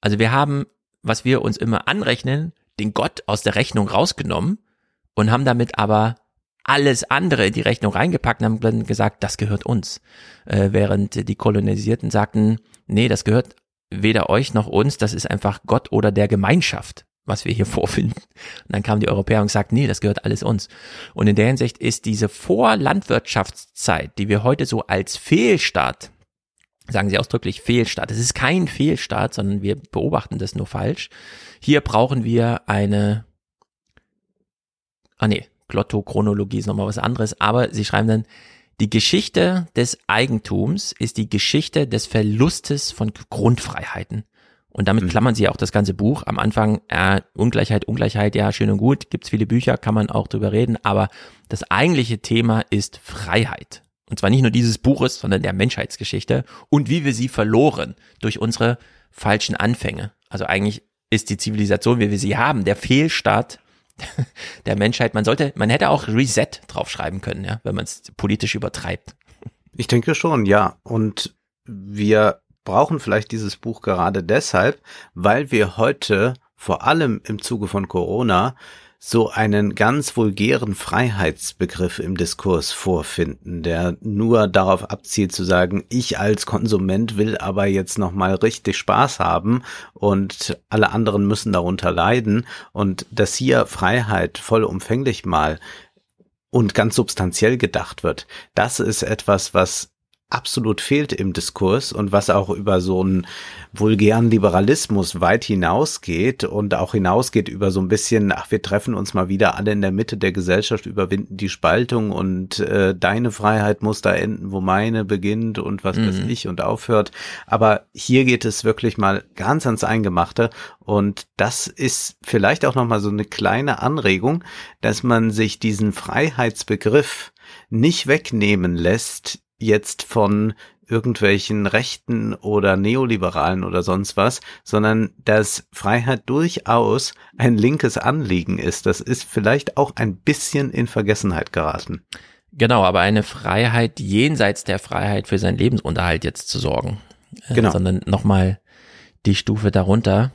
Also wir haben, was wir uns immer anrechnen, den Gott aus der Rechnung rausgenommen und haben damit aber alles andere in die Rechnung reingepackt und haben gesagt, das gehört uns. Äh, während die Kolonisierten sagten, nee, das gehört weder euch noch uns, das ist einfach Gott oder der Gemeinschaft, was wir hier vorfinden. Und dann kamen die Europäer und gesagt, nee, das gehört alles uns. Und in der Hinsicht ist diese Vorlandwirtschaftszeit, die wir heute so als Fehlstart sagen sie ausdrücklich Fehlstart. Es ist kein Fehlstart, sondern wir beobachten das nur falsch. Hier brauchen wir eine, ah nee, Glottochronologie ist nochmal was anderes, aber sie schreiben dann, die Geschichte des Eigentums ist die Geschichte des Verlustes von Grundfreiheiten. Und damit klammern sie auch das ganze Buch. Am Anfang, äh, Ungleichheit, Ungleichheit, ja, schön und gut, gibt's viele Bücher, kann man auch drüber reden, aber das eigentliche Thema ist Freiheit. Und zwar nicht nur dieses Buches, sondern der Menschheitsgeschichte und wie wir sie verloren durch unsere falschen Anfänge. Also eigentlich ist die Zivilisation, wie wir sie haben, der Fehlstart der Menschheit. Man sollte, man hätte auch Reset draufschreiben können, ja, wenn man es politisch übertreibt. Ich denke schon, ja. Und wir brauchen vielleicht dieses Buch gerade deshalb, weil wir heute vor allem im Zuge von Corona so einen ganz vulgären Freiheitsbegriff im Diskurs vorfinden, der nur darauf abzielt zu sagen, ich als Konsument will aber jetzt noch mal richtig Spaß haben und alle anderen müssen darunter leiden und dass hier Freiheit vollumfänglich mal und ganz substanziell gedacht wird, das ist etwas, was absolut fehlt im Diskurs und was auch über so einen vulgären Liberalismus weit hinausgeht und auch hinausgeht über so ein bisschen, ach, wir treffen uns mal wieder alle in der Mitte der Gesellschaft, überwinden die Spaltung und äh, deine Freiheit muss da enden, wo meine beginnt und was mhm. weiß ich und aufhört. Aber hier geht es wirklich mal ganz ans Eingemachte und das ist vielleicht auch nochmal so eine kleine Anregung, dass man sich diesen Freiheitsbegriff nicht wegnehmen lässt, jetzt von irgendwelchen Rechten oder Neoliberalen oder sonst was, sondern dass Freiheit durchaus ein linkes Anliegen ist. Das ist vielleicht auch ein bisschen in Vergessenheit geraten. Genau, aber eine Freiheit jenseits der Freiheit für seinen Lebensunterhalt jetzt zu sorgen. Äh, genau. Äh, sondern nochmal die Stufe darunter.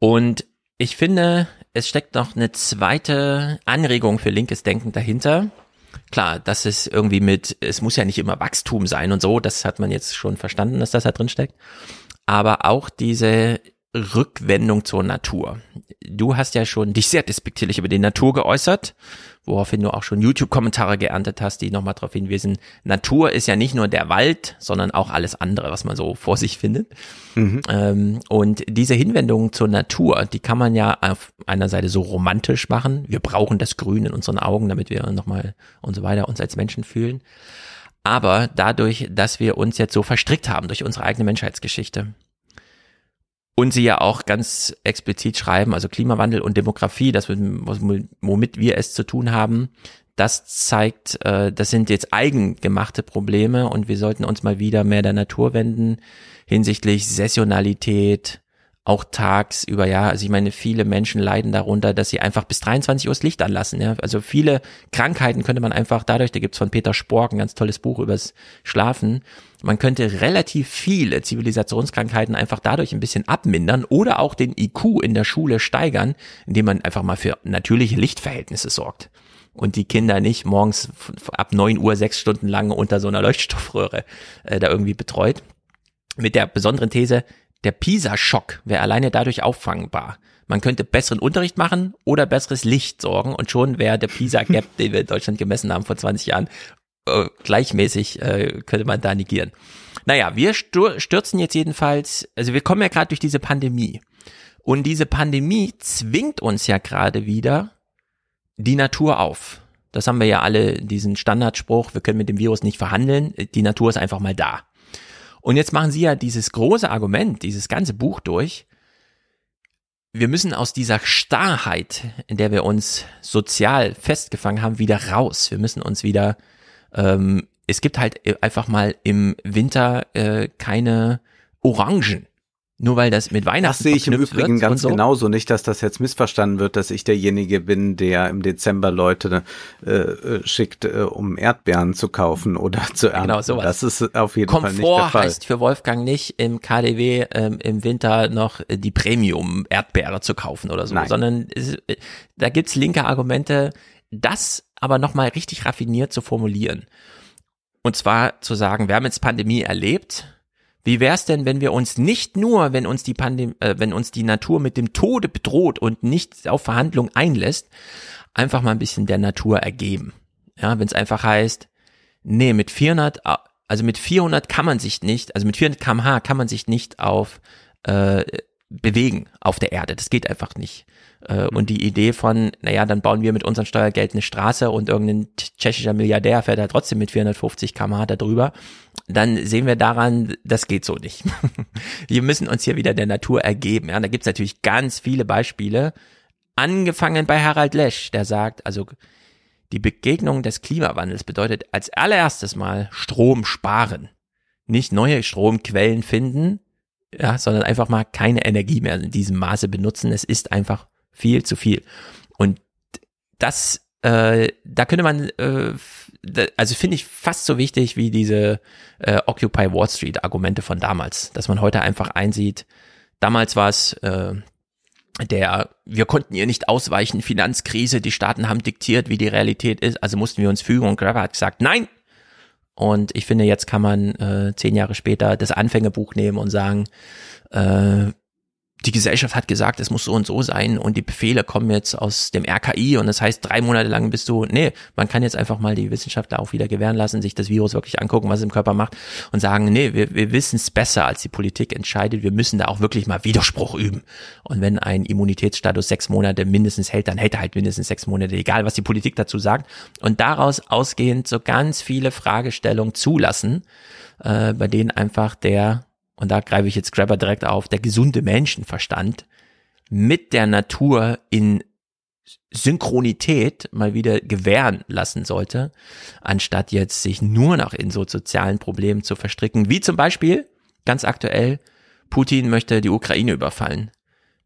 Und ich finde, es steckt noch eine zweite Anregung für linkes Denken dahinter klar, das ist irgendwie mit, es muss ja nicht immer Wachstum sein und so, das hat man jetzt schon verstanden, dass das da drin steckt. Aber auch diese Rückwendung zur Natur. Du hast ja schon dich sehr despektierlich über die Natur geäußert woraufhin du auch schon YouTube-Kommentare geerntet hast, die nochmal darauf hinweisen, Natur ist ja nicht nur der Wald, sondern auch alles andere, was man so vor sich findet. Mhm. Ähm, und diese Hinwendung zur Natur, die kann man ja auf einer Seite so romantisch machen. Wir brauchen das Grün in unseren Augen, damit wir nochmal und so weiter uns als Menschen fühlen. Aber dadurch, dass wir uns jetzt so verstrickt haben durch unsere eigene Menschheitsgeschichte, und sie ja auch ganz explizit schreiben, also Klimawandel und Demografie, das womit wir es zu tun haben, das zeigt, äh, das sind jetzt eigengemachte Probleme und wir sollten uns mal wieder mehr der Natur wenden hinsichtlich Saisonalität, auch tagsüber, ja. Also ich meine, viele Menschen leiden darunter, dass sie einfach bis 23 Uhr das Licht anlassen, ja. Also viele Krankheiten könnte man einfach dadurch, da gibt's von Peter Spork ein ganz tolles Buch übers Schlafen, man könnte relativ viele Zivilisationskrankheiten einfach dadurch ein bisschen abmindern oder auch den IQ in der Schule steigern, indem man einfach mal für natürliche Lichtverhältnisse sorgt und die Kinder nicht morgens ab neun Uhr sechs Stunden lang unter so einer Leuchtstoffröhre äh, da irgendwie betreut. Mit der besonderen These, der PISA-Schock wäre alleine dadurch auffangbar. Man könnte besseren Unterricht machen oder besseres Licht sorgen und schon wäre der PISA-Gap, den wir in Deutschland gemessen haben vor 20 Jahren, äh, gleichmäßig äh, könnte man da negieren. Naja, wir stürzen jetzt jedenfalls, also wir kommen ja gerade durch diese Pandemie. Und diese Pandemie zwingt uns ja gerade wieder die Natur auf. Das haben wir ja alle, diesen Standardspruch, wir können mit dem Virus nicht verhandeln, die Natur ist einfach mal da. Und jetzt machen sie ja dieses große Argument, dieses ganze Buch durch. Wir müssen aus dieser Starrheit, in der wir uns sozial festgefangen haben, wieder raus. Wir müssen uns wieder, ähm, es gibt halt einfach mal im Winter äh, keine Orangen. Nur weil das mit Weihnachten Das sehe ich im Übrigen ganz so. genauso. Nicht, dass das jetzt missverstanden wird, dass ich derjenige bin, der im Dezember Leute äh, äh schickt, äh, um Erdbeeren zu kaufen oder zu ernten. Genau, sowas. Das ist auf jeden Komfort Fall nicht der Fall. heißt für Wolfgang nicht im KDW ähm, im Winter noch die Premium-Erdbeere zu kaufen oder so, Nein. sondern es, äh, da gibt's linke Argumente, das aber nochmal richtig raffiniert zu formulieren. Und zwar zu sagen, wir haben jetzt Pandemie erlebt, wie wär's denn, wenn wir uns nicht nur, wenn uns die Pandemie, äh, wenn uns die Natur mit dem Tode bedroht und nicht auf Verhandlung einlässt, einfach mal ein bisschen der Natur ergeben. Ja, wenn es einfach heißt, nee, mit 400, also mit 400 kann man sich nicht, also mit 400 kmh kann man sich nicht auf äh, bewegen auf der Erde. Das geht einfach nicht. Äh, und die Idee von, naja, dann bauen wir mit unserem Steuergeld eine Straße und irgendein tschechischer Milliardär fährt halt trotzdem mit 450 kmh da drüber, dann sehen wir daran, das geht so nicht. wir müssen uns hier wieder der Natur ergeben. Ja, da gibt's natürlich ganz viele Beispiele, angefangen bei Harald Lesch, der sagt, also die Begegnung des Klimawandels bedeutet als allererstes mal Strom sparen. Nicht neue Stromquellen finden, ja, sondern einfach mal keine Energie mehr in diesem Maße benutzen. Es ist einfach viel zu viel. Und das, äh, da könnte man, äh, da, also finde ich fast so wichtig wie diese äh, Occupy Wall Street Argumente von damals, dass man heute einfach einsieht, damals war es äh, der, wir konnten ihr nicht ausweichen, Finanzkrise, die Staaten haben diktiert, wie die Realität ist, also mussten wir uns fügen und Grabber hat gesagt, nein. Und ich finde, jetzt kann man äh, zehn Jahre später das Anfängebuch nehmen und sagen, äh, die Gesellschaft hat gesagt, es muss so und so sein und die Befehle kommen jetzt aus dem RKI und das heißt, drei Monate lang bist du, nee, man kann jetzt einfach mal die Wissenschaftler auch wieder gewähren lassen, sich das Virus wirklich angucken, was es im Körper macht und sagen, nee, wir, wir wissen es besser, als die Politik entscheidet, wir müssen da auch wirklich mal Widerspruch üben. Und wenn ein Immunitätsstatus sechs Monate mindestens hält, dann hält er halt mindestens sechs Monate, egal was die Politik dazu sagt. Und daraus ausgehend so ganz viele Fragestellungen zulassen, äh, bei denen einfach der und da greife ich jetzt Grabber direkt auf, der gesunde Menschenverstand mit der Natur in Synchronität mal wieder gewähren lassen sollte, anstatt jetzt sich nur noch in so sozialen Problemen zu verstricken, wie zum Beispiel, ganz aktuell, Putin möchte die Ukraine überfallen.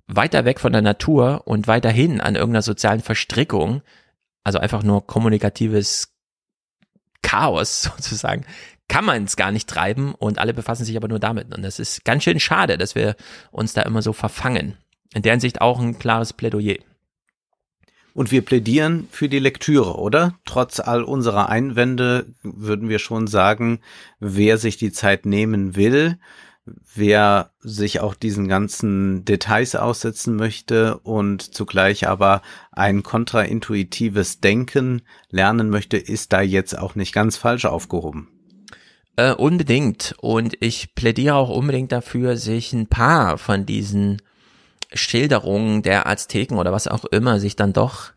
Weiter weg von der Natur und weiterhin an irgendeiner sozialen Verstrickung, also einfach nur kommunikatives Chaos sozusagen, kann man es gar nicht treiben und alle befassen sich aber nur damit. Und das ist ganz schön schade, dass wir uns da immer so verfangen. In der Hinsicht auch ein klares Plädoyer. Und wir plädieren für die Lektüre, oder? Trotz all unserer Einwände würden wir schon sagen, wer sich die Zeit nehmen will, wer sich auch diesen ganzen Details aussetzen möchte und zugleich aber ein kontraintuitives Denken lernen möchte, ist da jetzt auch nicht ganz falsch aufgehoben. Äh, unbedingt. Und ich plädiere auch unbedingt dafür, sich ein paar von diesen Schilderungen der Azteken oder was auch immer sich dann doch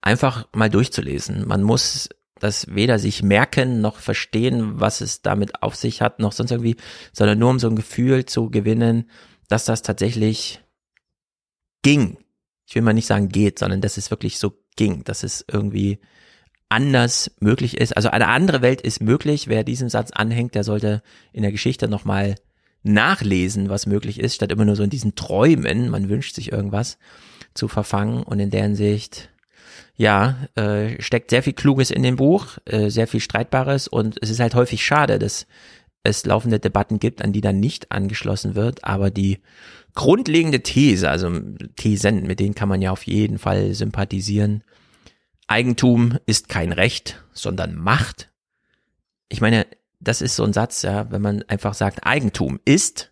einfach mal durchzulesen. Man muss das weder sich merken noch verstehen, was es damit auf sich hat, noch sonst irgendwie, sondern nur um so ein Gefühl zu gewinnen, dass das tatsächlich ging. Ich will mal nicht sagen geht, sondern dass es wirklich so ging, dass es irgendwie anders möglich ist. Also eine andere Welt ist möglich. Wer diesem Satz anhängt, der sollte in der Geschichte nochmal nachlesen, was möglich ist, statt immer nur so in diesen Träumen, man wünscht sich irgendwas, zu verfangen. Und in der Hinsicht, ja, äh, steckt sehr viel Kluges in dem Buch, äh, sehr viel Streitbares und es ist halt häufig schade, dass es laufende Debatten gibt, an die dann nicht angeschlossen wird, aber die grundlegende These, also Thesen, mit denen kann man ja auf jeden Fall sympathisieren, Eigentum ist kein Recht, sondern Macht. Ich meine, das ist so ein Satz, ja, wenn man einfach sagt, Eigentum ist,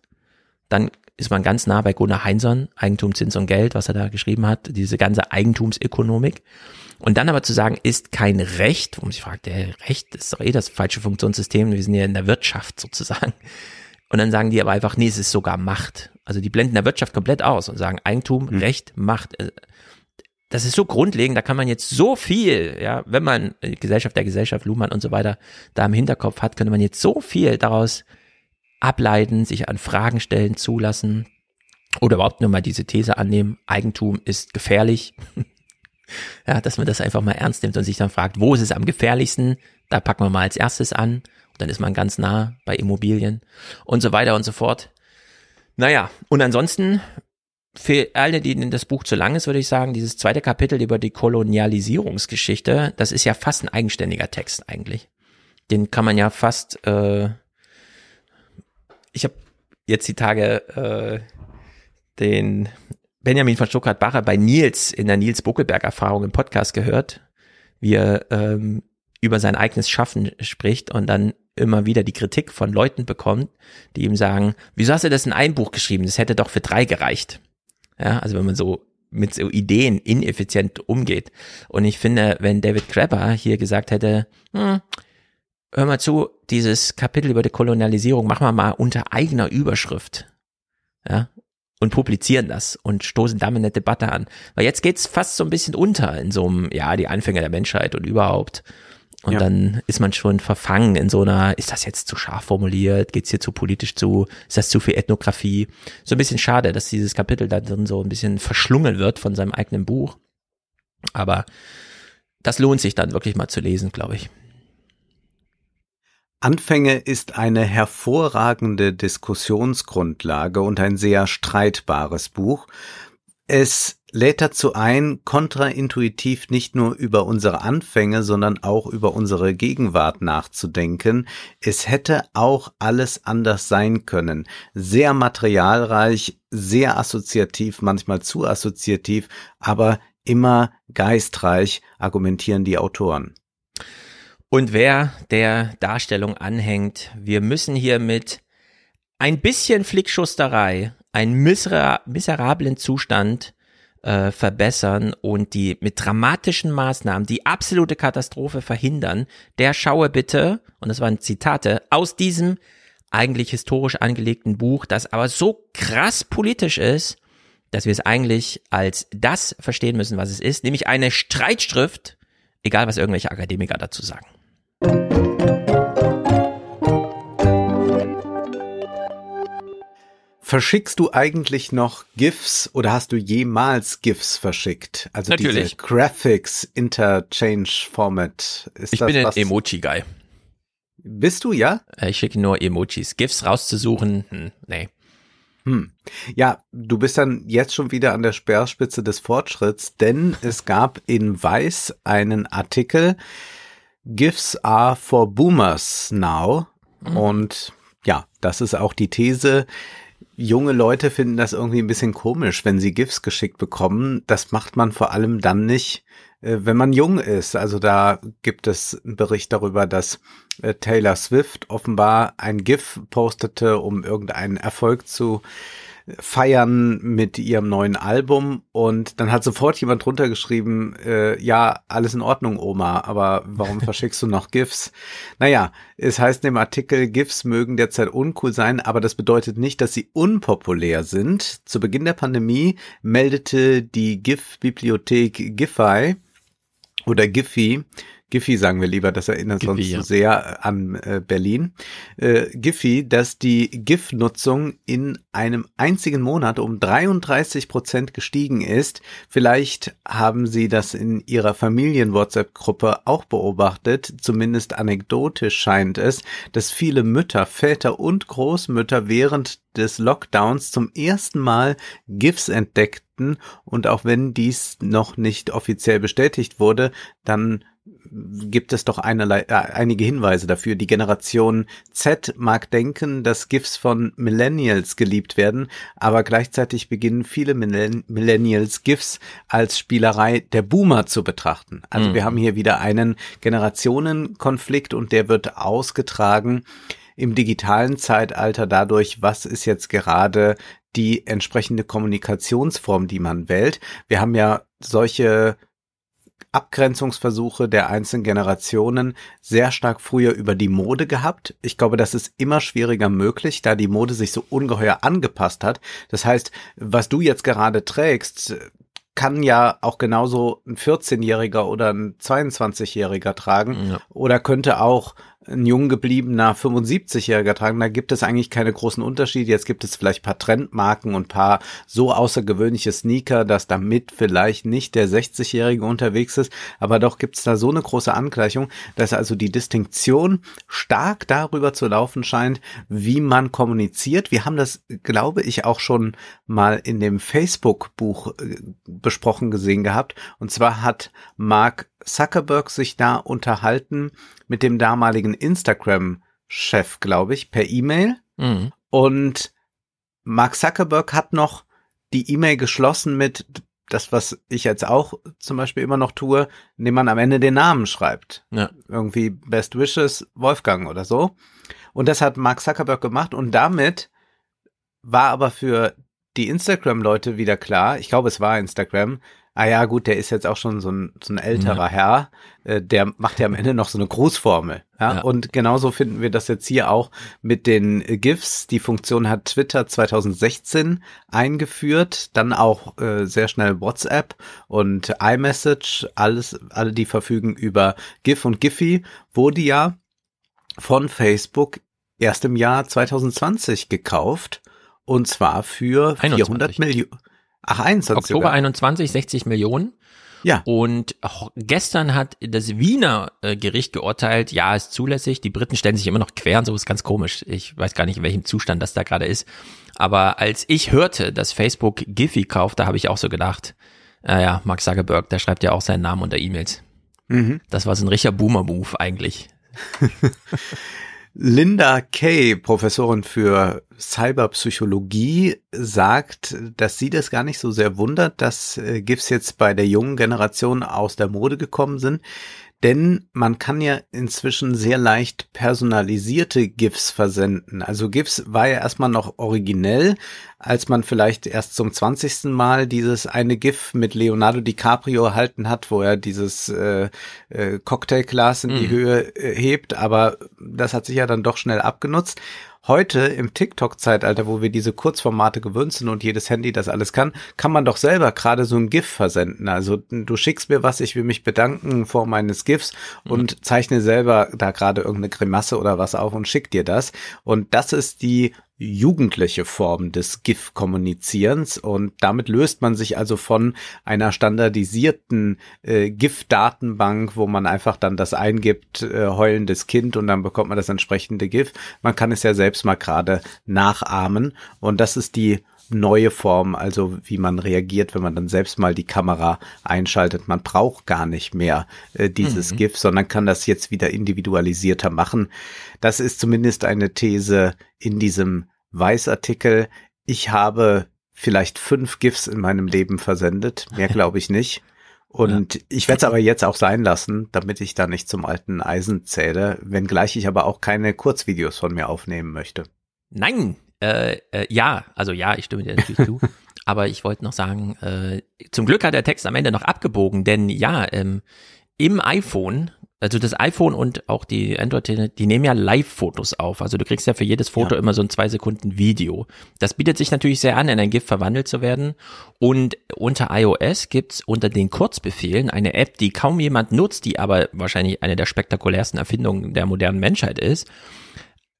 dann ist man ganz nah bei Gunnar Heinsohn, Eigentum, Zins und Geld, was er da geschrieben hat, diese ganze Eigentumsökonomik. Und dann aber zu sagen, ist kein Recht, wo man sich fragt, der Recht ist doch eh das falsche Funktionssystem, wir sind ja in der Wirtschaft sozusagen. Und dann sagen die aber einfach, nee, es ist sogar Macht. Also die blenden der Wirtschaft komplett aus und sagen Eigentum, hm. Recht, Macht das ist so grundlegend, da kann man jetzt so viel, ja, wenn man Gesellschaft der Gesellschaft, Luhmann und so weiter da im Hinterkopf hat, könnte man jetzt so viel daraus ableiten, sich an Fragen stellen, zulassen oder überhaupt nur mal diese These annehmen, Eigentum ist gefährlich. ja, dass man das einfach mal ernst nimmt und sich dann fragt, wo ist es am gefährlichsten? Da packen wir mal als erstes an. Und dann ist man ganz nah bei Immobilien und so weiter und so fort. Naja, und ansonsten für alle, denen das Buch zu lang ist, würde ich sagen, dieses zweite Kapitel über die Kolonialisierungsgeschichte, das ist ja fast ein eigenständiger Text eigentlich. Den kann man ja fast, äh, ich habe jetzt die Tage äh, den Benjamin von Stuttgart-Bacher bei Nils in der Nils Buckelberg-Erfahrung im Podcast gehört, wie er ähm, über sein eigenes Schaffen spricht und dann immer wieder die Kritik von Leuten bekommt, die ihm sagen, wieso hast du das in ein Buch geschrieben? Das hätte doch für drei gereicht. Ja, also wenn man so mit so Ideen ineffizient umgeht. Und ich finde, wenn David Crabber hier gesagt hätte, hm, hör mal zu, dieses Kapitel über die Kolonialisierung machen wir mal unter eigener Überschrift. Ja, und publizieren das und stoßen damit eine Debatte an. Weil jetzt geht's fast so ein bisschen unter in so einem, ja, die Anfänge der Menschheit und überhaupt. Und ja. dann ist man schon verfangen in so einer, ist das jetzt zu scharf formuliert? Geht's hier zu politisch zu? Ist das zu viel Ethnographie? So ein bisschen schade, dass dieses Kapitel da drin so ein bisschen verschlungen wird von seinem eigenen Buch. Aber das lohnt sich dann wirklich mal zu lesen, glaube ich. Anfänge ist eine hervorragende Diskussionsgrundlage und ein sehr streitbares Buch. Es lädt dazu ein, kontraintuitiv nicht nur über unsere Anfänge, sondern auch über unsere Gegenwart nachzudenken. Es hätte auch alles anders sein können. Sehr materialreich, sehr assoziativ, manchmal zu assoziativ, aber immer geistreich, argumentieren die Autoren. Und wer der Darstellung anhängt, wir müssen hier mit ein bisschen Flickschusterei einen misera miserablen Zustand äh, verbessern und die mit dramatischen Maßnahmen die absolute Katastrophe verhindern, der schaue bitte, und das waren Zitate, aus diesem eigentlich historisch angelegten Buch, das aber so krass politisch ist, dass wir es eigentlich als das verstehen müssen, was es ist, nämlich eine Streitschrift, egal was irgendwelche Akademiker dazu sagen. Verschickst du eigentlich noch GIFs oder hast du jemals GIFs verschickt? Also Natürlich. diese Graphics Interchange Format. Ist Ich das bin ein was? Emoji-Guy. Bist du, ja? Äh, Ich schicke nur Emojis. GIFs rauszusuchen, hm, nee. Hm. Ja, du bist dann jetzt schon wieder an der Speerspitze des Fortschritts, denn es gab in Weiß einen Artikel, GIFs are for Boomers now. Und ja, das ist auch die These. Junge Leute finden das irgendwie ein bisschen komisch, wenn sie GIFs geschickt bekommen. Das macht man vor allem dann nicht, äh, wenn man jung ist. Also da gibt es einen Bericht darüber, dass äh, Taylor Swift offenbar ein GIF postete, um irgendeinen Erfolg zu feiern mit ihrem neuen Album und dann hat sofort jemand drunter geschrieben, äh, ja, alles in Ordnung, Oma, aber warum verschickst du noch GIFs? Naja, es heißt in dem Artikel, GIFs mögen derzeit uncool sein, aber das bedeutet nicht, dass sie unpopulär sind. Zu Beginn der Pandemie meldete die GIF-Bibliothek Giphy oder Giphy, Giphy sagen wir lieber, das erinnert Giphy, uns ja. so sehr an äh, Berlin. Äh, Giphy, dass die GIF-Nutzung in einem einzigen Monat um 33 Prozent gestiegen ist. Vielleicht haben Sie das in Ihrer Familien-WhatsApp-Gruppe auch beobachtet. Zumindest anekdotisch scheint es, dass viele Mütter, Väter und Großmütter während des Lockdowns zum ersten Mal GIFs entdeckten und auch wenn dies noch nicht offiziell bestätigt wurde, dann gibt es doch einerlei, äh, einige Hinweise dafür. Die Generation Z mag denken, dass GIFs von Millennials geliebt werden, aber gleichzeitig beginnen viele Millenn Millennials GIFs als Spielerei der Boomer zu betrachten. Also Mhm. wir haben hier wieder einen Generationenkonflikt und der wird ausgetragen im digitalen Zeitalter dadurch, was ist jetzt gerade die entsprechende Kommunikationsform, die man wählt. Wir haben ja solche Abgrenzungsversuche der einzelnen Generationen sehr stark früher über die Mode gehabt. Ich glaube, das ist immer schwieriger möglich, da die Mode sich so ungeheuer angepasst hat. Das heißt, was du jetzt gerade trägst, kann ja auch genauso ein 14-Jähriger oder ein 22-Jähriger tragen Ja. oder könnte auch ein jung gebliebener 75-Jähriger tragen. Da gibt es eigentlich keine großen Unterschiede. Jetzt gibt es vielleicht paar Trendmarken und paar so außergewöhnliche Sneaker, dass damit vielleicht nicht der 60-Jährige unterwegs ist. Aber doch gibt es da so eine große Angleichung, dass also die Distinktion stark darüber zu laufen scheint, wie man kommuniziert. Wir haben das, glaube ich, auch schon mal in dem Facebook-Buch äh, besprochen gesehen gehabt. Und zwar hat Mark Zuckerberg sich da unterhalten mit dem damaligen Instagram-Chef, glaube ich, per E-Mail. Mhm. Und Mark Zuckerberg hat noch die E-Mail geschlossen mit das, was ich jetzt auch zum Beispiel immer noch tue, indem man am Ende den Namen schreibt. Ja. Irgendwie Best Wishes Wolfgang oder so. Und das hat Mark Zuckerberg gemacht und damit war aber für die Instagram-Leute wieder klar, ich glaube, es war Instagram, ah ja, gut, der ist jetzt auch schon so ein, so ein älterer Herr, äh, der macht ja am Ende noch so eine Grußformel. Ja? Ja. Und genauso finden wir das jetzt hier auch mit den GIFs. Die Funktion hat Twitter 2016 eingeführt, dann auch äh, sehr schnell WhatsApp und iMessage, alles, alle die verfügen über GIF und Giphy, wurde ja von Facebook erst im Jahr 2020 gekauft und zwar für 21. 400 Millionen. Ach, 21 Oktober sogar. 21, 60 Millionen. Ja. Und gestern hat das Wiener äh, Gericht geurteilt, ja, ist zulässig. Die Briten stellen sich immer noch quer und so ist ganz komisch. Ich weiß gar nicht, in welchem Zustand das da gerade ist. aber als ich hörte, dass Facebook Giphy kauft, da habe ich auch so gedacht, naja, Mark Zuckerberg, der schreibt ja auch seinen Namen unter E-Mails. Mhm. Das war so ein richtiger Boomer-Move eigentlich. Linda Kay, Professorin für Cyberpsychologie, sagt, dass sie das gar nicht so sehr wundert, dass äh, GIFs jetzt bei der jungen Generation aus der Mode gekommen sind. Denn man kann ja inzwischen sehr leicht personalisierte GIFs versenden. Also GIFs war ja erstmal noch originell, als man vielleicht erst zum 20. Mal dieses eine GIF mit Leonardo DiCaprio erhalten hat, wo er dieses äh, äh, Cocktailglas in die Mhm. Höhe äh, hebt. Aber das hat sich ja dann doch schnell abgenutzt. Heute im TikTok-Zeitalter, wo wir diese Kurzformate gewöhnt sind und jedes Handy das alles kann, kann man doch selber gerade so ein GIF versenden. Also du schickst mir was, ich will mich bedanken in Form eines GIFs und zeichne selber da gerade irgendeine Grimasse oder was auf und schick dir das. Und das ist die jugendliche Form des GIF-Kommunizierens und damit löst man sich also von einer standardisierten äh, GIF-Datenbank, wo man einfach dann das eingibt, äh, heulendes Kind und dann bekommt man das entsprechende GIF. Man kann es ja selbst mal gerade nachahmen und das ist die neue Form, also wie man reagiert, wenn man dann selbst mal die Kamera einschaltet. Man braucht gar nicht mehr äh, dieses GIF, sondern kann das jetzt wieder individualisierter machen. Das ist zumindest eine These in diesem Weißartikel. Ich habe vielleicht fünf GIFs in meinem Leben versendet, mehr glaube ich nicht. Und ich werde es aber jetzt auch sein lassen, damit ich da nicht zum alten Eisen zähle, wenngleich ich aber auch keine Kurzvideos von mir aufnehmen möchte. Nein, äh, äh, ja, also ja, ich stimme dir natürlich zu. Aber ich wollte noch sagen, äh, zum Glück hat der Text am Ende noch abgebogen, denn ja, ähm, im iPhone, also das iPhone und auch die Android, die nehmen ja Live-Fotos auf. Also du kriegst ja für jedes Foto Ja. immer so ein zwei Sekunden Video. Das bietet sich natürlich sehr an, in ein GIF verwandelt zu werden. Und unter iOS gibt's unter den Kurzbefehlen eine App, die kaum jemand nutzt, die aber wahrscheinlich eine der spektakulärsten Erfindungen der modernen Menschheit ist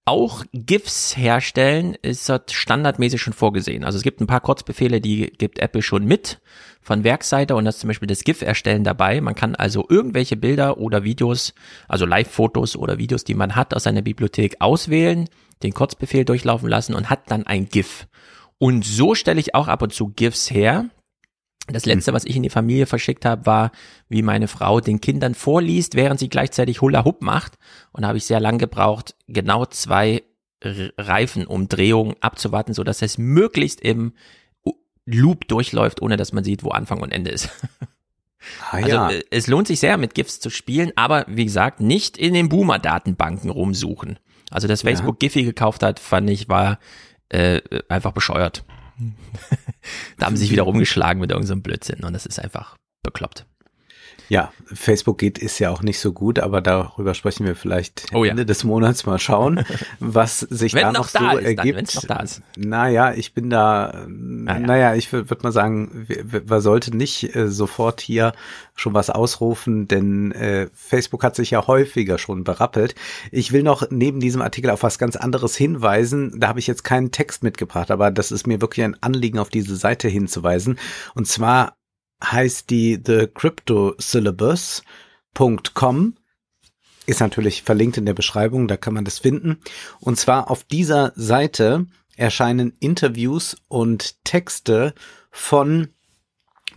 auch GIFs herstellen ist dort standardmäßig schon vorgesehen. Also es gibt ein paar Kurzbefehle, die gibt Apple schon mit von Werksseite und das ist zum Beispiel das GIF erstellen dabei. Man kann also irgendwelche Bilder oder Videos, also Live-Fotos oder Videos, die man hat aus seiner Bibliothek auswählen, den Kurzbefehl durchlaufen lassen und hat dann ein GIF. Und so stelle ich auch ab und zu GIFs her. Das letzte, was ich in die Familie verschickt habe, war, wie meine Frau den Kindern vorliest, während sie gleichzeitig Hula Hoop macht. Und da habe ich sehr lang gebraucht, genau zwei Reifenumdrehungen abzuwarten, so dass es möglichst im Loop durchläuft, ohne dass man sieht, wo Anfang und Ende ist. Ah Also äh, es lohnt sich sehr, mit GIFs zu spielen, aber wie gesagt, nicht in den Boomer-Datenbanken rumsuchen. Also dass Facebook Giphy gekauft hat, fand ich, war äh, einfach bescheuert. da haben sie sich wieder rumgeschlagen mit irgendeinem Blödsinn und das ist einfach bekloppt. Ja, Facebook geht ist ja auch nicht so gut, aber darüber sprechen wir vielleicht Oh ja. Ende des Monats mal schauen, was sich Wenn da noch noch da so ist, ergibt. wenn's noch da ist. Naja, ich bin da, äh, ja. naja, ich würde würd mal sagen, man sollte nicht äh, sofort hier schon was ausrufen, denn äh, Facebook hat sich ja häufiger schon berappelt. Ich will noch neben diesem Artikel auf was ganz anderes hinweisen. Da habe ich jetzt keinen Text mitgebracht, aber das ist mir wirklich ein Anliegen, auf diese Seite hinzuweisen. Und zwar heißt die The Crypto Syllabus.com ist natürlich verlinkt in der Beschreibung, da kann man das finden. Und zwar auf dieser Seite erscheinen Interviews und Texte von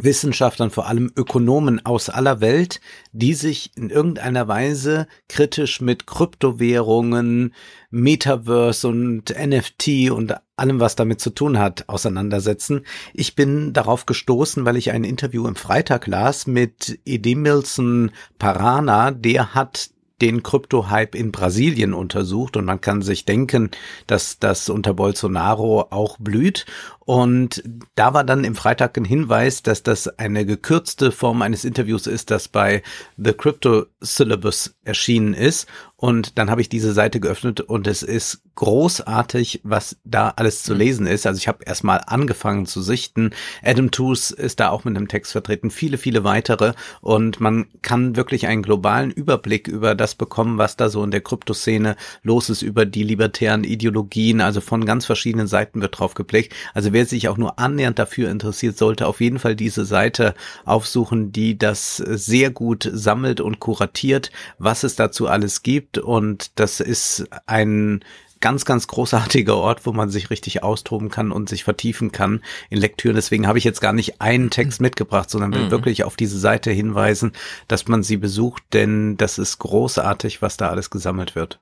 Wissenschaftlern, vor allem Ökonomen aus aller Welt, die sich in irgendeiner Weise kritisch mit Kryptowährungen, Metaverse und NFT und allem, was damit zu tun hat, auseinandersetzen. Ich bin darauf gestoßen, weil ich ein Interview im Freitag las mit Edemilson Parana, der hat den Krypto-Hype in Brasilien untersucht und man kann sich denken, dass das unter Bolsonaro auch blüht. Und da war dann im Freitag ein Hinweis, dass das eine gekürzte Form eines Interviews ist, das bei The Crypto Syllabus erschienen ist. Und dann habe ich diese Seite geöffnet und es ist großartig, was da alles zu lesen ist. Also ich habe erstmal angefangen zu sichten. Adam Tooze ist da auch mit einem Text vertreten, viele, viele weitere. Und man kann wirklich einen globalen Überblick über das bekommen, was da so in der Kryptoszene los ist, über die libertären Ideologien. Also von ganz verschiedenen Seiten wird drauf geblickt. Also wer sich auch nur annähernd dafür interessiert, sollte auf jeden Fall diese Seite aufsuchen, die das sehr gut sammelt und kuratiert, was es dazu alles gibt. Und das ist ein ganz, ganz großartiger Ort, wo man sich richtig austoben kann und sich vertiefen kann in Lektüren. Deswegen habe ich jetzt gar nicht einen Text mitgebracht, sondern will Mhm. wirklich auf diese Seite hinweisen, dass man sie besucht, denn das ist großartig, was da alles gesammelt wird.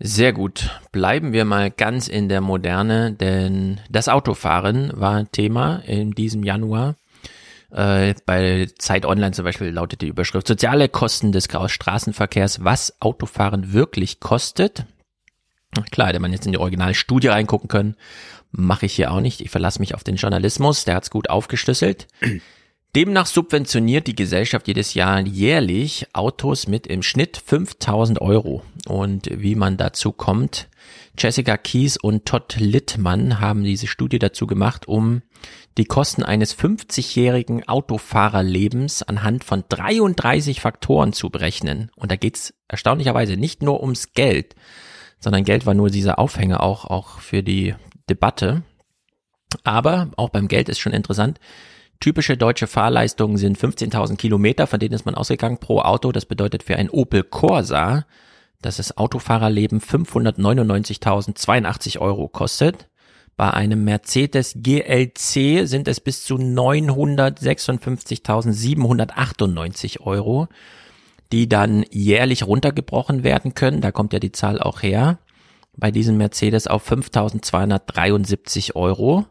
Sehr gut. Bleiben wir mal ganz in der Moderne, denn das Autofahren war Thema in diesem Januar. Äh, bei Zeit Online zum Beispiel lautet die Überschrift Soziale Kosten des Straßenverkehrs, was Autofahren wirklich kostet. Klar, hätte man jetzt in die Originalstudie reingucken können. Mache ich hier auch nicht. Ich verlasse mich auf den Journalismus, der hat's gut aufgeschlüsselt. Demnach subventioniert die Gesellschaft jedes Jahr jährlich Autos mit im Schnitt 5000 Euro. Und wie man dazu kommt, Jessica Kies und Todd Littmann haben diese Studie dazu gemacht, um die Kosten eines 50-jährigen Autofahrerlebens anhand von 33 Faktoren zu berechnen. Und da geht's erstaunlicherweise nicht nur ums Geld, sondern Geld war nur dieser Aufhänger auch, auch für die Debatte. Aber auch beim Geld ist schon interessant. Typische deutsche Fahrleistungen sind 15.000 Kilometer, von denen ist man ausgegangen pro Auto. Das bedeutet für ein Opel Corsa, dass das Autofahrerleben 599.082 Euro kostet. Bei einem Mercedes GLC sind es bis zu 956.798 Euro, die dann jährlich runtergebrochen werden können. Da kommt ja die Zahl auch her. Bei diesem Mercedes auf 5.273 Euro.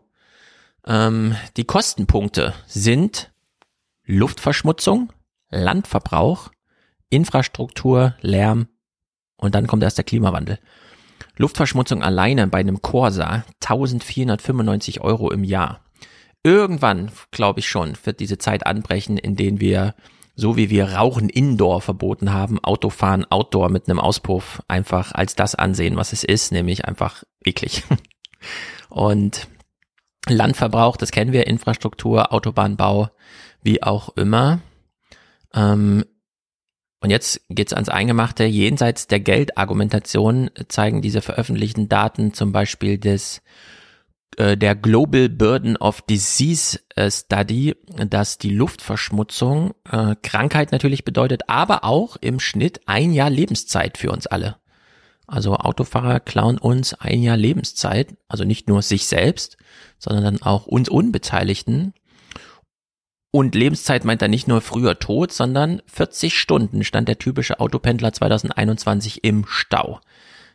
Ähm, die Kostenpunkte sind Luftverschmutzung, Landverbrauch, Infrastruktur, Lärm und dann kommt erst der Klimawandel. Luftverschmutzung alleine bei einem Corsa 1495 Euro im Jahr. Irgendwann, glaube ich schon, wird diese Zeit anbrechen, in denen wir, so wie wir Rauchen Indoor verboten haben, Autofahren Outdoor mit einem Auspuff einfach als das ansehen, was es ist, nämlich einfach eklig. Und Landverbrauch, das kennen wir, Infrastruktur, Autobahnbau, wie auch immer. Ähm, und jetzt geht's ans Eingemachte. Jenseits der Geldargumentation zeigen diese veröffentlichten Daten zum Beispiel des äh, der Global Burden of Disease äh, Study, dass die Luftverschmutzung äh, Krankheit natürlich bedeutet, aber auch im Schnitt ein Jahr Lebenszeit für uns alle. Also Autofahrer klauen uns ein Jahr Lebenszeit, also nicht nur sich selbst, sondern dann auch uns Unbeteiligten. Und Lebenszeit meint er nicht nur früher tot, sondern 40 Stunden stand der typische Autopendler 2021 im Stau.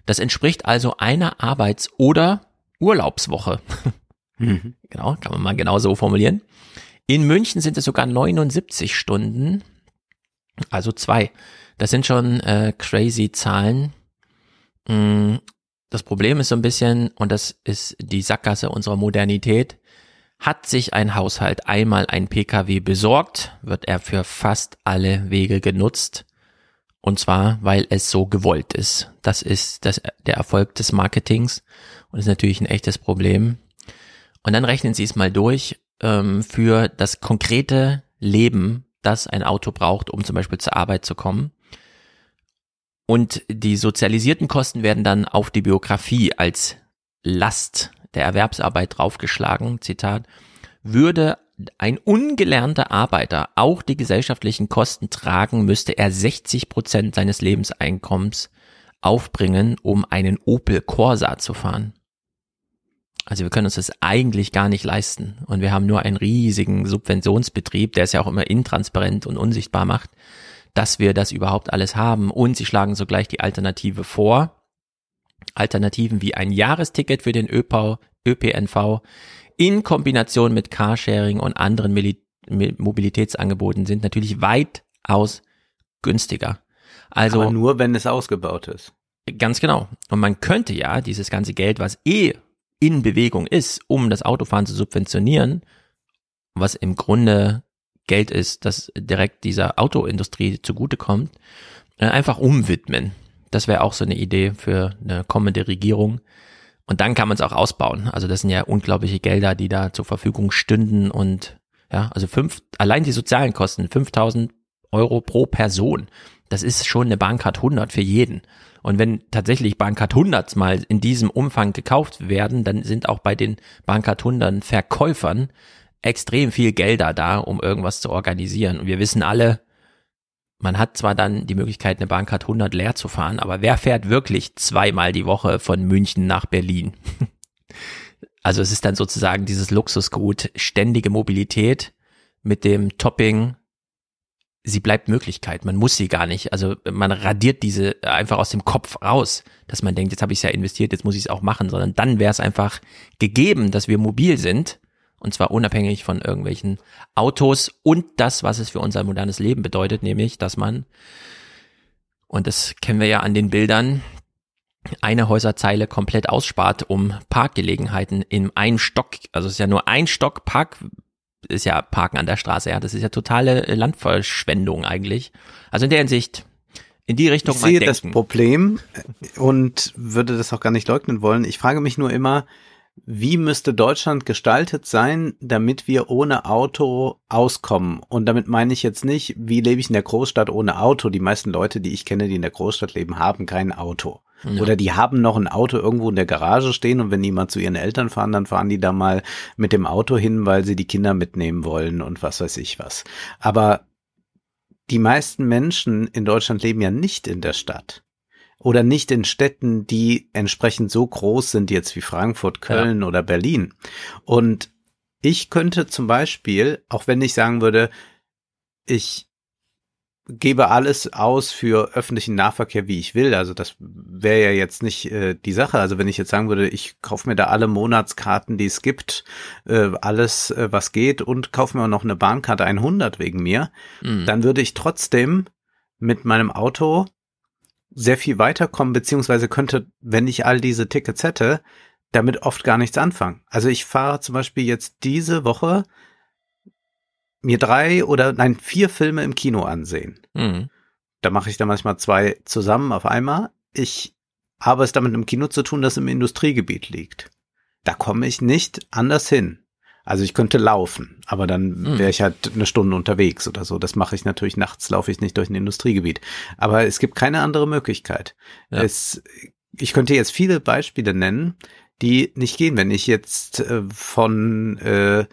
Das entspricht also einer Arbeits- oder Urlaubswoche. Genau, kann man mal genau so formulieren. In München sind es sogar 79 Stunden, also zwei. Das sind schon äh, crazy Zahlen. Mm, Das Problem ist so ein bisschen, und das ist die Sackgasse unserer Modernität, hat sich ein Haushalt einmal ein Pkw besorgt, wird er für fast alle Wege genutzt. Und zwar, weil es so gewollt ist. Das ist das, der Erfolg des Marketings und ist natürlich ein echtes Problem. Und dann rechnen Sie es mal durch ähm, für das konkrete Leben, das ein Auto braucht, um zum Beispiel zur Arbeit zu kommen. Und die sozialisierten Kosten werden dann auf die Biografie als Last der Erwerbsarbeit draufgeschlagen. Zitat, würde ein ungelernter Arbeiter auch die gesellschaftlichen Kosten tragen, müsste er 60 Prozent seines Lebenseinkommens aufbringen, um einen Opel Corsa zu fahren. Also wir können uns das eigentlich gar nicht leisten. Und wir haben nur einen riesigen Subventionsbetrieb, der es ja auch immer intransparent und unsichtbar macht, dass wir das überhaupt alles haben. Und sie schlagen sogleich die Alternative vor. Alternativen wie ein Jahresticket für den ÖPV, ÖPNV in Kombination mit Carsharing und anderen Mili Mobilitätsangeboten sind natürlich weitaus günstiger. Also Aber nur, wenn es ausgebaut ist. Ganz genau. Und man könnte ja dieses ganze Geld, was eh in Bewegung ist, um das Autofahren zu subventionieren, was im Grunde Geld ist, das direkt dieser Autoindustrie zugutekommt, äh, einfach umwidmen. Das wäre auch so eine Idee für eine kommende Regierung. Und dann kann man es auch ausbauen. Also das sind ja unglaubliche Gelder, die da zur Verfügung stünden und ja, also fünf, allein die sozialen Kosten, 5000 Euro pro Person. Das ist schon eine Bahncard 100 für jeden. Und wenn tatsächlich Bahncard 100 mal in diesem Umfang gekauft werden, dann sind auch bei den Bahncard 100 Verkäufern extrem viel Gelder da, um irgendwas zu organisieren. Und wir wissen alle, man hat zwar dann die Möglichkeit, eine Bahncard 100 leer zu fahren, aber wer fährt wirklich zweimal die Woche von München nach Berlin? Also es ist dann sozusagen dieses Luxusgut, ständige Mobilität mit dem Topping, sie bleibt Möglichkeit, man muss sie gar nicht. Also man radiert diese einfach aus dem Kopf raus, dass man denkt, jetzt habe ich es ja investiert, jetzt muss ich es auch machen, sondern dann wäre es einfach gegeben, dass wir mobil sind und zwar unabhängig von irgendwelchen Autos und das, was es für unser modernes Leben bedeutet, nämlich, dass man, und das kennen wir ja an den Bildern, eine Häuserzeile komplett ausspart, um Parkgelegenheiten in einem Stock, also es ist ja nur ein Stock Park, ist ja Parken an der Straße, ja, das ist ja totale Landverschwendung eigentlich. Also in der Hinsicht, in die Richtung ich sehe das Problem und würde das auch gar nicht leugnen wollen. Ich frage mich nur immer, wie müsste Deutschland gestaltet sein, damit wir ohne Auto auskommen? Und damit meine ich jetzt nicht, wie lebe ich in der Großstadt ohne Auto? Die meisten Leute, die ich kenne, die in der Großstadt leben, haben kein Auto. Ja. Oder die haben noch ein Auto irgendwo in der Garage stehen und wenn die mal zu ihren Eltern fahren, dann fahren die da mal mit dem Auto hin, weil sie die Kinder mitnehmen wollen und was weiß ich was. Aber die meisten Menschen in Deutschland leben ja nicht in der Stadt oder nicht in Städten, die entsprechend so groß sind jetzt wie Frankfurt, Köln ja. oder Berlin. Und ich könnte zum Beispiel, auch wenn ich sagen würde, ich gebe alles aus für öffentlichen Nahverkehr, wie ich will. Also das wäre ja jetzt nicht äh, die Sache. Also wenn ich jetzt sagen würde, ich kaufe mir da alle Monatskarten, die es gibt, äh, alles, äh, was geht und kaufe mir auch noch eine Bahnkarte 100 wegen mir, mhm. dann würde ich trotzdem mit meinem Auto sehr viel weiterkommen, beziehungsweise könnte, wenn ich all diese Tickets hätte, damit oft gar nichts anfangen. Also ich fahre zum Beispiel jetzt diese Woche mir drei oder nein, vier Filme im Kino ansehen. Mhm. Da mache ich dann manchmal zwei zusammen auf einmal. Ich habe es damit im Kino zu tun, das im Industriegebiet liegt. Da komme ich nicht anders hin. Also ich könnte laufen, aber dann mhm. wäre ich halt eine Stunde unterwegs oder so. Das mache ich natürlich nachts, laufe ich nicht durch ein Industriegebiet. Aber es gibt keine andere Möglichkeit. Ja. Es, ich könnte jetzt viele Beispiele nennen, die nicht gehen. Wenn ich jetzt äh, von äh,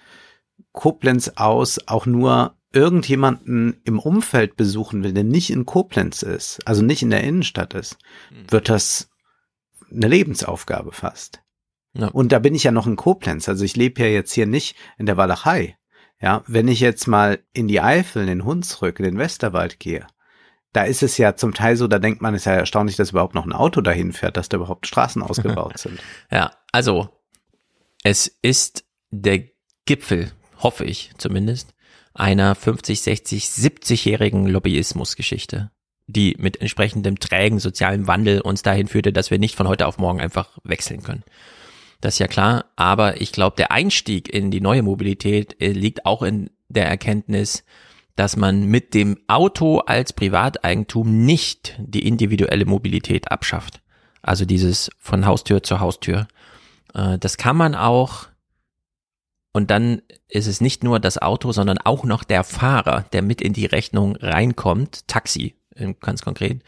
Koblenz aus auch nur irgendjemanden im Umfeld besuchen will, der nicht in Koblenz ist, also nicht in der Innenstadt ist, hm. wird das eine Lebensaufgabe fast. Ja. Und da bin ich ja noch in Koblenz, also ich lebe ja jetzt hier nicht in der Walachei. Ja, wenn ich jetzt mal in die Eifel, in den Hunsrück, in den Westerwald gehe, da ist es ja zum Teil so, da denkt man, es ist ja erstaunlich, dass überhaupt noch ein Auto dahin fährt, dass da überhaupt Straßen ausgebaut sind. Ja, also es ist der Gipfel hoffe ich zumindest, einer 50, 60, 70-jährigen Lobbyismusgeschichte, die mit entsprechendem trägen sozialen Wandel uns dahin führte, dass wir nicht von heute auf morgen einfach wechseln können. Das ist ja klar, aber ich glaube, der Einstieg in die neue Mobilität äh, liegt auch in der Erkenntnis, dass man mit dem Auto als Privateigentum nicht die individuelle Mobilität abschafft. Also dieses von Haustür zu Haustür. Äh, das kann man auch und dann ist es nicht nur das Auto, sondern auch noch der Fahrer, der mit in die Rechnung reinkommt, Taxi ganz konkret,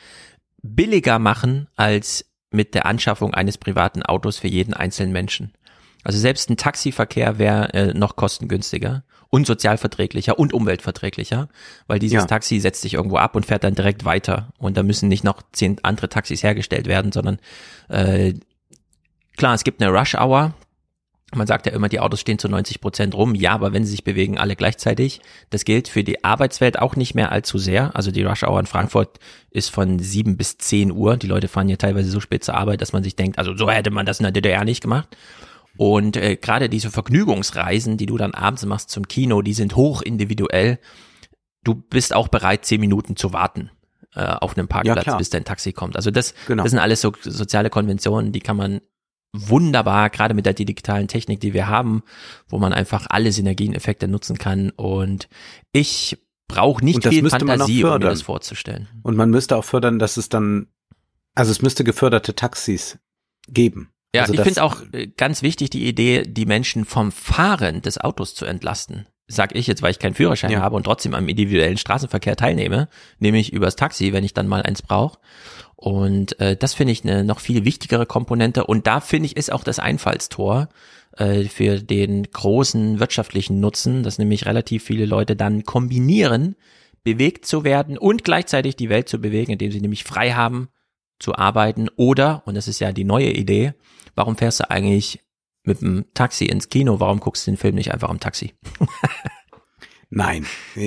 billiger machen als mit der Anschaffung eines privaten Autos für jeden einzelnen Menschen. Also selbst ein Taxiverkehr wäre äh, noch kostengünstiger und sozialverträglicher und umweltverträglicher, weil dieses ja. Taxi setzt sich irgendwo ab und fährt dann direkt weiter und da müssen nicht noch zehn andere Taxis hergestellt werden, sondern äh, klar, es gibt eine Rush Hour, man sagt ja immer, die Autos stehen zu 90 Prozent rum. Ja, aber wenn sie sich bewegen, alle gleichzeitig. Das gilt für die Arbeitswelt auch nicht mehr allzu sehr. Also die Rush Hour in Frankfurt ist von sieben bis zehn Uhr. Die Leute fahren hier teilweise so spät zur Arbeit, dass man sich denkt, also so hätte man das in der DDR nicht gemacht. Und äh, gerade diese Vergnügungsreisen, die du dann abends machst zum Kino, die sind hoch individuell. Du bist auch bereit, zehn Minuten zu warten äh, auf einem Parkplatz, ja, bis dein Taxi kommt. Also das, genau. das sind alles so soziale Konventionen, die kann man wunderbar, gerade mit der digitalen Technik, die wir haben, wo man einfach alle Synergieneffekte nutzen kann. Und ich brauche nicht viel Fantasie, um mir das vorzustellen. Und man müsste auch fördern, dass es dann, also es müsste geförderte Taxis geben. Ja, also ich finde auch äh, ganz wichtig die Idee, die Menschen vom Fahren des Autos zu entlasten. Sag ich jetzt, weil ich keinen Führerschein ja. habe und trotzdem am individuellen Straßenverkehr teilnehme, nämlich übers Taxi, wenn ich dann mal eins brauche. Und äh, das finde ich eine noch viel wichtigere Komponente. Und da finde ich ist auch das Einfallstor äh, für den großen wirtschaftlichen Nutzen, dass nämlich relativ viele Leute dann kombinieren bewegt zu werden und gleichzeitig die Welt zu bewegen, indem sie nämlich frei haben zu arbeiten oder, und das ist ja die neue Idee, warum fährst du eigentlich mit dem Taxi ins Kino? Warum guckst du den Film nicht einfach am Taxi? Nein,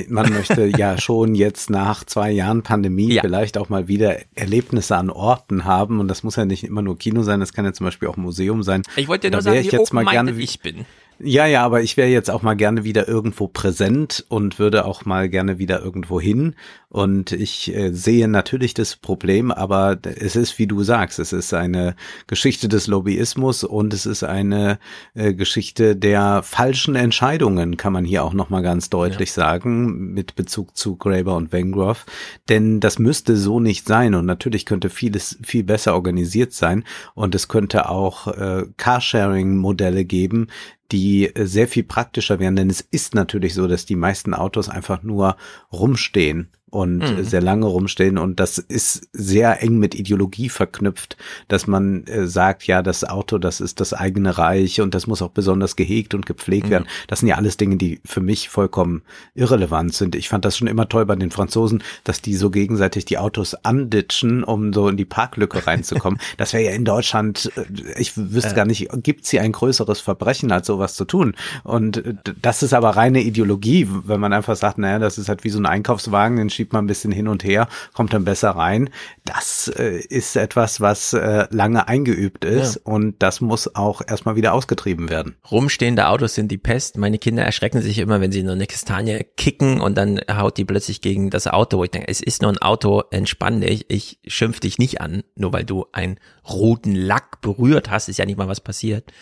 man möchte ja schon jetzt nach zwei Jahren Pandemie Ja. vielleicht auch mal wieder Erlebnisse an Orten haben und das muss ja nicht immer nur Kino sein, das kann ja zum Beispiel auch Museum sein. Ich wollte Da nur sagen, wär ich wie jetzt mal gerne- ich bin. Ja, ja, aber ich wäre jetzt auch mal gerne wieder irgendwo präsent und würde auch mal gerne wieder irgendwo hin. Und ich äh, sehe natürlich das Problem, aber es ist, wie du sagst, es ist eine Geschichte des Lobbyismus und es ist eine äh, Geschichte der falschen Entscheidungen, kann man hier auch nochmal ganz deutlich sagen, mit Bezug zu Graeber und Wengroff. Denn das müsste so nicht sein und natürlich könnte vieles viel besser organisiert sein und es könnte auch äh, Carsharing-Modelle geben, die äh, sehr viel praktischer wären, denn es ist natürlich so, dass die meisten Autos einfach nur rumstehen und Mhm. äh, sehr lange rumstehen und das ist sehr eng mit Ideologie verknüpft, dass man äh, sagt, ja, das Auto, das ist das eigene Reich und das muss auch besonders gehegt und gepflegt Mhm. werden. Das sind ja alles Dinge, die für mich vollkommen irrelevant sind. Ich fand das schon immer toll bei den Franzosen, dass die so gegenseitig die Autos anditschen, um so in die Parklücke reinzukommen. das wäre ja in Deutschland, äh, ich wüsste gar nicht, gibt's hier ein größeres Verbrechen, als sowas zu tun? Und äh, das ist aber reine Ideologie, wenn man einfach sagt, naja, das ist halt wie so ein Einkaufswagen, den schiebt man ein bisschen hin und her, kommt dann besser rein. Das äh, ist etwas, was äh, lange eingeübt ist und das muss auch erstmal wieder ausgetrieben werden. Rumstehende Autos sind die Pest. Meine Kinder erschrecken sich immer, wenn sie nur eine Kastanie kicken und dann haut die plötzlich gegen das Auto, ich denke, es ist nur ein Auto, entspann dich. Ich schimpf dich nicht an, nur weil du einen roten Lack berührt hast, ist ja nicht mal was passiert.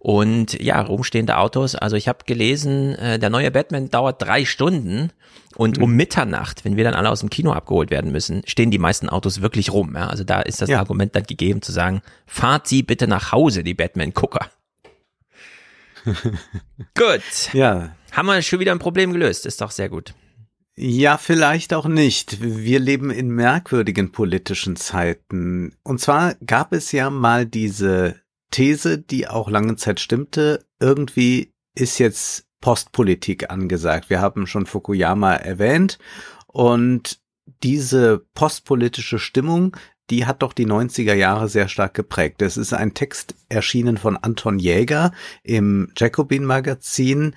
Und ja, rumstehende Autos. Also ich habe gelesen, äh, der neue Batman dauert drei Stunden und um Mitternacht, wenn wir dann alle aus dem Kino abgeholt werden müssen, stehen die meisten Autos wirklich rum. Ja? Also da ist das Ja. Argument dann gegeben zu sagen, fahrt sie bitte nach Hause, die Batman-Gucker. Gut. Ja, Haben wir schon wieder ein Problem gelöst. Ist doch sehr gut. Ja, vielleicht auch nicht. Wir leben in merkwürdigen politischen Zeiten. Und zwar gab es ja mal diese These, die auch lange Zeit stimmte. Irgendwie ist jetzt Postpolitik angesagt. Wir haben schon Fukuyama erwähnt. Und diese postpolitische Stimmung, die hat doch die 90er Jahre sehr stark geprägt. Es ist ein Text erschienen von Anton Jäger im Jacobin Magazin.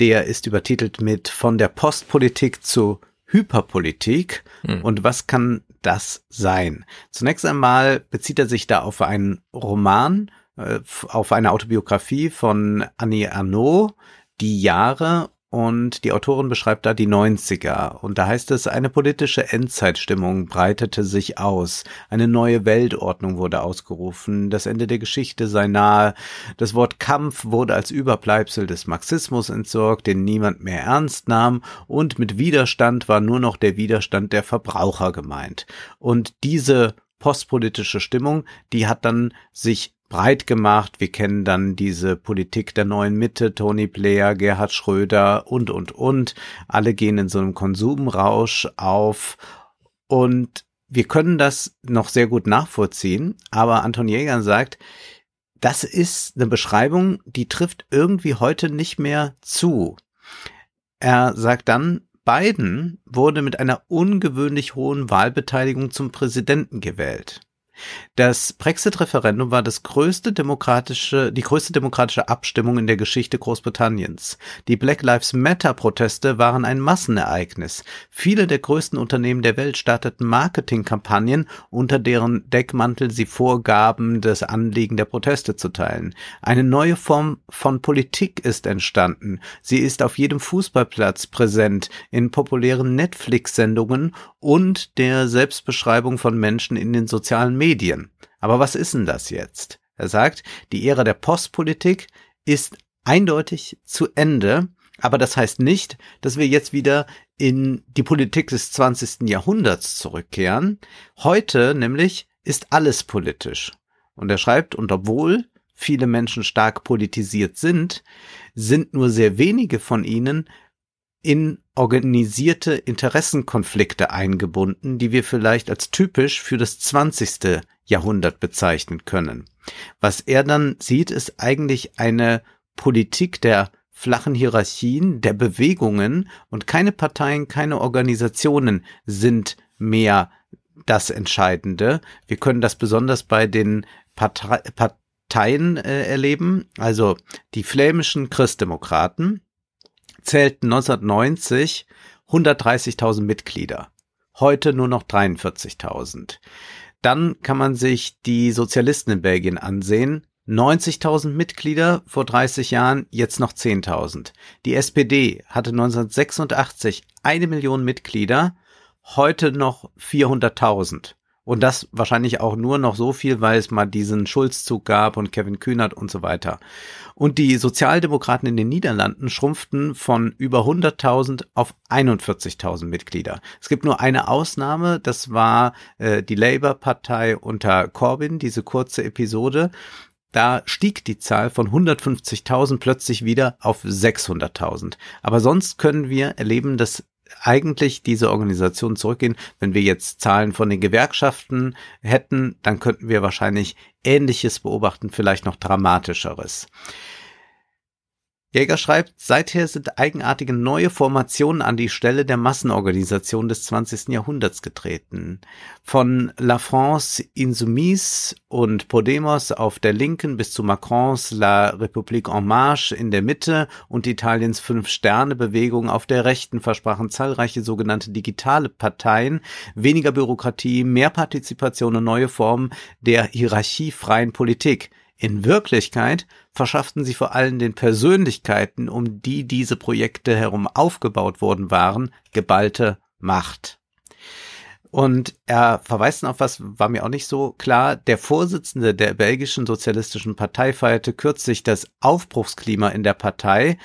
Der ist übertitelt mit Von der Postpolitik zur Hyperpolitik. Hm. Und was kann das sein? Zunächst einmal bezieht er sich da auf einen Roman, äh, auf eine Autobiografie von Annie Arnaud, Die Jahre. Und die Autorin beschreibt da die 90er. Und da heißt es, eine politische Endzeitstimmung breitete sich aus. Eine neue Weltordnung wurde ausgerufen. Das Ende der Geschichte sei nahe. Das Wort Kampf wurde als Überbleibsel des Marxismus entsorgt, den niemand mehr ernst nahm. Und mit Widerstand war nur noch der Widerstand der Verbraucher gemeint. Und diese postpolitische Stimmung, die hat dann sich breit gemacht. Wir kennen dann diese Politik der neuen Mitte, Tony Blair, Gerhard Schröder und, und, und. Alle gehen in so einem Konsumrausch auf und wir können das noch sehr gut nachvollziehen, aber Anton Jäger sagt, das ist eine Beschreibung, die trifft irgendwie heute nicht mehr zu. Er sagt dann, Biden wurde mit einer ungewöhnlich hohen Wahlbeteiligung zum Präsidenten gewählt. Das Brexit-Referendum war das größte demokratische, die größte demokratische Abstimmung in der Geschichte Großbritanniens. Die Black Lives Matter-Proteste waren ein Massenereignis. Viele der größten Unternehmen der Welt starteten Marketingkampagnen, unter deren Deckmantel sie vorgaben, das Anliegen der Proteste zu teilen. Eine neue Form von Politik ist entstanden. Sie ist auf jedem Fußballplatz präsent, in populären Netflix-Sendungen und der Selbstbeschreibung von Menschen in den sozialen Medien. Aber was ist denn das jetzt? Er sagt, die Ära der Postpolitik ist eindeutig zu Ende, aber das heißt nicht, dass wir jetzt wieder in die Politik des 20. Jahrhunderts zurückkehren. Heute nämlich ist alles politisch. Und er schreibt, und obwohl viele Menschen stark politisiert sind, sind nur sehr wenige von ihnen in organisierte Interessenkonflikte eingebunden, die wir vielleicht als typisch für das 20. Jahrhundert bezeichnen können. Was er dann sieht, ist eigentlich eine Politik der flachen Hierarchien der Bewegungen und keine Parteien, keine Organisationen sind mehr das Entscheidende. Wir können das besonders bei den Partei Parteien äh, erleben. Also die flämischen Christdemokraten zählten 1990 130.000 Mitglieder. Heute nur noch 43.000. Dann kann man sich die Sozialisten in Belgien ansehen. 90.000 Mitglieder vor 30 Jahren, jetzt noch 10.000. Die SPD hatte 1986 eine Million Mitglieder, heute noch 400.000. Und das wahrscheinlich auch nur noch so viel, weil es mal diesen Schulzzug gab und Kevin Kühnert und so weiter. Und die Sozialdemokraten in den Niederlanden schrumpften von über 100.000 auf 41.000 Mitglieder. Es gibt nur eine Ausnahme, das war äh, die Labour-Partei unter Corbyn, diese kurze Episode. Da stieg die Zahl von 150.000 plötzlich wieder auf 600.000. Aber sonst können wir erleben, dass eigentlich diese Organisation zurückgehen. Wenn wir jetzt Zahlen von den Gewerkschaften hätten, dann könnten wir wahrscheinlich Ähnliches beobachten, vielleicht noch Dramatischeres. Jäger schreibt, seither sind eigenartige neue Formationen an die Stelle der Massenorganisation des 20. Jahrhunderts getreten. Von La France Insoumise und Podemos auf der Linken bis zu Macrons La République en Marche in der Mitte und Italiens Fünf-Sterne-Bewegung auf der Rechten versprachen zahlreiche sogenannte digitale Parteien weniger Bürokratie, mehr Partizipation und neue Formen der hierarchiefreien Politik. In Wirklichkeit verschafften sie vor allem den Persönlichkeiten, um die diese Projekte herum aufgebaut worden waren, geballte Macht. Und er verweist auf was, war mir auch nicht so klar. Der Vorsitzende der belgischen Sozialistischen Partei feierte kürzlich das Aufbruchsklima in der Partei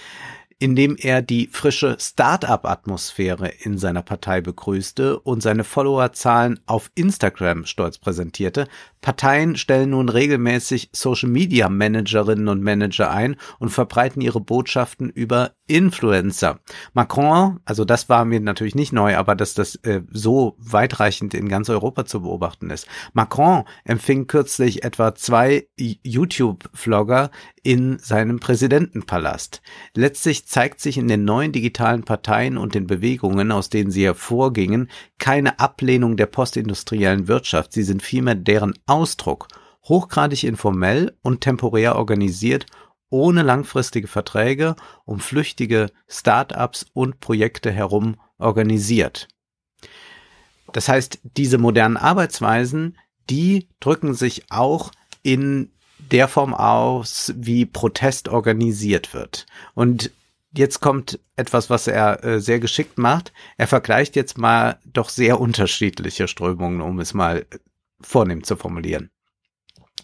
indem er die frische Start-up-Atmosphäre in seiner Partei begrüßte und seine Followerzahlen auf Instagram stolz präsentierte. Parteien stellen nun regelmäßig Social-Media-Managerinnen und Manager ein und verbreiten ihre Botschaften über Influencer. Macron, also das war mir natürlich nicht neu, aber dass das äh, so weitreichend in ganz Europa zu beobachten ist. Macron empfing kürzlich etwa zwei YouTube-Vlogger in seinem Präsidentenpalast. Letztlich zeigt sich in den neuen digitalen Parteien und den Bewegungen, aus denen sie hervorgingen, keine Ablehnung der postindustriellen Wirtschaft. Sie sind vielmehr deren Ausdruck, hochgradig informell und temporär organisiert ohne langfristige Verträge um flüchtige Start-ups und Projekte herum organisiert. Das heißt, diese modernen Arbeitsweisen, die drücken sich auch in der Form aus, wie Protest organisiert wird. Und jetzt kommt etwas, was er äh, sehr geschickt macht. Er vergleicht jetzt mal doch sehr unterschiedliche Strömungen, um es mal vornehm zu formulieren.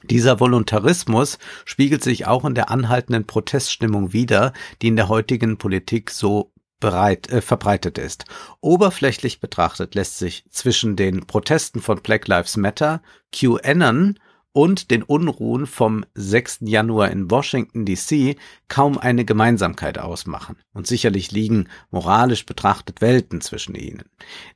Dieser Voluntarismus spiegelt sich auch in der anhaltenden Proteststimmung wider, die in der heutigen Politik so bereit, äh, verbreitet ist. Oberflächlich betrachtet lässt sich zwischen den Protesten von Black Lives Matter, QAnon und den Unruhen vom 6. Januar in Washington DC kaum eine Gemeinsamkeit ausmachen. Und sicherlich liegen moralisch betrachtet Welten zwischen ihnen.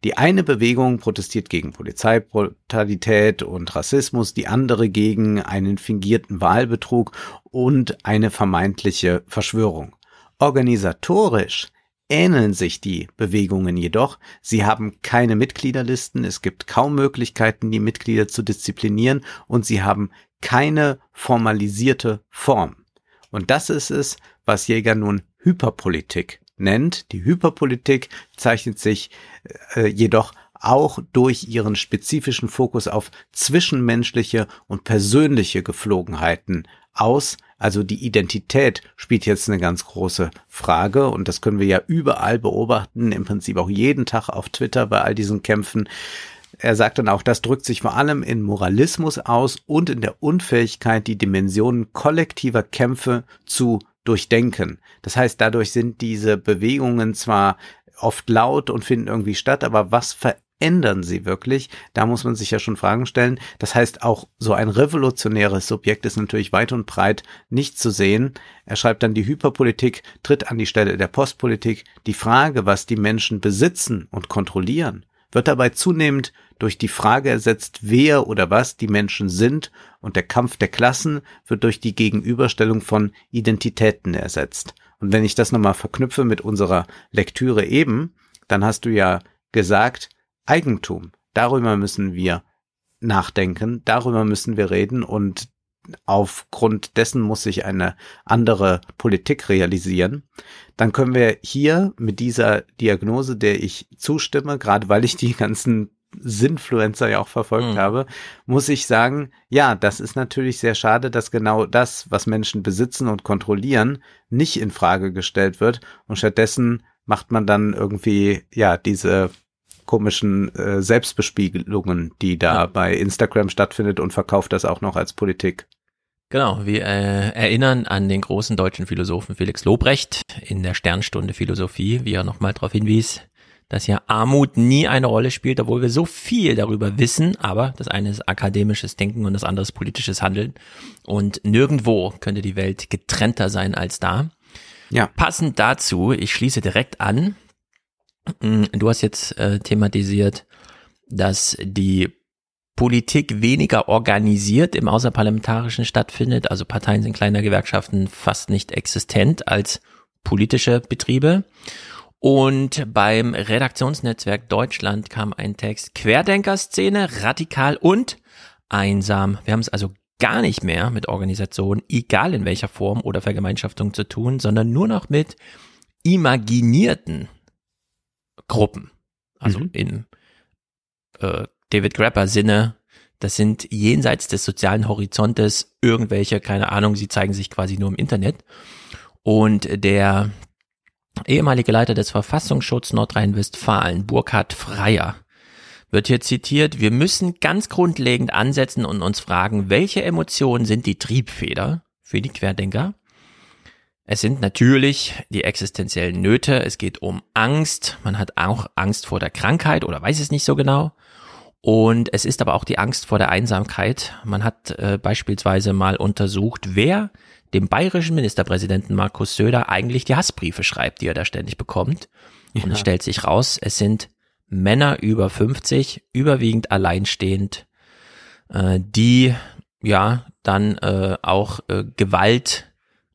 Die eine Bewegung protestiert gegen Polizeibrutalität und Rassismus, die andere gegen einen fingierten Wahlbetrug und eine vermeintliche Verschwörung. Organisatorisch ähneln sich die Bewegungen jedoch. Sie haben keine Mitgliederlisten, es gibt kaum Möglichkeiten, die Mitglieder zu disziplinieren und sie haben keine formalisierte Form. Und das ist es, was Jäger nun Hyperpolitik nennt. Die Hyperpolitik zeichnet sich äh, jedoch auch durch ihren spezifischen Fokus auf zwischenmenschliche und persönliche Geflogenheiten aus, also die Identität spielt jetzt eine ganz große Frage und das können wir ja überall beobachten, im Prinzip auch jeden Tag auf Twitter bei all diesen Kämpfen. Er sagt dann auch, das drückt sich vor allem in Moralismus aus und in der Unfähigkeit, die Dimensionen kollektiver Kämpfe zu durchdenken. Das heißt, dadurch sind diese Bewegungen zwar oft laut und finden irgendwie statt, aber was verändert ändern sie wirklich? Da muss man sich ja schon Fragen stellen. Das heißt, auch so ein revolutionäres Subjekt ist natürlich weit und breit nicht zu sehen. Er schreibt dann, die Hyperpolitik tritt an die Stelle der Postpolitik. Die Frage, was die Menschen besitzen und kontrollieren, wird dabei zunehmend durch die Frage ersetzt, wer oder was die Menschen sind und der Kampf der Klassen wird durch die Gegenüberstellung von Identitäten ersetzt. Und wenn ich das nochmal verknüpfe mit unserer Lektüre eben, dann hast du ja gesagt, Eigentum. Darüber müssen wir nachdenken, darüber müssen wir reden und aufgrund dessen muss sich eine andere Politik realisieren, dann können wir hier mit dieser Diagnose, der ich zustimme, gerade weil ich die ganzen Sinfluencer ja auch verfolgt mhm. habe, muss ich sagen, ja, das ist natürlich sehr schade, dass genau das, was Menschen besitzen und kontrollieren, nicht in Frage gestellt wird und stattdessen macht man dann irgendwie ja diese komischen äh, Selbstbespiegelungen, die da ja. bei Instagram stattfindet und verkauft das auch noch als Politik. Genau, wir äh, erinnern an den großen deutschen Philosophen Felix Lobrecht in der Sternstunde Philosophie, wie er nochmal darauf hinwies, dass ja Armut nie eine Rolle spielt, obwohl wir so viel darüber wissen, aber das eine ist akademisches Denken und das andere ist politisches Handeln und nirgendwo könnte die Welt getrennter sein als da. Ja. Passend dazu, ich schließe direkt an, du hast jetzt äh, thematisiert, dass die Politik weniger organisiert im Außerparlamentarischen stattfindet. Also Parteien sind kleiner Gewerkschaften fast nicht existent als politische Betriebe. Und beim Redaktionsnetzwerk Deutschland kam ein Text Querdenkerszene, radikal und einsam. Wir haben es also gar nicht mehr mit Organisationen, egal in welcher Form oder Vergemeinschaftung zu tun, sondern nur noch mit imaginierten Gruppen. Also mhm. in äh, David Grapper Sinne, das sind jenseits des sozialen Horizontes irgendwelche, keine Ahnung, sie zeigen sich quasi nur im Internet. Und der ehemalige Leiter des Verfassungsschutz Nordrhein-Westfalen, Burkhard Freier, wird hier zitiert, wir müssen ganz grundlegend ansetzen und uns fragen, welche Emotionen sind die Triebfeder für die Querdenker? Es sind natürlich die existenziellen Nöte, es geht um Angst, man hat auch Angst vor der Krankheit oder weiß es nicht so genau. Und es ist aber auch die Angst vor der Einsamkeit. Man hat äh, beispielsweise mal untersucht, wer dem bayerischen Ministerpräsidenten Markus Söder eigentlich die Hassbriefe schreibt, die er da ständig bekommt. Ja. Und es stellt sich raus, es sind Männer über 50, überwiegend alleinstehend, äh, die ja dann äh, auch äh, Gewalt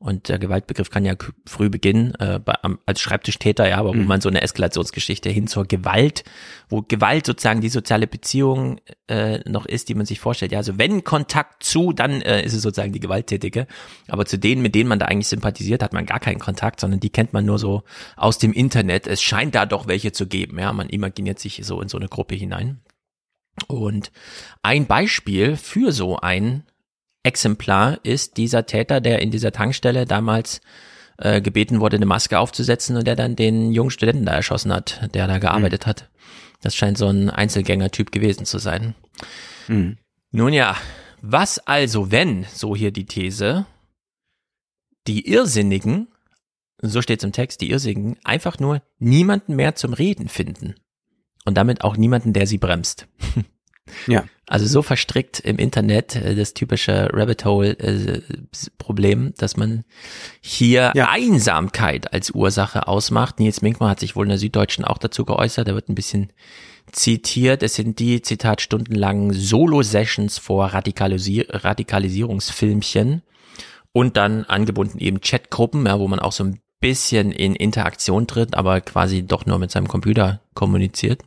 und der Gewaltbegriff kann ja früh beginnen, äh, bei, als Schreibtischtäter, ja, aber wo mhm. man so eine Eskalationsgeschichte hin zur Gewalt, wo Gewalt sozusagen die soziale Beziehung äh, noch ist, die man sich vorstellt. Ja, also wenn Kontakt zu, dann äh, ist es sozusagen die Gewalttätige. Aber zu denen, mit denen man da eigentlich sympathisiert, hat man gar keinen Kontakt, sondern die kennt man nur so aus dem Internet. Es scheint da doch welche zu geben. Ja, man imaginiert sich so in so eine Gruppe hinein. Und ein Beispiel für so ein Exemplar ist dieser Täter, der in dieser Tankstelle damals äh, gebeten wurde, eine Maske aufzusetzen und der dann den jungen Studenten da erschossen hat, der da gearbeitet mhm. hat. Das scheint so ein Einzelgänger-Typ gewesen zu sein. Mhm. Nun ja, was also, wenn, so hier die These, die Irrsinnigen, so steht es im Text, die Irrsinnigen einfach nur niemanden mehr zum Reden finden und damit auch niemanden, der sie bremst. Ja. Also so verstrickt im Internet, äh, das typische Rabbit Hole äh, Problem, dass man hier ja. Einsamkeit als Ursache ausmacht. Nils Minkmar hat sich wohl in der Süddeutschen auch dazu geäußert. Da wird ein bisschen zitiert. Es sind die, Zitat, stundenlangen Solo-Sessions vor Radikalisi Radikalisierungsfilmchen und dann angebunden eben Chatgruppen, ja, wo man auch so ein bisschen in Interaktion tritt, aber quasi doch nur mit seinem Computer kommuniziert.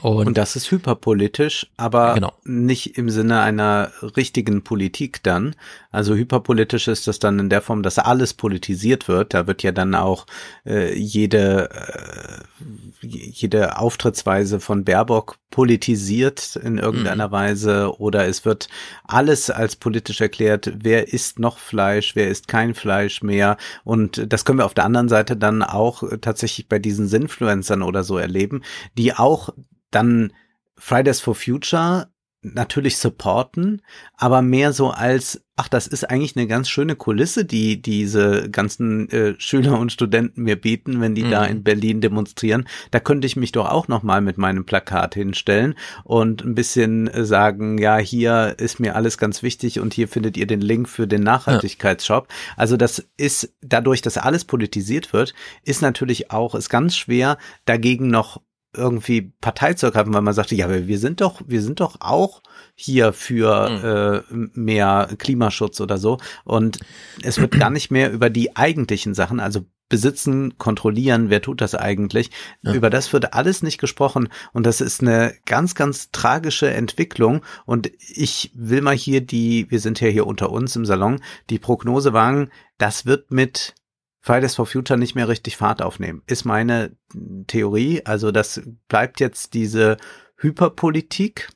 Und, und, das ist hyperpolitisch, aber genau. nicht im Sinne einer richtigen Politik dann. Also hyperpolitisch ist das dann in der Form, dass alles politisiert wird. Da wird ja dann auch äh, jede, äh, jede Auftrittsweise von Baerbock politisiert in irgendeiner mhm. Weise oder es wird alles als politisch erklärt. Wer isst noch Fleisch? Wer isst kein Fleisch mehr? Und das können wir auf der anderen Seite dann auch tatsächlich bei diesen Sinfluencern oder so erleben, die auch dann Fridays for Future natürlich supporten, aber mehr so als, ach, das ist eigentlich eine ganz schöne Kulisse, die diese ganzen äh, Schüler und Studenten mir bieten, wenn die mhm. da in Berlin demonstrieren. Da könnte ich mich doch auch noch mal mit meinem Plakat hinstellen und ein bisschen sagen, ja, hier ist mir alles ganz wichtig und hier findet ihr den Link für den Nachhaltigkeitsshop. Ja. Also das ist dadurch, dass alles politisiert wird, ist natürlich auch ist ganz schwer dagegen noch irgendwie Partei zu ergreifen, weil man sagte, ja, wir sind doch, wir sind doch auch hier für äh, mehr Klimaschutz oder so. Und es wird gar nicht mehr über die eigentlichen Sachen, also besitzen, kontrollieren, wer tut das eigentlich. Ja. Über das wird alles nicht gesprochen und das ist eine ganz, ganz tragische Entwicklung und ich will mal hier die, wir sind ja hier unter uns im Salon, die Prognose wagen, das wird mit Fridays for Future nicht mehr richtig Fahrt aufnehmen, ist meine Theorie. Also das bleibt jetzt diese Hyperpolitik,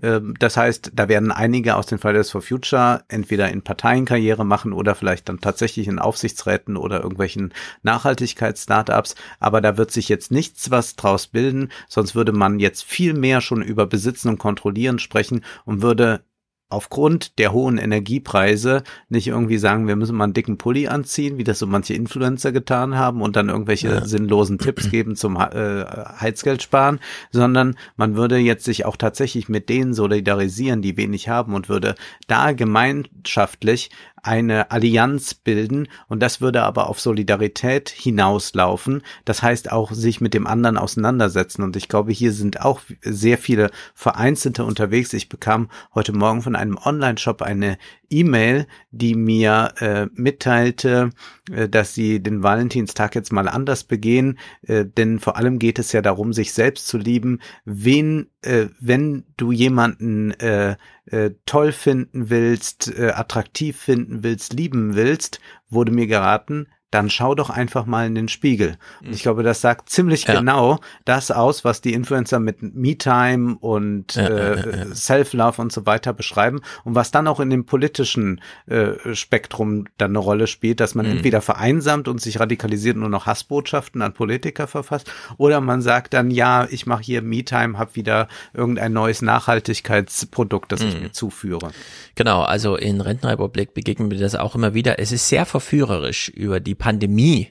ähm, das heißt, da werden einige aus den Fridays for Future entweder in Parteienkarriere machen oder vielleicht dann tatsächlich in Aufsichtsräten oder irgendwelchen Nachhaltigkeits-Startups. Aber da wird sich jetzt nichts was draus bilden, sonst würde man jetzt viel mehr schon über Besitzen und Kontrollieren sprechen und würde aufgrund der hohen Energiepreise nicht irgendwie sagen, wir müssen mal einen dicken Pulli anziehen, wie das so manche Influencer getan haben und dann irgendwelche Ja. sinnlosen Tipps geben zum äh, Heizgeld sparen, sondern man würde jetzt sich auch tatsächlich mit denen solidarisieren, die wenig haben und würde da gemeinschaftlich eine Allianz bilden und das würde aber auf Solidarität hinauslaufen. Das heißt auch sich mit dem anderen auseinandersetzen und ich glaube, hier sind auch sehr viele Vereinzelte unterwegs. Ich bekam heute Morgen von einem Online-Shop eine E-Mail, die mir äh, mitteilte, äh, dass sie den Valentinstag jetzt mal anders begehen, äh, denn vor allem geht es ja darum, sich selbst zu lieben. Wen, äh, wenn du jemanden äh, äh, toll finden willst, äh, attraktiv finden willst, lieben willst, wurde mir geraten, dann schau doch einfach mal in den Spiegel. Und ich glaube, das sagt ziemlich Ja. genau das aus, was die Influencer mit Me-Time und Ja, äh, ja. Self-Love und so weiter beschreiben und was dann auch in dem politischen äh, Spektrum dann eine Rolle spielt, dass man Mhm. entweder vereinsamt und sich radikalisiert und nur noch Hassbotschaften an Politiker verfasst oder man sagt dann, ja, ich mache hier Me-Time, habe wieder irgendein neues Nachhaltigkeitsprodukt, das Mhm. ich mir zuführe. Genau, also in Rentenrepublik begegnen wir das auch immer wieder. Es ist sehr verführerisch, über die Pandemie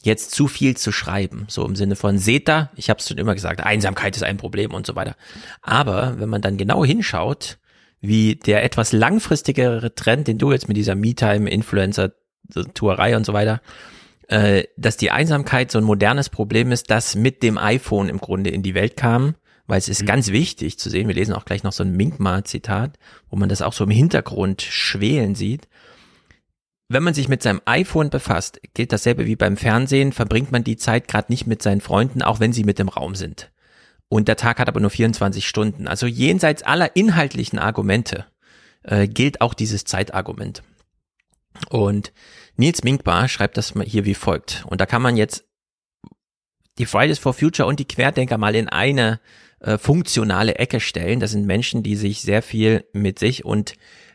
jetzt zu viel zu schreiben. So im Sinne von, seht da, ich habe es schon immer gesagt, Einsamkeit ist ein Problem und so weiter. Aber wenn man dann genau hinschaut, wie der etwas langfristigere Trend, den du jetzt mit dieser Me-Time, Influencer, Tuerei und so weiter, äh, dass die Einsamkeit so ein modernes Problem ist, das mit dem iPhone im Grunde in die Welt kam, weil es ist ganz wichtig zu sehen, wir lesen auch gleich noch so ein Minkma-Zitat, wo man das auch so im Hintergrund schwelen sieht. Wenn man sich mit seinem iPhone befasst, gilt dasselbe wie beim Fernsehen, verbringt man die Zeit gerade nicht mit seinen Freunden, auch wenn sie mit im Raum sind. Und der Tag hat aber nur 24 Stunden. Also jenseits aller inhaltlichen Argumente äh, gilt auch dieses Zeitargument. Und Nils Minkbar schreibt das mal hier wie folgt. Und da kann man jetzt die Fridays for Future und die Querdenker mal in eine äh, funktionale Ecke stellen. Das sind Menschen, die sich sehr viel mit sich und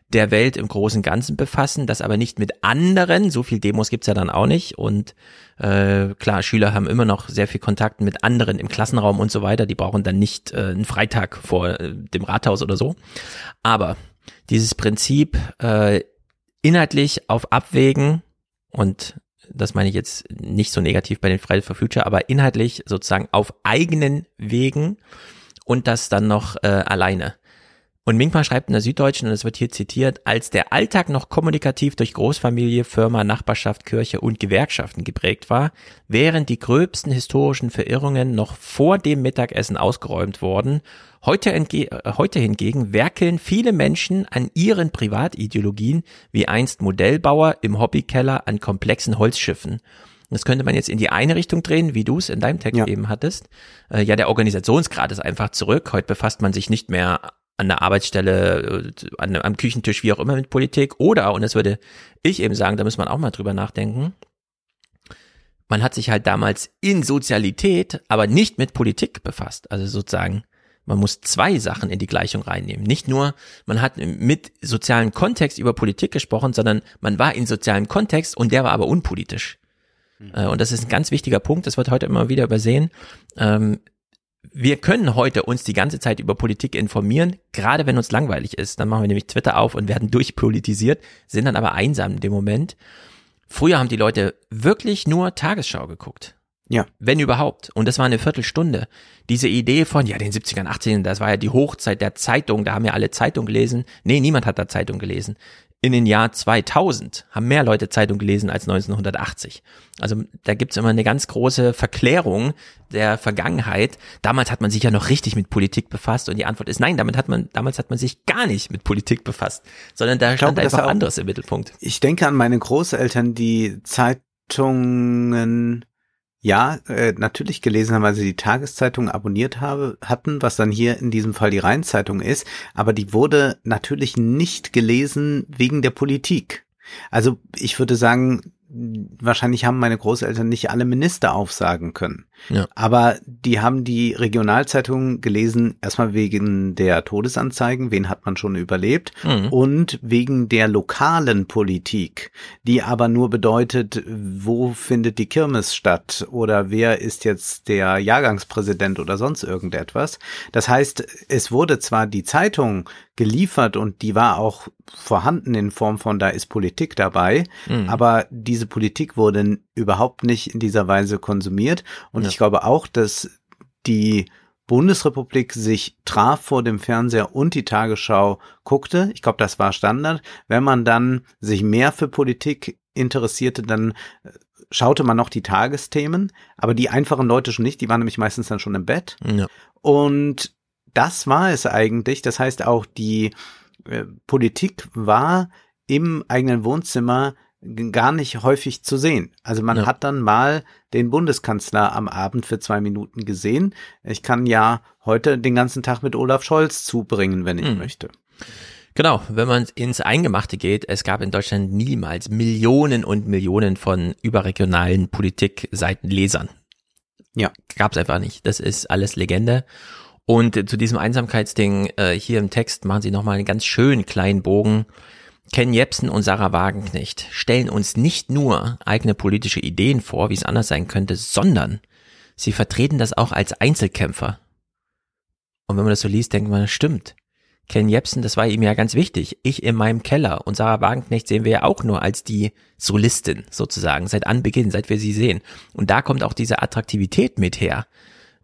der Welt im großen und Ganzen befassen, das aber nicht mit anderen. So viel Demos gibt's ja dann auch nicht. Und äh, klar, Schüler haben immer noch sehr viel Kontakt mit anderen im Klassenraum und so weiter. Die brauchen dann nicht äh, einen Freitag vor äh, dem Rathaus oder so. Aber dieses Prinzip äh, inhaltlich auf Abwägen und das meine ich jetzt nicht so negativ bei den Fridays for Future, aber inhaltlich sozusagen auf eigenen Wegen und das dann noch äh, alleine. Und Minkma schreibt in der Süddeutschen, und es wird hier zitiert, als der Alltag noch kommunikativ durch Großfamilie, Firma, Nachbarschaft, Kirche und Gewerkschaften geprägt war, während die gröbsten historischen Verirrungen noch vor dem Mittagessen ausgeräumt worden, heute, äh, heute hingegen werkeln viele Menschen an ihren Privatideologien wie einst Modellbauer im Hobbykeller an komplexen Holzschiffen. Das könnte man jetzt in die eine Richtung drehen, wie du es in deinem Text Ja. eben hattest. Äh, ja, der Organisationsgrad ist einfach zurück. Heute befasst man sich nicht mehr an der Arbeitsstelle, äh, an, am Küchentisch, wie auch immer mit Politik. Oder, und das würde ich eben sagen, da muss man auch mal drüber nachdenken, man hat sich halt damals in Sozialität, aber nicht mit Politik befasst. Also sozusagen, man muss zwei Sachen in die Gleichung reinnehmen. Nicht nur, man hat mit sozialen Kontext über Politik gesprochen, sondern man war in sozialem Kontext und der war aber unpolitisch. Äh, Und das ist ein ganz wichtiger Punkt, das wird heute immer wieder übersehen. Wir können heute uns die ganze Zeit über Politik informieren, gerade wenn uns langweilig ist. Dann machen wir nämlich Twitter auf und werden durchpolitisiert, sind dann aber einsam in dem Moment. Früher haben die Leute wirklich nur Tagesschau geguckt. Ja. Wenn überhaupt. Und das war eine Viertelstunde. Diese Idee von, ja, den 70ern, 80ern, das war ja die Hochzeit der Zeitung, da haben ja alle Zeitung gelesen. Nee, niemand hat da Zeitung gelesen. In den Jahr 2000 haben mehr Leute Zeitung gelesen als 1980. Also da gibt's immer eine ganz große Verklärung der Vergangenheit. Damals hat man sich ja noch richtig mit Politik befasst und die Antwort ist nein, damit hat man, damals hat man sich gar nicht mit Politik befasst, sondern da stand glaube, einfach auch- anderes im Mittelpunkt. Ich denke an meine Großeltern, die Zeitungen ja, äh, natürlich gelesen haben, weil sie die Tageszeitung abonniert habe, hatten, was dann hier in diesem Fall die Rheinzeitung ist, aber die wurde natürlich nicht gelesen wegen der Politik. Also ich würde sagen, wahrscheinlich haben meine Großeltern nicht alle Minister aufsagen können. Ja. Aber die haben die Regionalzeitung gelesen, erstmal wegen der Todesanzeigen, wen hat man schon überlebt, Mhm. und wegen der lokalen Politik, die aber nur bedeutet, wo findet die Kirmes statt oder wer ist jetzt der Jahrgangspräsident oder sonst irgendetwas. Das heißt, es wurde zwar die Zeitung geliefert und die war auch vorhanden in Form von da ist Politik dabei, Mhm. aber diese Politik wurde überhaupt nicht in dieser Weise konsumiert und Ja. ich glaube auch, dass die Bundesrepublik sich traf vor dem Fernseher und die Tagesschau guckte. Ich glaube, das war Standard. Wenn man dann sich mehr für Politik interessierte, dann äh, schaute man noch die Tagesthemen, aber die einfachen Leute schon nicht, die waren nämlich meistens dann schon im Bett. Ja. Und das war es eigentlich. Das heißt auch, die äh, Politik war im eigenen Wohnzimmer gar nicht häufig zu sehen. Also man Ja. hat dann mal den Bundeskanzler am Abend für zwei Minuten gesehen. Ich kann ja heute den ganzen Tag mit Olaf Scholz zubringen, wenn ich Mhm. möchte. Genau, wenn man ins Eingemachte geht, es gab in Deutschland niemals Millionen und Millionen von überregionalen Politikseitenlesern. Ja. Gab's einfach nicht. Das ist alles Legende. Und zu diesem Einsamkeitsding äh, hier im Text machen sie nochmal einen ganz schönen kleinen Bogen. Ken Jebsen und Sarah Wagenknecht stellen uns nicht nur eigene politische Ideen vor, wie es anders sein könnte, sondern sie vertreten das auch als Einzelkämpfer. Und wenn man das so liest, denkt man, das stimmt. Ken Jebsen, das war ihm ja ganz wichtig. Ich in meinem Keller und Sarah Wagenknecht sehen wir ja auch nur als die Solistin sozusagen, seit Anbeginn, seit wir sie sehen. Und da kommt auch diese Attraktivität mit her.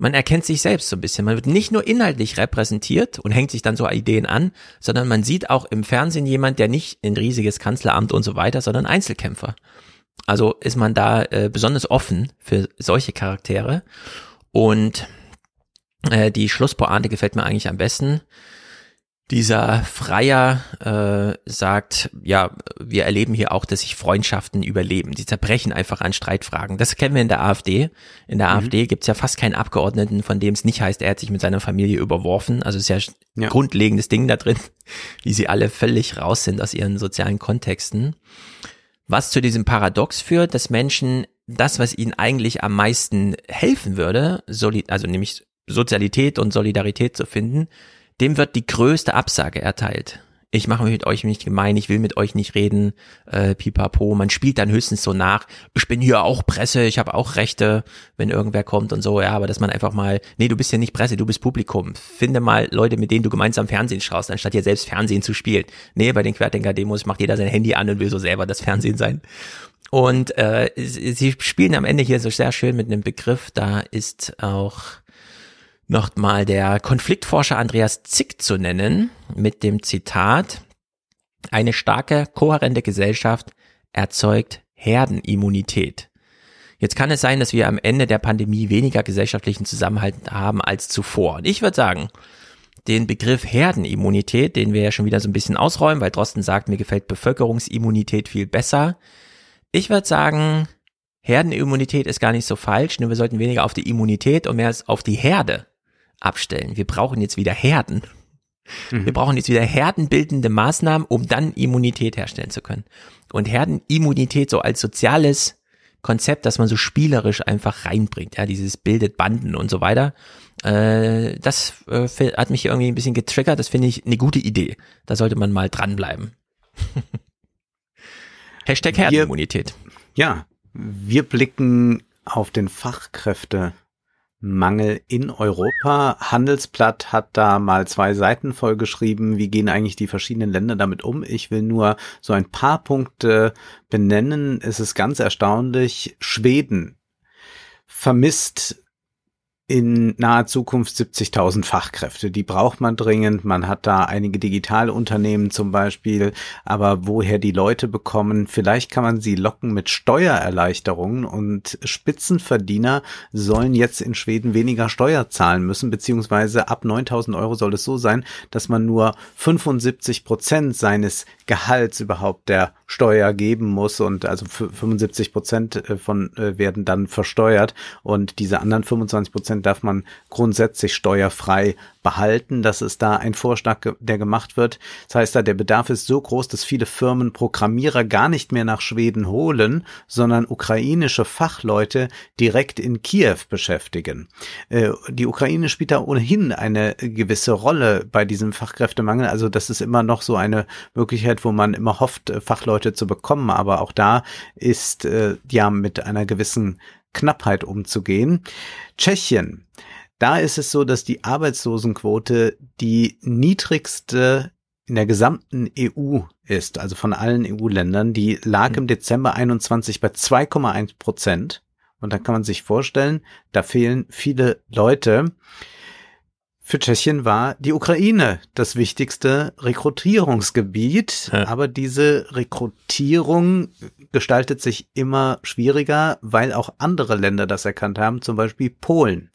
Man erkennt sich selbst so ein bisschen. Man wird nicht nur inhaltlich repräsentiert und hängt sich dann so Ideen an, sondern man sieht auch im Fernsehen jemand, der nicht ein riesiges Kanzleramt und so weiter, sondern Einzelkämpfer. Also ist man da äh, besonders offen für solche Charaktere. Und äh, die Schlusspointe gefällt mir eigentlich am besten. Dieser Freier äh, sagt, ja, wir erleben hier auch, dass sich Freundschaften überleben. Die zerbrechen einfach an Streitfragen. Das kennen wir in der AfD. In der AfD gibt's ja fast keinen Abgeordneten, von dem es nicht heißt, er hat sich mit seiner Familie überworfen. Also es ist ja, Ja. grundlegendes Ding da drin, wie sie alle völlig raus sind aus ihren sozialen Kontexten. Was zu diesem Paradox führt, dass Menschen das, was ihnen eigentlich am meisten helfen würde, soli also nämlich Sozialität und Solidarität zu finden, dem wird die größte Absage erteilt. Ich mache mich mit euch nicht gemein, ich will mit euch nicht reden, äh, pipapo. Man spielt dann höchstens so nach, ich bin hier auch Presse, ich habe auch Rechte, wenn irgendwer kommt und so, ja, aber dass man einfach mal, nee, du bist ja nicht Presse, du bist Publikum. Finde mal Leute, mit denen du gemeinsam Fernsehen schaust, anstatt dir selbst Fernsehen zu spielen. Nee, bei den Querdenker-Demos macht jeder sein Handy an und will so selber das Fernsehen sein. Und äh, sie spielen am Ende hier so sehr schön mit einem Begriff, da ist auch noch mal der Konfliktforscher Andreas Zick zu nennen mit dem Zitat, eine starke, kohärente Gesellschaft erzeugt Herdenimmunität. Jetzt kann es sein, dass wir am Ende der Pandemie weniger gesellschaftlichen Zusammenhalt haben als zuvor. Und ich würde sagen, den Begriff Herdenimmunität, den wir ja schon wieder so ein bisschen ausräumen, weil Drosten sagt, mir gefällt Bevölkerungsimmunität viel besser. Ich würde sagen, Herdenimmunität ist gar nicht so falsch, nur wir sollten weniger auf die Immunität und mehr auf die Herde abstellen. Wir brauchen jetzt wieder Herden. Wir brauchen jetzt wieder herdenbildende Maßnahmen, um dann Immunität herstellen zu können. Und Herdenimmunität so als soziales Konzept, das man so spielerisch einfach reinbringt, ja, dieses bildet Banden und so weiter. Äh, das äh, hat mich irgendwie ein bisschen getriggert. Das finde ich eine gute Idee. Da sollte man mal dranbleiben. Hashtag Herdenimmunität. Ja, wir blicken auf den Fachkräftemangel in Europa. Handelsblatt hat da mal zwei Seiten vollgeschrieben. Wie gehen eigentlich die verschiedenen Länder damit um? Ich will nur so ein paar Punkte benennen. Es ist ganz erstaunlich. Schweden vermisst in naher Zukunft 70.000 Fachkräfte. Die braucht man dringend. Man hat da einige Digitalunternehmen zum Beispiel. Aber woher die Leute bekommen, vielleicht kann man sie locken mit Steuererleichterungen und Spitzenverdiener sollen jetzt in Schweden weniger Steuer zahlen müssen, beziehungsweise ab 9.000 Euro soll es so sein, dass man nur 75 Prozent seines Gehalts überhaupt der Steuer geben muss und also 75 Prozent äh, von äh, werden dann versteuert und diese anderen 25 Prozent darf man grundsätzlich steuerfrei behalten. Das ist da ein Vorschlag, der gemacht wird. Das heißt da, der Bedarf ist so groß, dass viele Firmen Programmierer gar nicht mehr nach Schweden holen, sondern ukrainische Fachleute direkt in Kiew beschäftigen. Äh, die Ukraine spielt da ohnehin eine gewisse Rolle bei diesem Fachkräftemangel. Also das ist immer noch so eine Möglichkeit, wo man immer hofft, Fachleute zu bekommen. Aber auch da ist äh, ja mit einer gewissen Knappheit umzugehen. Tschechien da ist es so, dass die Arbeitslosenquote die niedrigste in der gesamten EU ist, also von allen EU-Ländern. Die lag im Dezember 21 bei 2,1 Prozent. Und da kann man sich vorstellen, da fehlen viele Leute. Für Tschechien war die Ukraine das wichtigste Rekrutierungsgebiet, ja. aber diese Rekrutierung gestaltet sich immer schwieriger, weil auch andere Länder das erkannt haben, zum Beispiel Polen.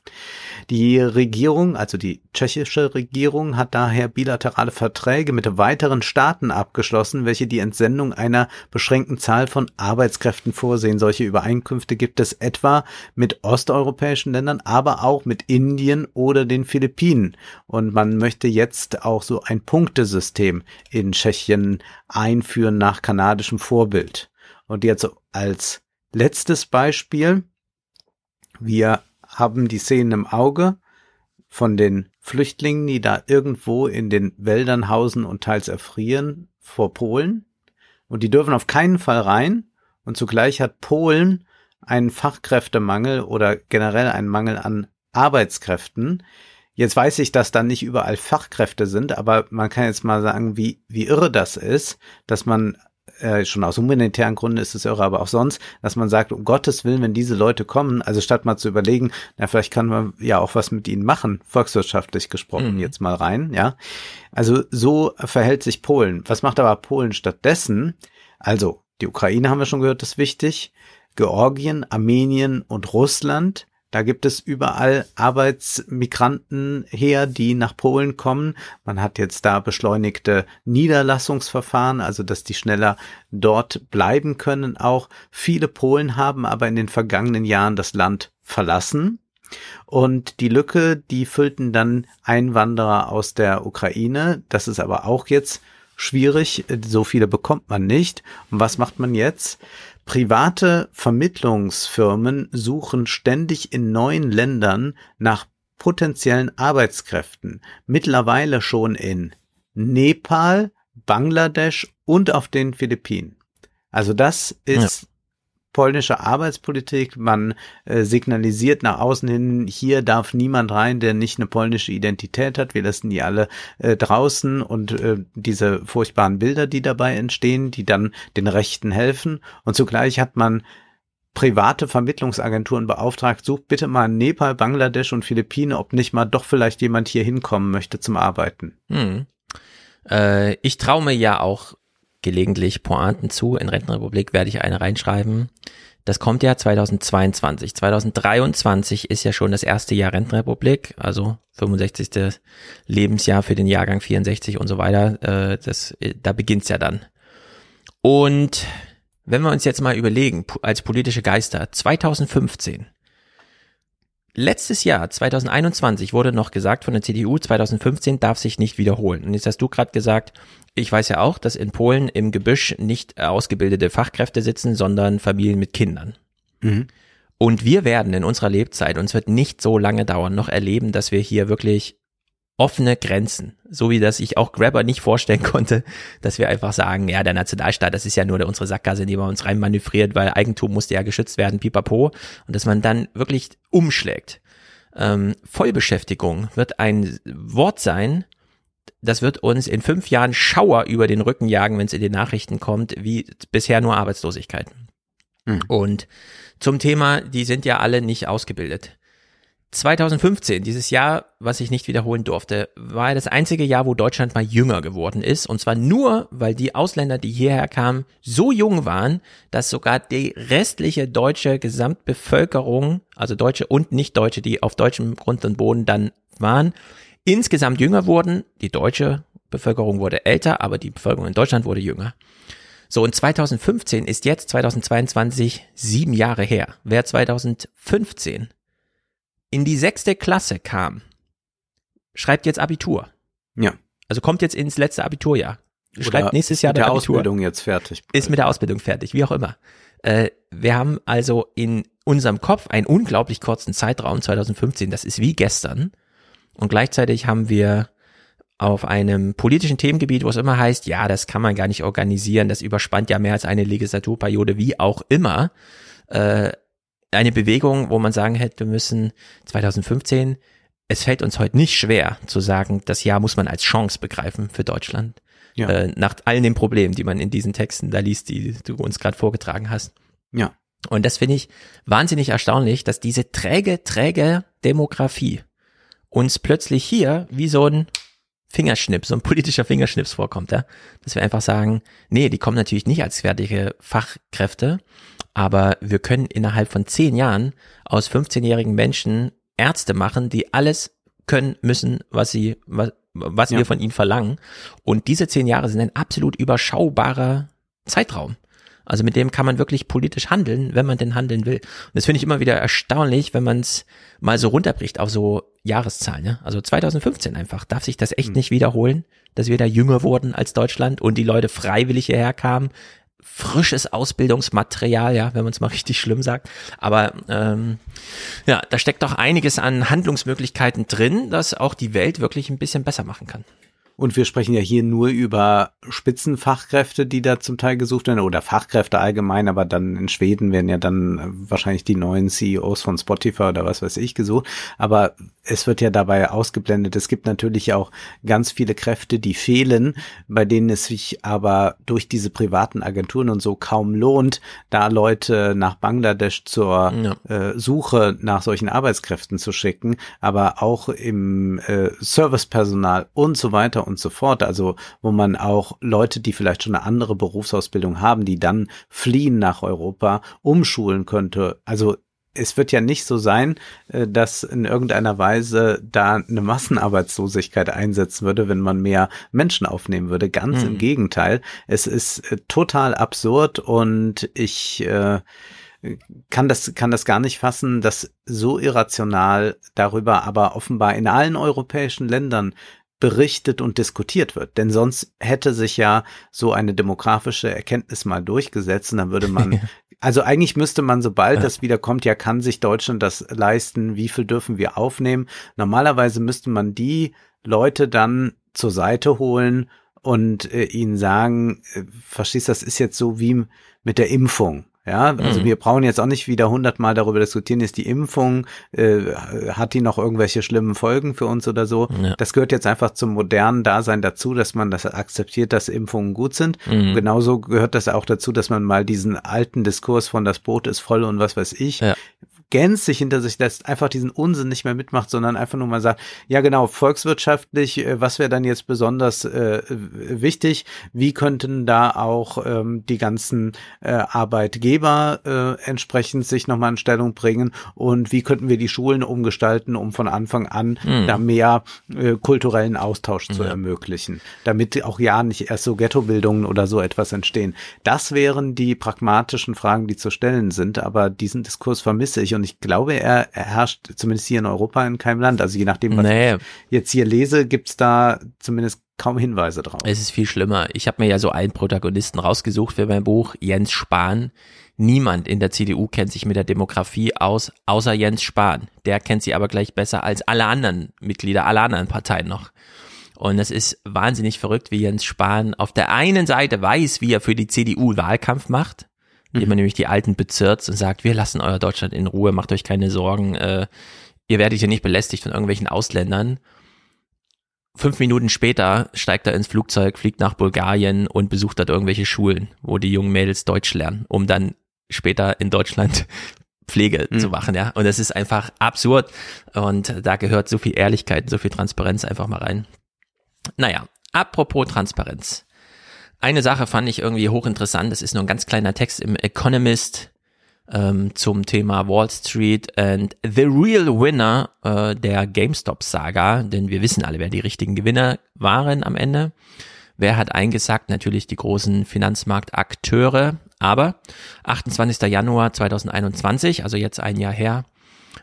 Die Regierung, also die tschechische Regierung, hat daher bilaterale Verträge mit weiteren Staaten abgeschlossen, welche die Entsendung einer beschränkten Zahl von Arbeitskräften vorsehen. Solche Übereinkünfte gibt es etwa mit osteuropäischen Ländern, aber auch mit Indien oder den Philippinen. Und man möchte jetzt auch so ein Punktesystem in Tschechien einführen nach kanadischem Vorbild. Und jetzt als letztes Beispiel. Wir haben die Szenen im Auge von den Flüchtlingen, die da irgendwo in den Wäldern hausen und teils erfrieren vor Polen. Und die dürfen auf keinen Fall rein. Und zugleich hat Polen einen Fachkräftemangel oder generell einen Mangel an Arbeitskräften. Jetzt weiß ich, dass da nicht überall Fachkräfte sind, aber man kann jetzt mal sagen, wie, wie irre das ist, dass man äh, schon aus humanitären Gründen ist es irre, aber auch sonst, dass man sagt, um Gottes Willen, wenn diese Leute kommen, also statt mal zu überlegen, na, vielleicht kann man ja auch was mit ihnen machen, volkswirtschaftlich gesprochen, mhm. jetzt mal rein, ja. Also so verhält sich Polen. Was macht aber Polen stattdessen? Also, die Ukraine haben wir schon gehört, ist wichtig. Georgien, Armenien und Russland da gibt es überall Arbeitsmigranten her, die nach Polen kommen. Man hat jetzt da beschleunigte Niederlassungsverfahren, also dass die schneller dort bleiben können auch. Viele Polen haben aber in den vergangenen Jahren das Land verlassen. Und die Lücke, die füllten dann Einwanderer aus der Ukraine. Das ist aber auch jetzt schwierig. So viele bekommt man nicht. Und was macht man jetzt? Private Vermittlungsfirmen suchen ständig in neuen Ländern nach potenziellen Arbeitskräften, mittlerweile schon in Nepal, Bangladesch und auf den Philippinen. Also das ist polnische Arbeitspolitik. Man äh, signalisiert nach außen hin, hier darf niemand rein, der nicht eine polnische Identität hat. Wir lassen die alle äh, draußen und äh, diese furchtbaren Bilder, die dabei entstehen, die dann den Rechten helfen. Und zugleich hat man private Vermittlungsagenturen beauftragt, sucht bitte mal in Nepal, Bangladesch und Philippinen, ob nicht mal doch vielleicht jemand hier hinkommen möchte zum Arbeiten. Hm. Äh, ich traue mir ja auch gelegentlich Pointen zu. In Rentenrepublik werde ich eine reinschreiben. Das kommt ja 2022. 2023 ist ja schon das erste Jahr Rentenrepublik, also 65. Lebensjahr für den Jahrgang 64 und so weiter. Äh, das, da beginnt's ja dann. Und wenn wir uns jetzt mal überlegen, als politische Geister, 2015 letztes Jahr, 2021, wurde noch gesagt von der CDU, 2015 darf sich nicht wiederholen. Und jetzt hast du gerade gesagt, ich weiß ja auch, dass in Polen im Gebüsch nicht ausgebildete Fachkräfte sitzen, sondern Familien mit Kindern. Mhm. Und wir werden in unserer Lebzeit, uns wird nicht so lange dauern, noch erleben, dass wir hier wirklich offene Grenzen, so wie das ich auch Grabber nicht vorstellen konnte, dass wir einfach sagen, ja, der Nationalstaat, das ist ja nur unsere Sackgasse, in die man uns reinmanövriert, weil Eigentum musste ja geschützt werden, pipapo, und dass man dann wirklich umschlägt. Ähm, Vollbeschäftigung wird ein Wort sein, das wird uns in fünf Jahren Schauer über den Rücken jagen, wenn es in den Nachrichten kommt, wie bisher nur Arbeitslosigkeit. Mhm. Und zum Thema, die sind ja alle nicht ausgebildet. 2015, dieses Jahr, was ich nicht wiederholen durfte, war das einzige Jahr, wo Deutschland mal jünger geworden ist. Und zwar nur, weil die Ausländer, die hierher kamen, so jung waren, dass sogar die restliche deutsche Gesamtbevölkerung, also Deutsche und Nicht-Deutsche, die auf deutschem Grund und Boden dann waren, insgesamt jünger wurden. Die deutsche Bevölkerung wurde älter, aber die Bevölkerung in Deutschland wurde jünger. So, und 2015 ist jetzt 2022 sieben Jahre her. Wer 2015 in die sechste Klasse kam, schreibt jetzt Abitur. Ja. Also kommt jetzt ins letzte Abiturjahr. Schreibt Oder nächstes Jahr mit der Abitur. Ausbildung jetzt fertig. Ist mit der Ausbildung fertig, wie auch immer. Äh, wir haben also in unserem Kopf einen unglaublich kurzen Zeitraum, 2015, das ist wie gestern. Und gleichzeitig haben wir auf einem politischen Themengebiet, wo es immer heißt, ja, das kann man gar nicht organisieren, das überspannt ja mehr als eine Legislaturperiode, wie auch immer, äh, eine Bewegung, wo man sagen hätte, wir müssen 2015, es fällt uns heute nicht schwer zu sagen, das Jahr muss man als Chance begreifen für Deutschland. Ja. Äh, nach allen den Problemen, die man in diesen Texten da liest, die du uns gerade vorgetragen hast. Ja. Und das finde ich wahnsinnig erstaunlich, dass diese träge, träge Demografie uns plötzlich hier wie so ein Fingerschnips, so ein politischer Fingerschnips vorkommt, ja. Dass wir einfach sagen, nee, die kommen natürlich nicht als fertige Fachkräfte, aber wir können innerhalb von zehn Jahren aus 15-jährigen Menschen Ärzte machen, die alles können müssen, was sie, was, was Ja. wir von ihnen verlangen. Und diese zehn Jahre sind ein absolut überschaubarer Zeitraum. Also mit dem kann man wirklich politisch handeln, wenn man denn handeln will. Und das finde ich immer wieder erstaunlich, wenn man es mal so runterbricht auf so Jahreszahlen. Ne? Also 2015 einfach. Darf sich das echt nicht wiederholen, dass wir da jünger wurden als Deutschland und die Leute freiwillig hierher kamen. Frisches Ausbildungsmaterial, ja, wenn man es mal richtig schlimm sagt. Aber ähm, ja, da steckt doch einiges an Handlungsmöglichkeiten drin, dass auch die Welt wirklich ein bisschen besser machen kann. Und wir sprechen ja hier nur über Spitzenfachkräfte, die da zum Teil gesucht werden, oder Fachkräfte allgemein, aber dann in Schweden werden ja dann äh, wahrscheinlich die neuen CEOs von Spotify oder was weiß ich gesucht. Aber es wird ja dabei ausgeblendet. Es gibt natürlich auch ganz viele Kräfte, die fehlen, bei denen es sich aber durch diese privaten Agenturen und so kaum lohnt, da Leute nach Bangladesch zur Ja. äh, Suche nach solchen Arbeitskräften zu schicken, aber auch im äh, Servicepersonal und so weiter und so fort. Also wo man auch Leute, die vielleicht schon eine andere Berufsausbildung haben, die dann fliehen nach Europa, umschulen könnte. Also es wird ja nicht so sein, äh, dass in irgendeiner Weise da eine Massenarbeitslosigkeit einsetzen würde, wenn man mehr Menschen aufnehmen würde. Ganz im Mhm. Gegenteil. Es ist äh, total absurd und ich äh, kann das, kann das gar nicht fassen, dass so irrational darüber aber offenbar in allen europäischen Ländern berichtet und diskutiert wird. Denn sonst hätte sich ja so eine demografische Erkenntnis mal durchgesetzt und dann würde man, also eigentlich müsste man, sobald das wieder kommt, ja, kann sich Deutschland das leisten, wie viel dürfen wir aufnehmen? Normalerweise müsste man die Leute dann zur Seite holen und äh, ihnen sagen, äh, verstehst, das ist jetzt so wie mit der Impfung. Ja, also Mhm. wir brauchen jetzt auch nicht wieder hundertmal darüber diskutieren, ist die Impfung, äh, hat die noch irgendwelche schlimmen Folgen für uns oder so. Ja. Das gehört jetzt einfach zum modernen Dasein dazu, dass man das akzeptiert, dass Impfungen gut sind. Mhm. Genauso gehört das auch dazu, dass man mal diesen alten Diskurs von das Boot ist voll und was weiß ich, Ja. Gänzlich hinter sich lässt, einfach diesen Unsinn nicht mehr mitmacht, sondern einfach nur mal sagt, ja genau, volkswirtschaftlich, äh, was wäre dann jetzt besonders äh, wichtig? Wie könnten da auch ähm, die ganzen äh, Arbeitgeber äh, entsprechend sich nochmal in Stellung bringen und wie könnten wir die Schulen umgestalten, um von Anfang an Mhm. da mehr äh, kulturellen Austausch zu Ja. ermöglichen, damit auch ja nicht erst so Ghettobildungen oder so etwas entstehen. Das wären die pragmatischen Fragen, die zu stellen sind, aber diesen Diskurs vermisse ich und ich glaube, er, er herrscht zumindest hier in Europa in keinem Land. Also je nachdem, was Nee, ich jetzt hier lese, gibt's da zumindest kaum Hinweise drauf. Es ist viel schlimmer. Ich habe mir ja so einen Protagonisten rausgesucht für mein Buch, Jens Spahn. Niemand in der CDU kennt sich mit der Demografie aus, außer Jens Spahn. Der kennt sie aber gleich besser als alle anderen Mitglieder aller anderen Parteien noch. Und es ist wahnsinnig verrückt, wie Jens Spahn auf der einen Seite weiß, wie er für die CDU Wahlkampf macht, indem er nämlich die Alten bezirzt und sagt, wir lassen euer Deutschland in Ruhe, macht euch keine Sorgen, äh, ihr werdet hier nicht belästigt von irgendwelchen Ausländern. Fünf Minuten später steigt er ins Flugzeug, fliegt nach Bulgarien und besucht dort irgendwelche Schulen, wo die jungen Mädels Deutsch lernen, um dann später in Deutschland Pflege zu machen, ja. Und das ist einfach absurd. Und da gehört so viel Ehrlichkeit, so viel Transparenz einfach mal rein. Naja, apropos Transparenz. Eine Sache fand ich irgendwie hochinteressant. Das ist nur ein ganz kleiner Text im Economist ähm, zum Thema Wall Street and the real winner äh, der GameStop-Saga. Denn wir wissen alle, wer die richtigen Gewinner waren am Ende. Wer hat eingesagt? Natürlich die großen Finanzmarktakteure. Aber 28. Januar 2021, also jetzt ein Jahr her,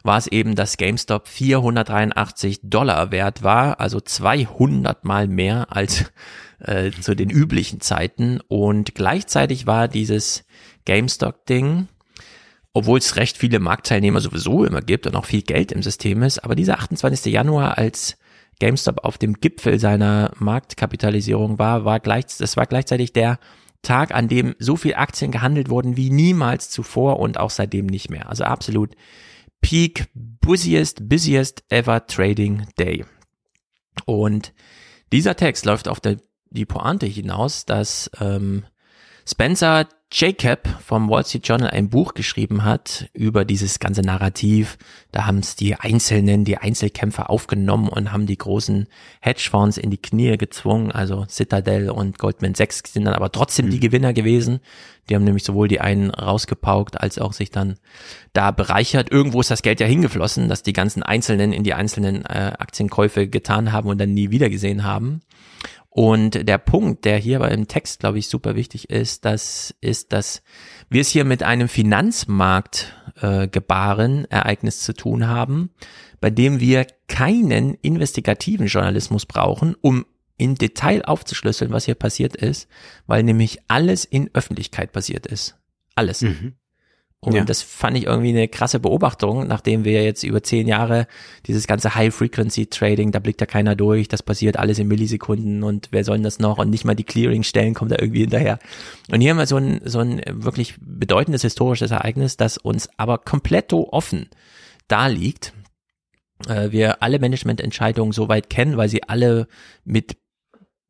war es eben, dass GameStop 483 Dollar wert war, also 200 mal mehr als äh, zu den üblichen Zeiten. Und gleichzeitig war dieses GameStop-Ding, obwohl es recht viele Marktteilnehmer sowieso immer gibt und auch viel Geld im System ist, aber dieser 28. Januar als GameStop auf dem Gipfel seiner Marktkapitalisierung war, war gleich, das war gleichzeitig der Tag, an dem so viel Aktien gehandelt wurden wie niemals zuvor und auch seitdem nicht mehr. Also absolut Peak, busiest, busiest ever trading day. Und dieser Text läuft auf der, die Pointe hinaus, dass ähm, Spencer Jacob vom Wall Street Journal ein Buch geschrieben hat über dieses ganze Narrativ. Da haben es die Einzelnen, die Einzelkämpfer aufgenommen und haben die großen Hedgefonds in die Knie gezwungen. Also Citadel und Goldman Sachs sind dann aber trotzdem die Gewinner gewesen. Die haben nämlich sowohl die einen rausgepaukt, als auch sich dann da bereichert. Irgendwo ist das Geld ja hingeflossen, dass die ganzen Einzelnen in die einzelnen äh, Aktienkäufe getan haben und dann nie wieder gesehen haben. Und der Punkt, der hier im Text, glaube ich, super wichtig ist, das ist, dass wir es hier mit einem Finanzmarkt äh, Ereignis zu tun haben, bei dem wir keinen investigativen Journalismus brauchen, um in Detail aufzuschlüsseln, was hier passiert ist, weil nämlich alles in Öffentlichkeit passiert ist. Alles. Mhm. Und Ja. das fand ich irgendwie eine krasse Beobachtung, nachdem wir jetzt über zehn Jahre dieses ganze High-Frequency-Trading, da blickt da keiner durch, das passiert alles in Millisekunden und wer soll denn das noch und nicht mal die Clearing-Stellen kommen da irgendwie hinterher. Und hier haben wir so ein, so ein wirklich bedeutendes historisches Ereignis, das uns aber komplett offen da liegt. Äh, wir alle Managemententscheidungen soweit kennen, weil sie alle mit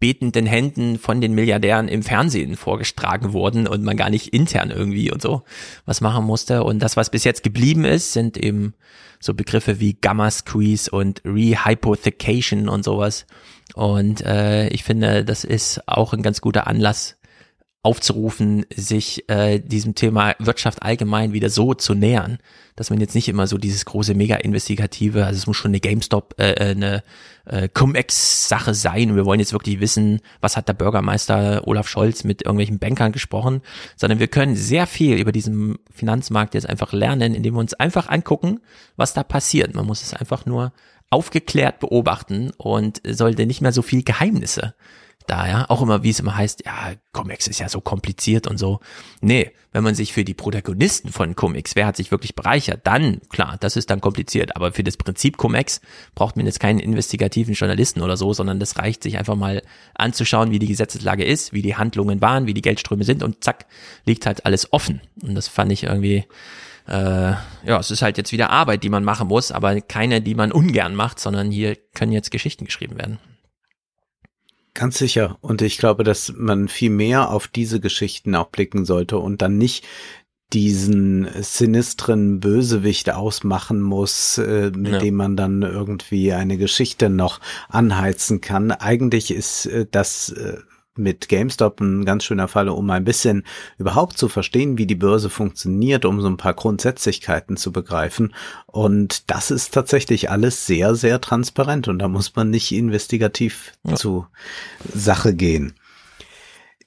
betenden Händen von den Milliardären im Fernsehen vorgestragen wurden und man gar nicht intern irgendwie und so was machen musste. Und das, was bis jetzt geblieben ist, sind eben so Begriffe wie Gamma Squeeze und Rehypothecation und sowas. Und äh, ich finde, das ist auch ein ganz guter Anlass, aufzurufen, sich äh, diesem Thema Wirtschaft allgemein wieder so zu nähern, dass man jetzt nicht immer so dieses große Mega-Investigative, also es muss schon eine GameStop, äh, äh, eine äh, Cum-Ex-Sache sein. Wir wollen jetzt wirklich wissen, was hat der Bürgermeister Olaf Scholz mit irgendwelchen Bankern gesprochen, sondern wir können sehr viel über diesen Finanzmarkt jetzt einfach lernen, indem wir uns einfach angucken, was da passiert. Man muss es einfach nur aufgeklärt beobachten und sollte nicht mehr so viel Geheimnisse da, ja, auch immer, wie es immer heißt, ja, Comics ist ja so kompliziert und so. Nee, wenn man sich für die Protagonisten von Comics, wer hat sich wirklich bereichert, dann, klar, das ist dann kompliziert, aber für das Prinzip Comics braucht man jetzt keinen investigativen Journalisten oder so, sondern das reicht sich einfach mal anzuschauen, wie die Gesetzeslage ist, wie die Handlungen waren, wie die Geldströme sind und zack, liegt halt alles offen. Und das fand ich irgendwie, äh, ja, es ist halt jetzt wieder Arbeit, die man machen muss, aber keine, die man ungern macht, sondern hier können jetzt Geschichten geschrieben werden. Ganz sicher. Und ich glaube, dass man viel mehr auf diese Geschichten auch blicken sollte und dann nicht diesen sinistren Bösewicht ausmachen muss, äh, mit Ja. dem man dann irgendwie eine Geschichte noch anheizen kann. Eigentlich ist äh, das äh, mit GameStop ein ganz schöner Fall, um ein bisschen überhaupt zu verstehen, wie die Börse funktioniert, um so ein paar Grundsätzlichkeiten zu begreifen. Und das ist tatsächlich alles sehr, sehr transparent und da muss man nicht investigativ Ja. zu Sache gehen.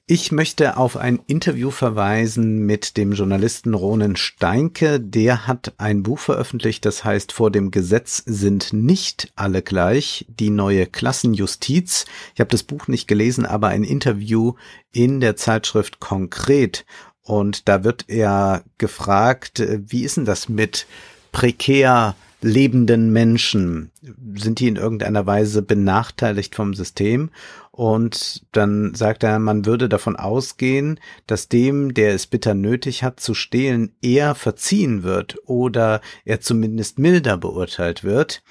Ich möchte auf ein Interview verweisen mit dem Journalisten Ronen Steinke. Der hat ein Buch veröffentlicht, das heißt Vor dem Gesetz sind nicht alle gleich, die neue Klassenjustiz. Ich habe das Buch nicht gelesen, aber ein Interview in der Zeitschrift Konkret. Und da wird er gefragt, wie ist denn das mit prekär lebenden Menschen? Sind die in irgendeiner Weise benachteiligt vom System? Und dann sagt er, man würde davon ausgehen, dass dem, der es bitter nötig hat zu stehlen, eher verziehen wird oder er zumindest milder beurteilt wird.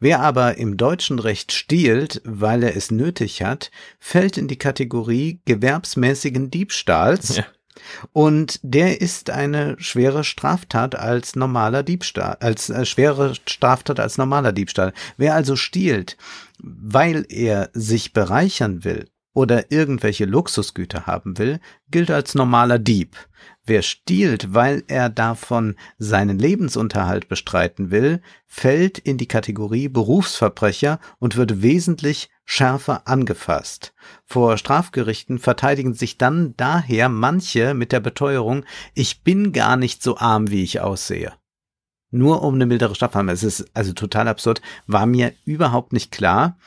Wer aber im deutschen Recht stiehlt, weil er es nötig hat, fällt in die Kategorie gewerbsmäßigen Diebstahls. Ja. Und der ist eine schwere Straftat als normaler Diebstahl, als äh, schwere Straftat als normaler Diebstahl. Wer also stiehlt, weil er sich bereichern will oder irgendwelche Luxusgüter haben will, gilt als normaler Dieb. Wer stiehlt, weil er davon seinen Lebensunterhalt bestreiten will, fällt in die Kategorie Berufsverbrecher und wird wesentlich schärfer angefasst. Vor Strafgerichten verteidigen sich dann daher manche mit der Beteuerung, ich bin gar nicht so arm, wie ich aussehe. Nur um eine mildere Strafe haben. Es ist also total absurd, war mir überhaupt nicht klar.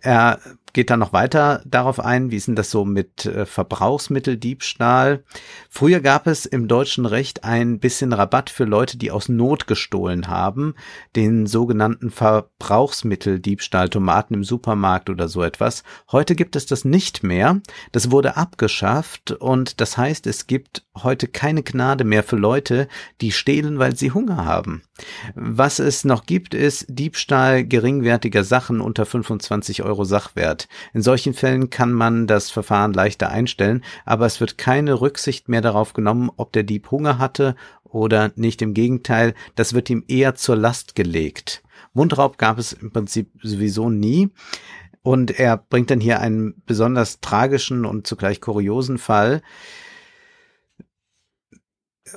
Er geht dann noch weiter darauf ein, wie ist denn das so mit äh, Verbrauchsmitteldiebstahl? Früher gab es im deutschen Recht ein bisschen Rabatt für Leute, die aus Not gestohlen haben, den sogenannten Verbrauchsmitteldiebstahl, Tomaten im Supermarkt oder so etwas. Heute gibt es das nicht mehr. Das wurde abgeschafft und das heißt, es gibt heute keine Gnade mehr für Leute, die stehlen, weil sie Hunger haben. Was es noch gibt, ist Diebstahl geringwertiger Sachen unter 25 Euro Sachwert. In solchen Fällen kann man das Verfahren leichter einstellen, aber es wird keine Rücksicht mehr darauf genommen, ob der Dieb Hunger hatte oder nicht. Im Gegenteil, das wird ihm eher zur Last gelegt. Mundraub gab es im Prinzip sowieso nie. Und er bringt dann hier einen besonders tragischen und zugleich kuriosen Fall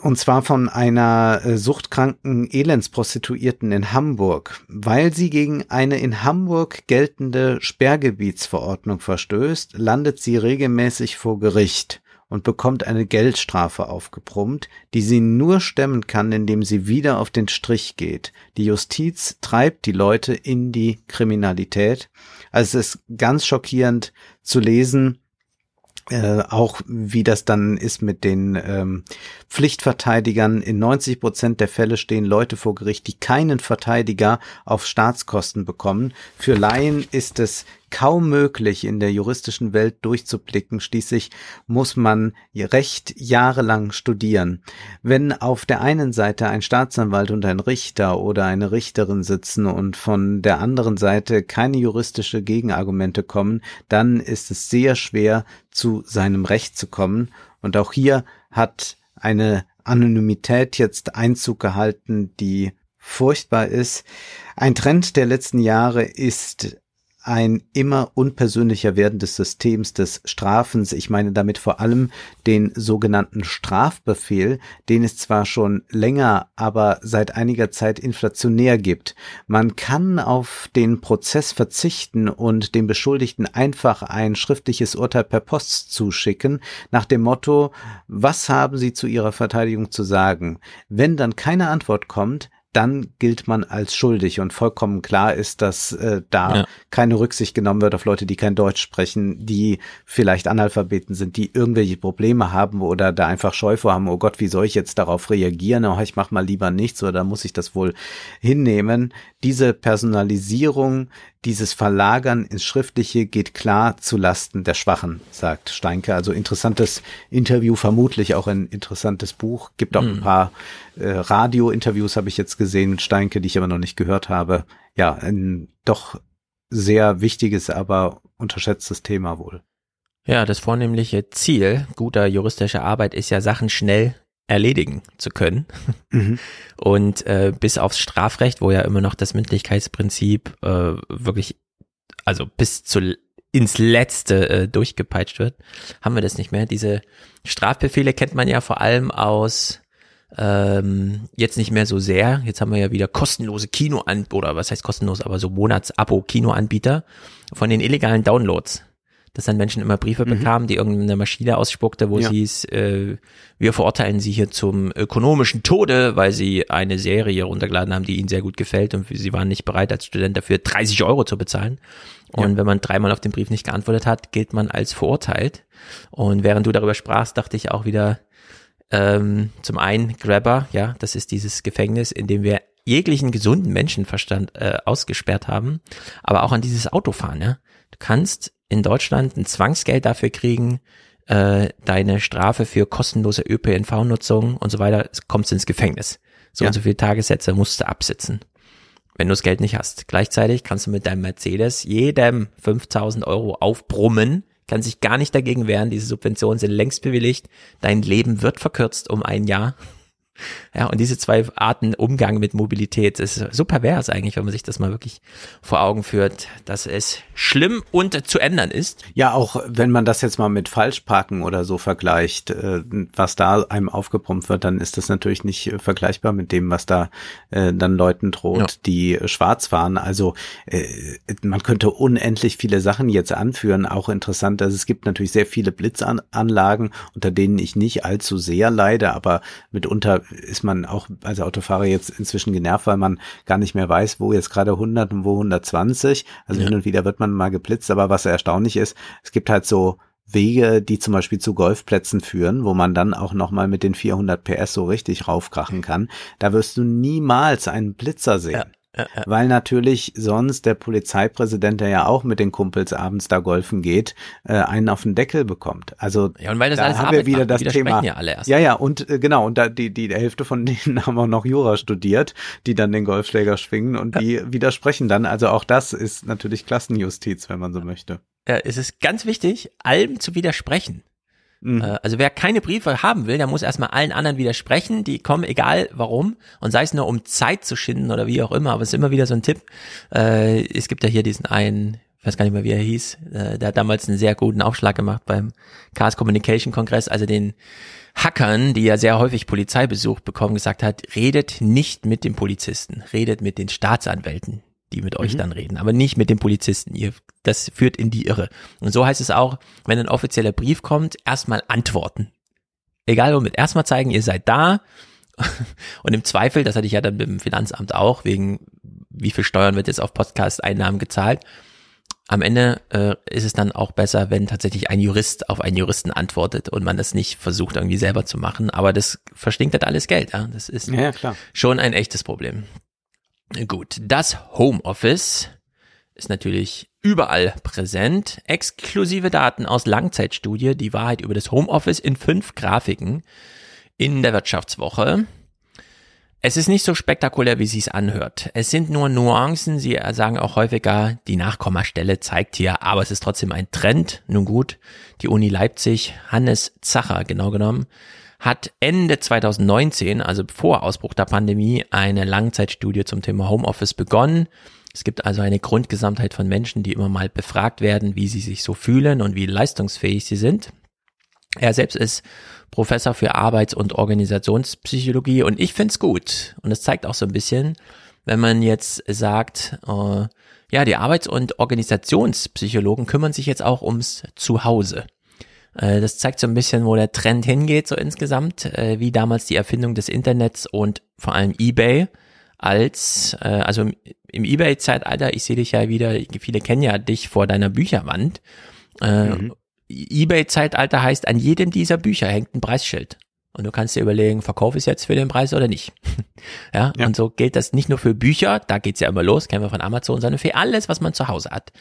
und zwar von einer äh, suchtkranken Elendsprostituierten in Hamburg, weil sie gegen eine in Hamburg geltende Sperrgebietsverordnung verstößt, landet sie regelmäßig vor Gericht und bekommt eine Geldstrafe aufgebrummt, die sie nur stemmen kann, indem sie wieder auf den Strich geht. Die Justiz treibt die Leute in die Kriminalität. Also es ist ganz schockierend zu lesen, äh, auch wie das dann ist mit den ähm, Pflichtverteidigern. In 90 Prozent der Fälle stehen Leute vor Gericht, die keinen Verteidiger auf Staatskosten bekommen. Für Laien ist es kaum möglich, in der juristischen Welt durchzublicken. Schließlich muss man Recht jahrelang studieren. Wenn auf der einen Seite ein Staatsanwalt und ein Richter oder eine Richterin sitzen und von der anderen Seite keine juristische Gegenargumente kommen, dann ist es sehr schwer, zu seinem Recht zu kommen. Und auch hier hat eine Anonymität jetzt Einzug gehalten, die furchtbar ist. Ein Trend der letzten Jahre ist ein immer unpersönlicher werden des Systems des Strafens. Ich meine damit vor allem den sogenannten Strafbefehl, den es zwar schon länger, aber seit einiger Zeit inflationär gibt. Man kann auf den Prozess verzichten und dem Beschuldigten einfach ein schriftliches Urteil per Post zuschicken, nach dem Motto, was haben Sie zu Ihrer Verteidigung zu sagen? Wenn dann keine Antwort kommt, dann gilt man als schuldig und vollkommen klar ist, dass äh, da ja. keine Rücksicht genommen wird auf Leute, die kein Deutsch sprechen, die vielleicht Analphabeten sind, die irgendwelche Probleme haben oder da einfach Scheu vor haben, oh Gott, wie soll ich jetzt darauf reagieren? Oh, ich mach mal lieber nichts oder da muss ich das wohl hinnehmen. Diese Personalisierung, dieses Verlagern ins Schriftliche geht klar zu Lasten der Schwachen, sagt Steinke. Also interessantes Interview, vermutlich auch ein interessantes Buch. Gibt auch ein paar äh, Radio-Interviews, habe ich jetzt gesehen mit Steinke, die ich aber noch nicht gehört habe. Ja, ein doch sehr wichtiges, aber unterschätztes Thema wohl. Ja, das vornehmliche Ziel guter juristischer Arbeit ist ja, Sachen schnell erledigen zu können. Mhm. Und äh, bis aufs Strafrecht, wo ja immer noch das Mündlichkeitsprinzip äh, wirklich, also bis zu ins Letzte äh, durchgepeitscht wird, haben wir das nicht mehr. Diese Strafbefehle kennt man ja vor allem aus ähm, jetzt nicht mehr so sehr. Jetzt haben wir ja wieder kostenlose Kinoanbieter, oder was heißt kostenlos, aber so Monatsabo-Kinoanbieter von den illegalen Downloads dass dann Menschen immer Briefe mhm. bekamen, die irgendeine Maschine ausspuckte, wo ja. sie es, äh, wir verurteilen sie hier zum ökonomischen Tode, weil sie eine Serie runtergeladen haben, die ihnen sehr gut gefällt und sie waren nicht bereit, als Student dafür 30 Euro zu bezahlen. Und ja. wenn man dreimal auf den Brief nicht geantwortet hat, gilt man als verurteilt. Und während du darüber sprachst, dachte ich auch wieder, ähm, zum einen Grabber, ja, das ist dieses Gefängnis, in dem wir jeglichen gesunden Menschenverstand äh, ausgesperrt haben, aber auch an dieses Autofahren, ja. Du kannst in Deutschland ein Zwangsgeld dafür kriegen, äh, deine Strafe für kostenlose ÖPNV-Nutzung und so weiter, kommst ins Gefängnis. So ja. und so viele Tagessätze musst du absitzen, wenn du das Geld nicht hast. Gleichzeitig kannst du mit deinem Mercedes jedem 5000 Euro aufbrummen, kann sich gar nicht dagegen wehren. Diese Subventionen sind längst bewilligt. Dein Leben wird verkürzt um ein Jahr. Ja, und diese zwei Arten Umgang mit Mobilität ist so pervers eigentlich, wenn man sich das mal wirklich vor Augen führt, dass es schlimm und zu ändern ist. Ja, auch wenn man das jetzt mal mit Falschparken oder so vergleicht, äh, was da einem aufgepumpt wird, dann ist das natürlich nicht äh, vergleichbar mit dem, was da äh, dann Leuten droht, ja. die schwarz fahren. Also man könnte unendlich viele Sachen jetzt anführen. Auch interessant, dass es gibt natürlich sehr viele Blitzanlagen, unter denen ich nicht allzu sehr leide, aber mitunter ist man auch als Autofahrer jetzt inzwischen genervt, weil man gar nicht mehr weiß, wo jetzt gerade 100 und wo 120. Also ja. hin und wieder wird man mal geblitzt, aber was erstaunlich ist, es gibt halt so Wege, die zum Beispiel zu Golfplätzen führen, wo man dann auch nochmal mit den 400 PS so richtig raufkrachen kann. Da wirst du niemals einen Blitzer sehen. Ja. Ja, ja. Weil natürlich sonst der Polizeipräsident, der ja auch mit den Kumpels abends da golfen geht, äh, einen auf den Deckel bekommt. Also ja, und weil das da alles haben Arbeit wir wieder macht. das Thema. Ja, alle erst. ja, ja, und äh, genau, und da die, die Hälfte von denen haben auch noch Jura studiert, die dann den Golfschläger schwingen und die widersprechen dann. Also auch das ist natürlich Klassenjustiz, wenn man so möchte. Ja, es ist ganz wichtig, allem zu widersprechen. Mhm. Äh, also wer keine Briefe haben will, der muss erstmal allen anderen widersprechen, die kommen, egal warum, und sei es nur um Zeit zu schinden oder wie auch immer, aber es ist immer wieder so ein Tipp. Äh, es gibt ja hier diesen einen, ich weiß gar nicht mehr, wie er hieß, äh, der hat damals einen sehr guten Aufschlag gemacht beim Chaos Communication Kongress, also den Hackern, die ja sehr häufig Polizeibesuch bekommen, gesagt hat, redet nicht mit den Polizisten, redet mit den Staatsanwälten die mit euch mhm. dann reden, aber nicht mit den Polizisten. Ihr, das führt in die Irre. Und so heißt es auch, wenn ein offizieller Brief kommt, erstmal antworten. Egal womit, erstmal zeigen, ihr seid da. Und im Zweifel, das hatte ich ja dann mit dem Finanzamt auch, wegen wie viel Steuern wird jetzt auf Podcast-Einnahmen gezahlt. Am Ende äh, ist es dann auch besser, wenn tatsächlich ein Jurist auf einen Juristen antwortet und man das nicht versucht irgendwie selber zu machen. Aber das verstinkt halt alles Geld. Ja? Das ist ja, schon ein echtes Problem. Gut, das Homeoffice ist natürlich überall präsent. Exklusive Daten aus Langzeitstudie, die Wahrheit über das Homeoffice in fünf Grafiken in der Wirtschaftswoche. Es ist nicht so spektakulär, wie sie es anhört. Es sind nur Nuancen. Sie sagen auch häufiger, die Nachkommastelle zeigt hier, aber es ist trotzdem ein Trend. Nun gut, die Uni Leipzig, Hannes Zacher genau genommen, hat Ende 2019, also vor Ausbruch der Pandemie, eine Langzeitstudie zum Thema Homeoffice begonnen. Es gibt also eine Grundgesamtheit von Menschen, die immer mal befragt werden, wie sie sich so fühlen und wie leistungsfähig sie sind. Er selbst ist Professor für Arbeits- und Organisationspsychologie und ich find's gut. Und es zeigt auch so ein bisschen, wenn man jetzt sagt, äh, ja, die Arbeits- und Organisationspsychologen kümmern sich jetzt auch ums Zuhause. Äh, das zeigt so ein bisschen, wo der Trend hingeht, so insgesamt, äh, wie damals die Erfindung des Internets und vor allem eBay als, äh, also im eBay-Zeitalter, ich sehe dich ja wieder, viele kennen ja dich vor deiner Bücherwand. Mhm. eBay-Zeitalter heißt, an jedem dieser Bücher hängt ein Preisschild. Und du kannst dir überlegen, verkaufe ich es jetzt für den Preis oder nicht. ja? ja, und so gilt das nicht nur für Bücher, da geht's ja immer los, kennen wir von Amazon, sondern für alles, was man zu Hause hat.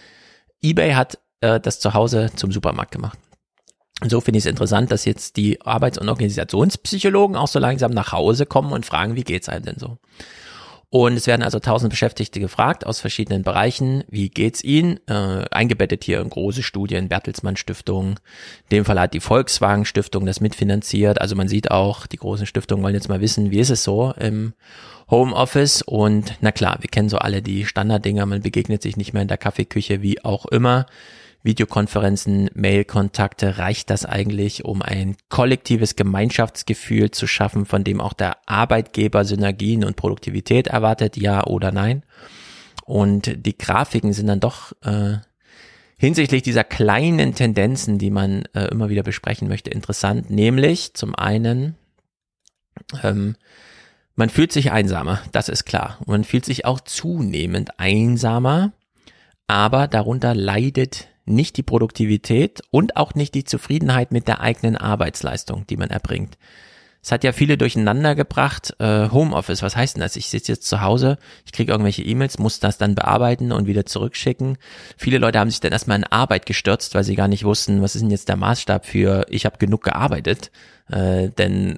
eBay hat äh, das Zuhause zum Supermarkt gemacht. Und so finde ich es interessant, dass jetzt die Arbeits- und Organisationspsychologen auch so langsam nach Hause kommen und fragen, wie geht's einem denn so? Und es werden also tausend Beschäftigte gefragt aus verschiedenen Bereichen, wie geht's ihnen? Äh, eingebettet hier in große Studien, Bertelsmann Stiftung. In dem Fall hat die Volkswagen Stiftung das mitfinanziert. Also man sieht auch, die großen Stiftungen wollen jetzt mal wissen, wie ist es so im Homeoffice? Und na klar, wir kennen so alle die Standarddinger, man begegnet sich nicht mehr in der Kaffeeküche, wie auch immer. Videokonferenzen, Mailkontakte, reicht das eigentlich, um ein kollektives Gemeinschaftsgefühl zu schaffen, von dem auch der Arbeitgeber Synergien und Produktivität erwartet, ja oder nein? Und die Grafiken sind dann doch äh, hinsichtlich dieser kleinen Tendenzen, die man äh, immer wieder besprechen möchte, interessant. Nämlich zum einen, ähm, man fühlt sich einsamer, das ist klar. Man fühlt sich auch zunehmend einsamer, aber darunter leidet nicht die Produktivität und auch nicht die Zufriedenheit mit der eigenen Arbeitsleistung, die man erbringt. Es hat ja viele durcheinander gebracht. Äh, Homeoffice, was heißt denn das? Ich sitze jetzt zu Hause, ich kriege irgendwelche E-Mails, muss das dann bearbeiten und wieder zurückschicken. Viele Leute haben sich dann erstmal in Arbeit gestürzt, weil sie gar nicht wussten, was ist denn jetzt der Maßstab für, ich habe genug gearbeitet. Äh, denn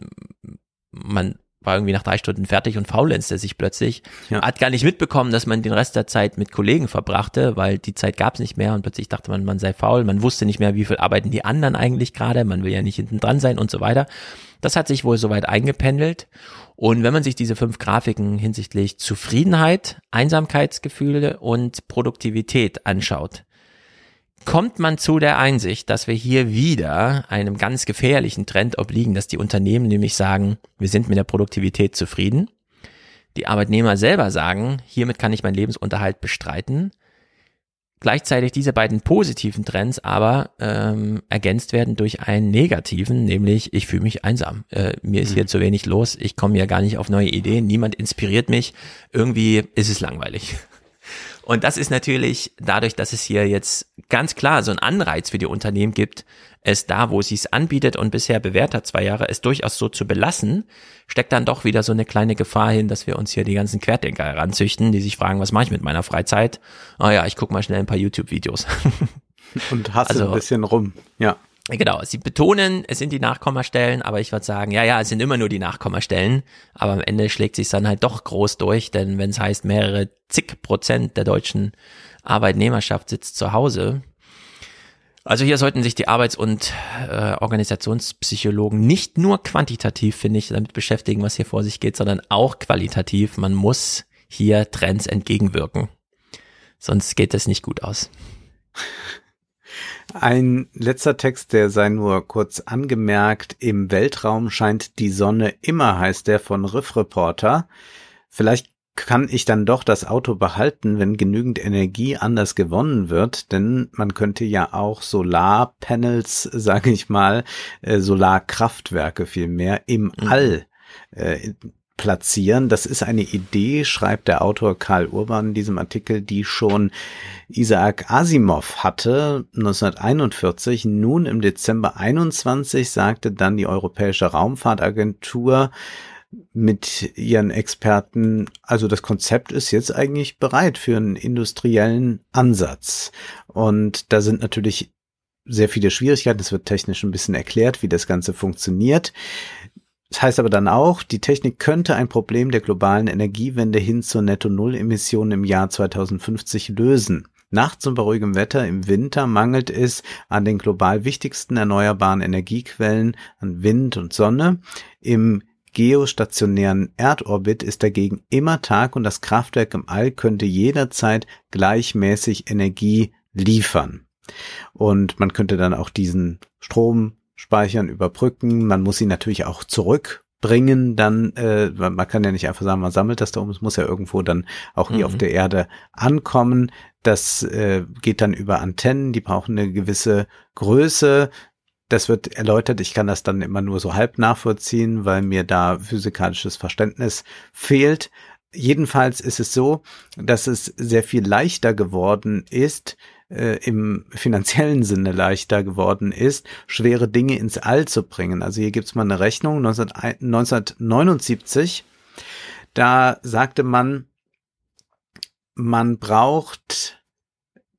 man war irgendwie nach drei Stunden fertig und faulenzte sich plötzlich. Ja. Hat gar nicht mitbekommen, dass man den Rest der Zeit mit Kollegen verbrachte, weil die Zeit gab es nicht mehr und plötzlich dachte man, man sei faul. Man wusste nicht mehr, wie viel arbeiten die anderen eigentlich gerade. Man will ja nicht hinten dran sein und so weiter. Das hat sich wohl soweit eingependelt. Und wenn man sich diese fünf Grafiken hinsichtlich Zufriedenheit, Einsamkeitsgefühle und Produktivität anschaut, kommt man zu der Einsicht, dass wir hier wieder einem ganz gefährlichen Trend obliegen, dass die Unternehmen nämlich sagen, wir sind mit der Produktivität zufrieden. Die Arbeitnehmer selber sagen, hiermit kann ich meinen Lebensunterhalt bestreiten. Gleichzeitig diese beiden positiven Trends aber ähm, ergänzt werden durch einen negativen, nämlich ich fühle mich einsam. Äh, mir ist hier zu wenig los, ich komme ja gar nicht auf neue Ideen, niemand inspiriert mich, irgendwie ist es langweilig. Und das ist natürlich dadurch, dass es hier jetzt ganz klar so einen Anreiz für die Unternehmen gibt, es da, wo sie es anbietet und bisher bewährt hat, zwei Jahre, es durchaus so zu belassen, steckt dann doch wieder so eine kleine Gefahr hin, dass wir uns hier die ganzen Querdenker heranzüchten, die sich fragen, was mache ich mit meiner Freizeit? Ah ja, ich gucke mal schnell ein paar YouTube-Videos. Und hast Also- ein bisschen rum. Ja. Genau, sie betonen, es sind die Nachkommastellen, aber ich würde sagen, ja, ja, es sind immer nur die Nachkommastellen, aber am Ende schlägt sich dann halt doch groß durch, denn wenn es heißt, mehrere zig Prozent der deutschen Arbeitnehmerschaft sitzt zu Hause, also hier sollten sich die Arbeits- und äh, Organisationspsychologen nicht nur quantitativ, finde ich, damit beschäftigen, was hier vor sich geht, sondern auch qualitativ. Man muss hier Trends entgegenwirken. Sonst geht es nicht gut aus. Ein letzter Text, der sei nur kurz angemerkt. Im Weltraum scheint die Sonne immer, heißt der von Riff Reporter. Vielleicht kann ich dann doch das Auto behalten, wenn genügend Energie anders gewonnen wird, denn man könnte ja auch Solarpanels, sage ich mal, äh, Solarkraftwerke vielmehr im All äh, platzieren. Das ist eine Idee, schreibt der Autor Karl Urban in diesem Artikel, die schon Isaac Asimov hatte 1941. Nun im Dezember 21 sagte dann die Europäische Raumfahrtagentur mit ihren Experten, also das Konzept ist jetzt eigentlich bereit für einen industriellen Ansatz. Und da sind natürlich sehr viele Schwierigkeiten. Es wird technisch ein bisschen erklärt, wie das Ganze funktioniert. Das heißt aber dann auch, die Technik könnte ein Problem der globalen Energiewende hin zur Netto-Null-Emission im Jahr 2050 lösen. Nachts und bei ruhigem Wetter im Winter mangelt es an den global wichtigsten erneuerbaren Energiequellen, an Wind und Sonne. Im geostationären Erdorbit ist dagegen immer Tag und das Kraftwerk im All könnte jederzeit gleichmäßig Energie liefern. Und man könnte dann auch diesen Strom speichern, überbrücken. Man muss ihn natürlich auch zurückbringen. Dann, äh, man kann ja nicht einfach sagen, man sammelt das da um. Es muss ja irgendwo dann auch hier Mhm. auf der Erde ankommen. Das äh, geht dann über Antennen. Die brauchen eine gewisse Größe. Das wird erläutert. Ich kann das dann immer nur so halb nachvollziehen, weil mir da physikalisches Verständnis fehlt. Jedenfalls ist es so, dass es sehr viel leichter geworden ist, äh, im finanziellen Sinne leichter geworden ist, schwere Dinge ins All zu bringen. Also hier gibt's mal eine Rechnung 19, 1979. Da sagte man, man braucht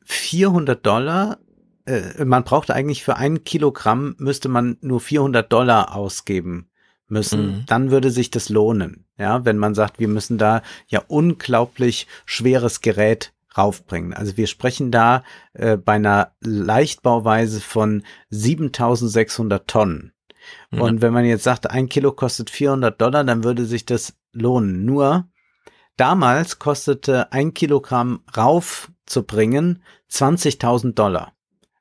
400 Dollar. Äh, man braucht eigentlich für ein Kilogramm müsste man nur 400 Dollar ausgeben müssen. Mhm. Dann würde sich das lohnen. Ja, wenn man sagt, wir müssen da ja unglaublich schweres Gerät raufbringen. Also wir sprechen da äh, bei einer Leichtbauweise von 7600 Tonnen. Mhm. Und wenn man jetzt sagt, ein Kilo kostet 400 Dollar, dann würde sich das lohnen. Nur damals kostete ein Kilogramm raufzubringen 20.000 Dollar.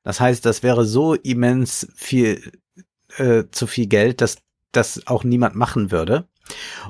Das heißt, das wäre so immens viel äh, zu viel Geld, dass das auch niemand machen würde.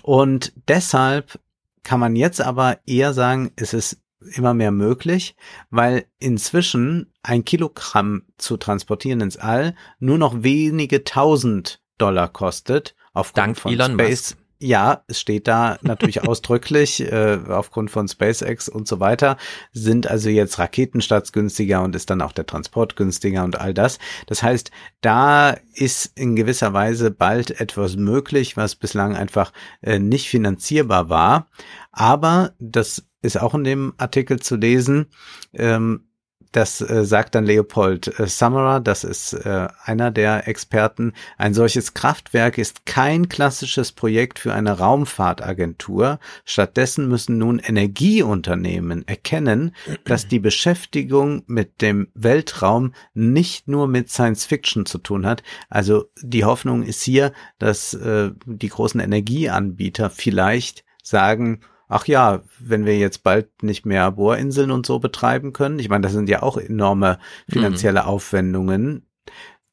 Und deshalb kann man jetzt aber eher sagen, es ist immer mehr möglich, weil inzwischen ein Kilogramm zu transportieren ins All nur noch wenige tausend Dollar kostet. Aufgrund Dank von Elon Space. Musk. Ja, es steht da natürlich ausdrücklich, äh, aufgrund von SpaceX und so weiter, sind also jetzt Raketenstarts günstiger und ist dann auch der Transport günstiger und all das. Das heißt, da ist in gewisser Weise bald etwas möglich, was bislang einfach äh, nicht finanzierbar war. Aber das ist auch in dem Artikel zu lesen. Ähm, das äh, sagt dann Leopold äh, Summerer, das ist äh, einer der Experten. Ein solches Kraftwerk ist kein klassisches Projekt für eine Raumfahrtagentur. Stattdessen müssen nun Energieunternehmen erkennen, dass die Beschäftigung mit dem Weltraum nicht nur mit Science Fiction zu tun hat. Also die Hoffnung ist hier, dass äh, die großen Energieanbieter vielleicht sagen, ach ja, wenn wir jetzt bald nicht mehr Bohrinseln und so betreiben können, ich meine, das sind ja auch enorme finanzielle mhm. Aufwendungen,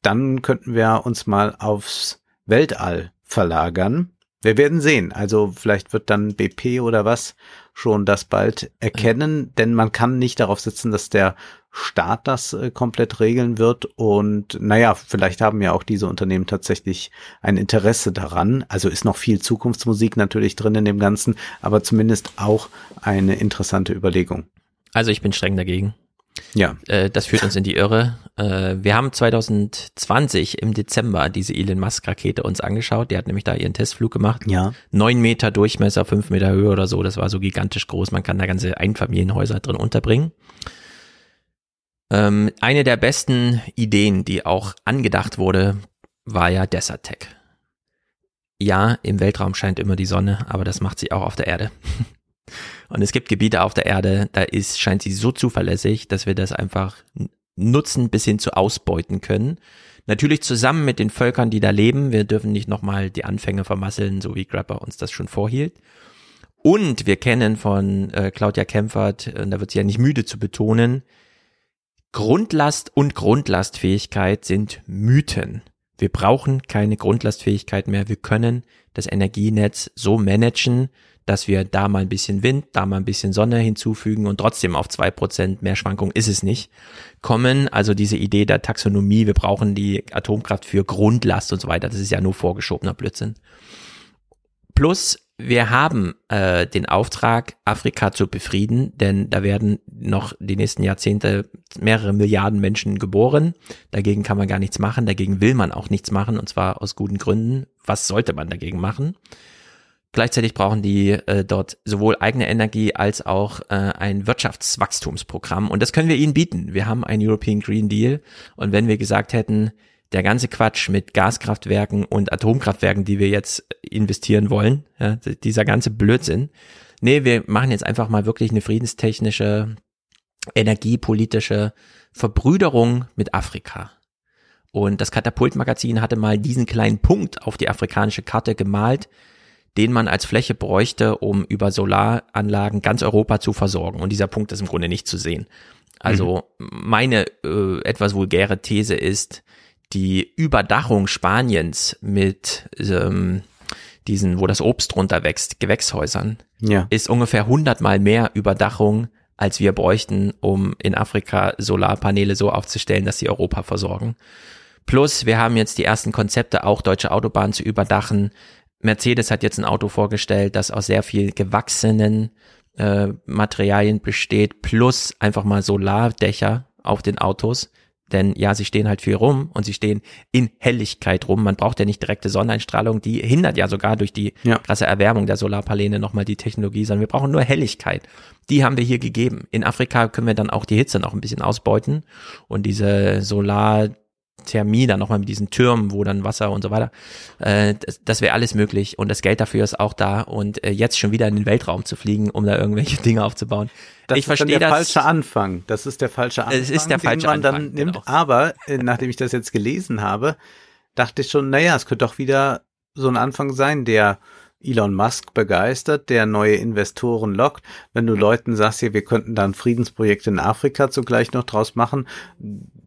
dann könnten wir uns mal aufs Weltall verlagern. Wir werden sehen. Also vielleicht wird dann BP oder was schon das bald erkennen, denn man kann nicht darauf sitzen, dass der Staat das äh, komplett regeln wird. Und naja, vielleicht haben ja auch diese Unternehmen tatsächlich ein Interesse daran. Also ist noch viel Zukunftsmusik natürlich drin in dem Ganzen, aber zumindest auch eine interessante Überlegung. Also ich bin streng dagegen. Ja. Äh, das führt uns in die Irre. Äh, wir haben 2020 im Dezember diese Elon Musk Rakete uns angeschaut. Die hat nämlich da ihren Testflug gemacht. Ja. Neun Meter Durchmesser, fünf Meter Höhe oder so. Das war so gigantisch groß. Man kann da ganze Einfamilienhäuser drin unterbringen. Ähm, eine der besten Ideen, die auch angedacht wurde, war ja Desert Tech. Ja, im Weltraum scheint immer die Sonne, aber das macht sie auch auf der Erde. Und es gibt Gebiete auf der Erde, da ist, scheint sie so zuverlässig, dass wir das einfach nutzen bis hin zu ausbeuten können. Natürlich zusammen mit den Völkern, die da leben. Wir dürfen nicht nochmal die Anfänge vermasseln, so wie Grapper uns das schon vorhielt. Und wir kennen von äh, Claudia Kempfert, äh, da wird sie ja nicht müde zu betonen, Grundlast und Grundlastfähigkeit sind Mythen. Wir brauchen keine Grundlastfähigkeit mehr. Wir können das Energienetz so managen, dass wir da mal ein bisschen Wind, da mal ein bisschen Sonne hinzufügen und trotzdem auf zwei Prozent mehr Schwankung ist es nicht, kommen. Also diese Idee der Taxonomie, wir brauchen die Atomkraft für Grundlast und so weiter, das ist ja nur vorgeschobener Blödsinn. Plus wir haben äh, den Auftrag, Afrika zu befrieden, denn da werden noch die nächsten Jahrzehnte mehrere Milliarden Menschen geboren. Dagegen kann man gar nichts machen, dagegen will man auch nichts machen, und zwar aus guten Gründen. Was sollte man dagegen machen? Gleichzeitig brauchen die äh, dort sowohl eigene Energie als auch äh, ein Wirtschaftswachstumsprogramm. Und das können wir ihnen bieten. Wir haben einen European Green Deal. Und wenn wir gesagt hätten, der ganze Quatsch mit Gaskraftwerken und Atomkraftwerken, die wir jetzt investieren wollen, ja, dieser ganze Blödsinn. Nee, wir machen jetzt einfach mal wirklich eine friedenstechnische, energiepolitische Verbrüderung mit Afrika. Und das Katapultmagazin hatte mal diesen kleinen Punkt auf die afrikanische Karte gemalt, den man als Fläche bräuchte, um über Solaranlagen ganz Europa zu versorgen. Und dieser Punkt ist im Grunde nicht zu sehen. Also mhm. meine äh, etwas vulgäre These ist, die Überdachung Spaniens mit ähm, diesen, wo das Obst drunter wächst, Gewächshäusern, ja. ist ungefähr hundertmal mehr Überdachung, als wir bräuchten, um in Afrika Solarpaneele so aufzustellen, dass sie Europa versorgen. Plus, wir haben jetzt die ersten Konzepte, auch deutsche Autobahnen zu überdachen. Mercedes hat jetzt ein Auto vorgestellt, das aus sehr viel gewachsenen äh, Materialien besteht, plus einfach mal Solardächer auf den Autos. Denn ja, sie stehen halt viel rum und sie stehen in Helligkeit rum. Man braucht ja nicht direkte Sonneneinstrahlung, die hindert ja sogar durch die ja. krasse Erwärmung der Solarpaläne nochmal die Technologie, sondern wir brauchen nur Helligkeit. Die haben wir hier gegeben. In Afrika können wir dann auch die Hitze noch ein bisschen ausbeuten und diese Solar Thermie dann nochmal mit diesen Türmen, wo dann Wasser und so weiter. Äh, das das wäre alles möglich und das Geld dafür ist auch da und äh, jetzt schon wieder in den Weltraum zu fliegen, um da irgendwelche Dinge aufzubauen. Das ich verstehe das. Das ist der falsche Anfang. Das ist der falsche Anfang, es ist der falsche den man Anfang, dann nimmt. Genau. Aber äh, nachdem ich das jetzt gelesen habe, dachte ich schon, naja, es könnte doch wieder so ein Anfang sein, der Elon Musk begeistert, der neue Investoren lockt. Wenn du Leuten sagst, hier, wir könnten dann Friedensprojekte in Afrika zugleich noch draus machen,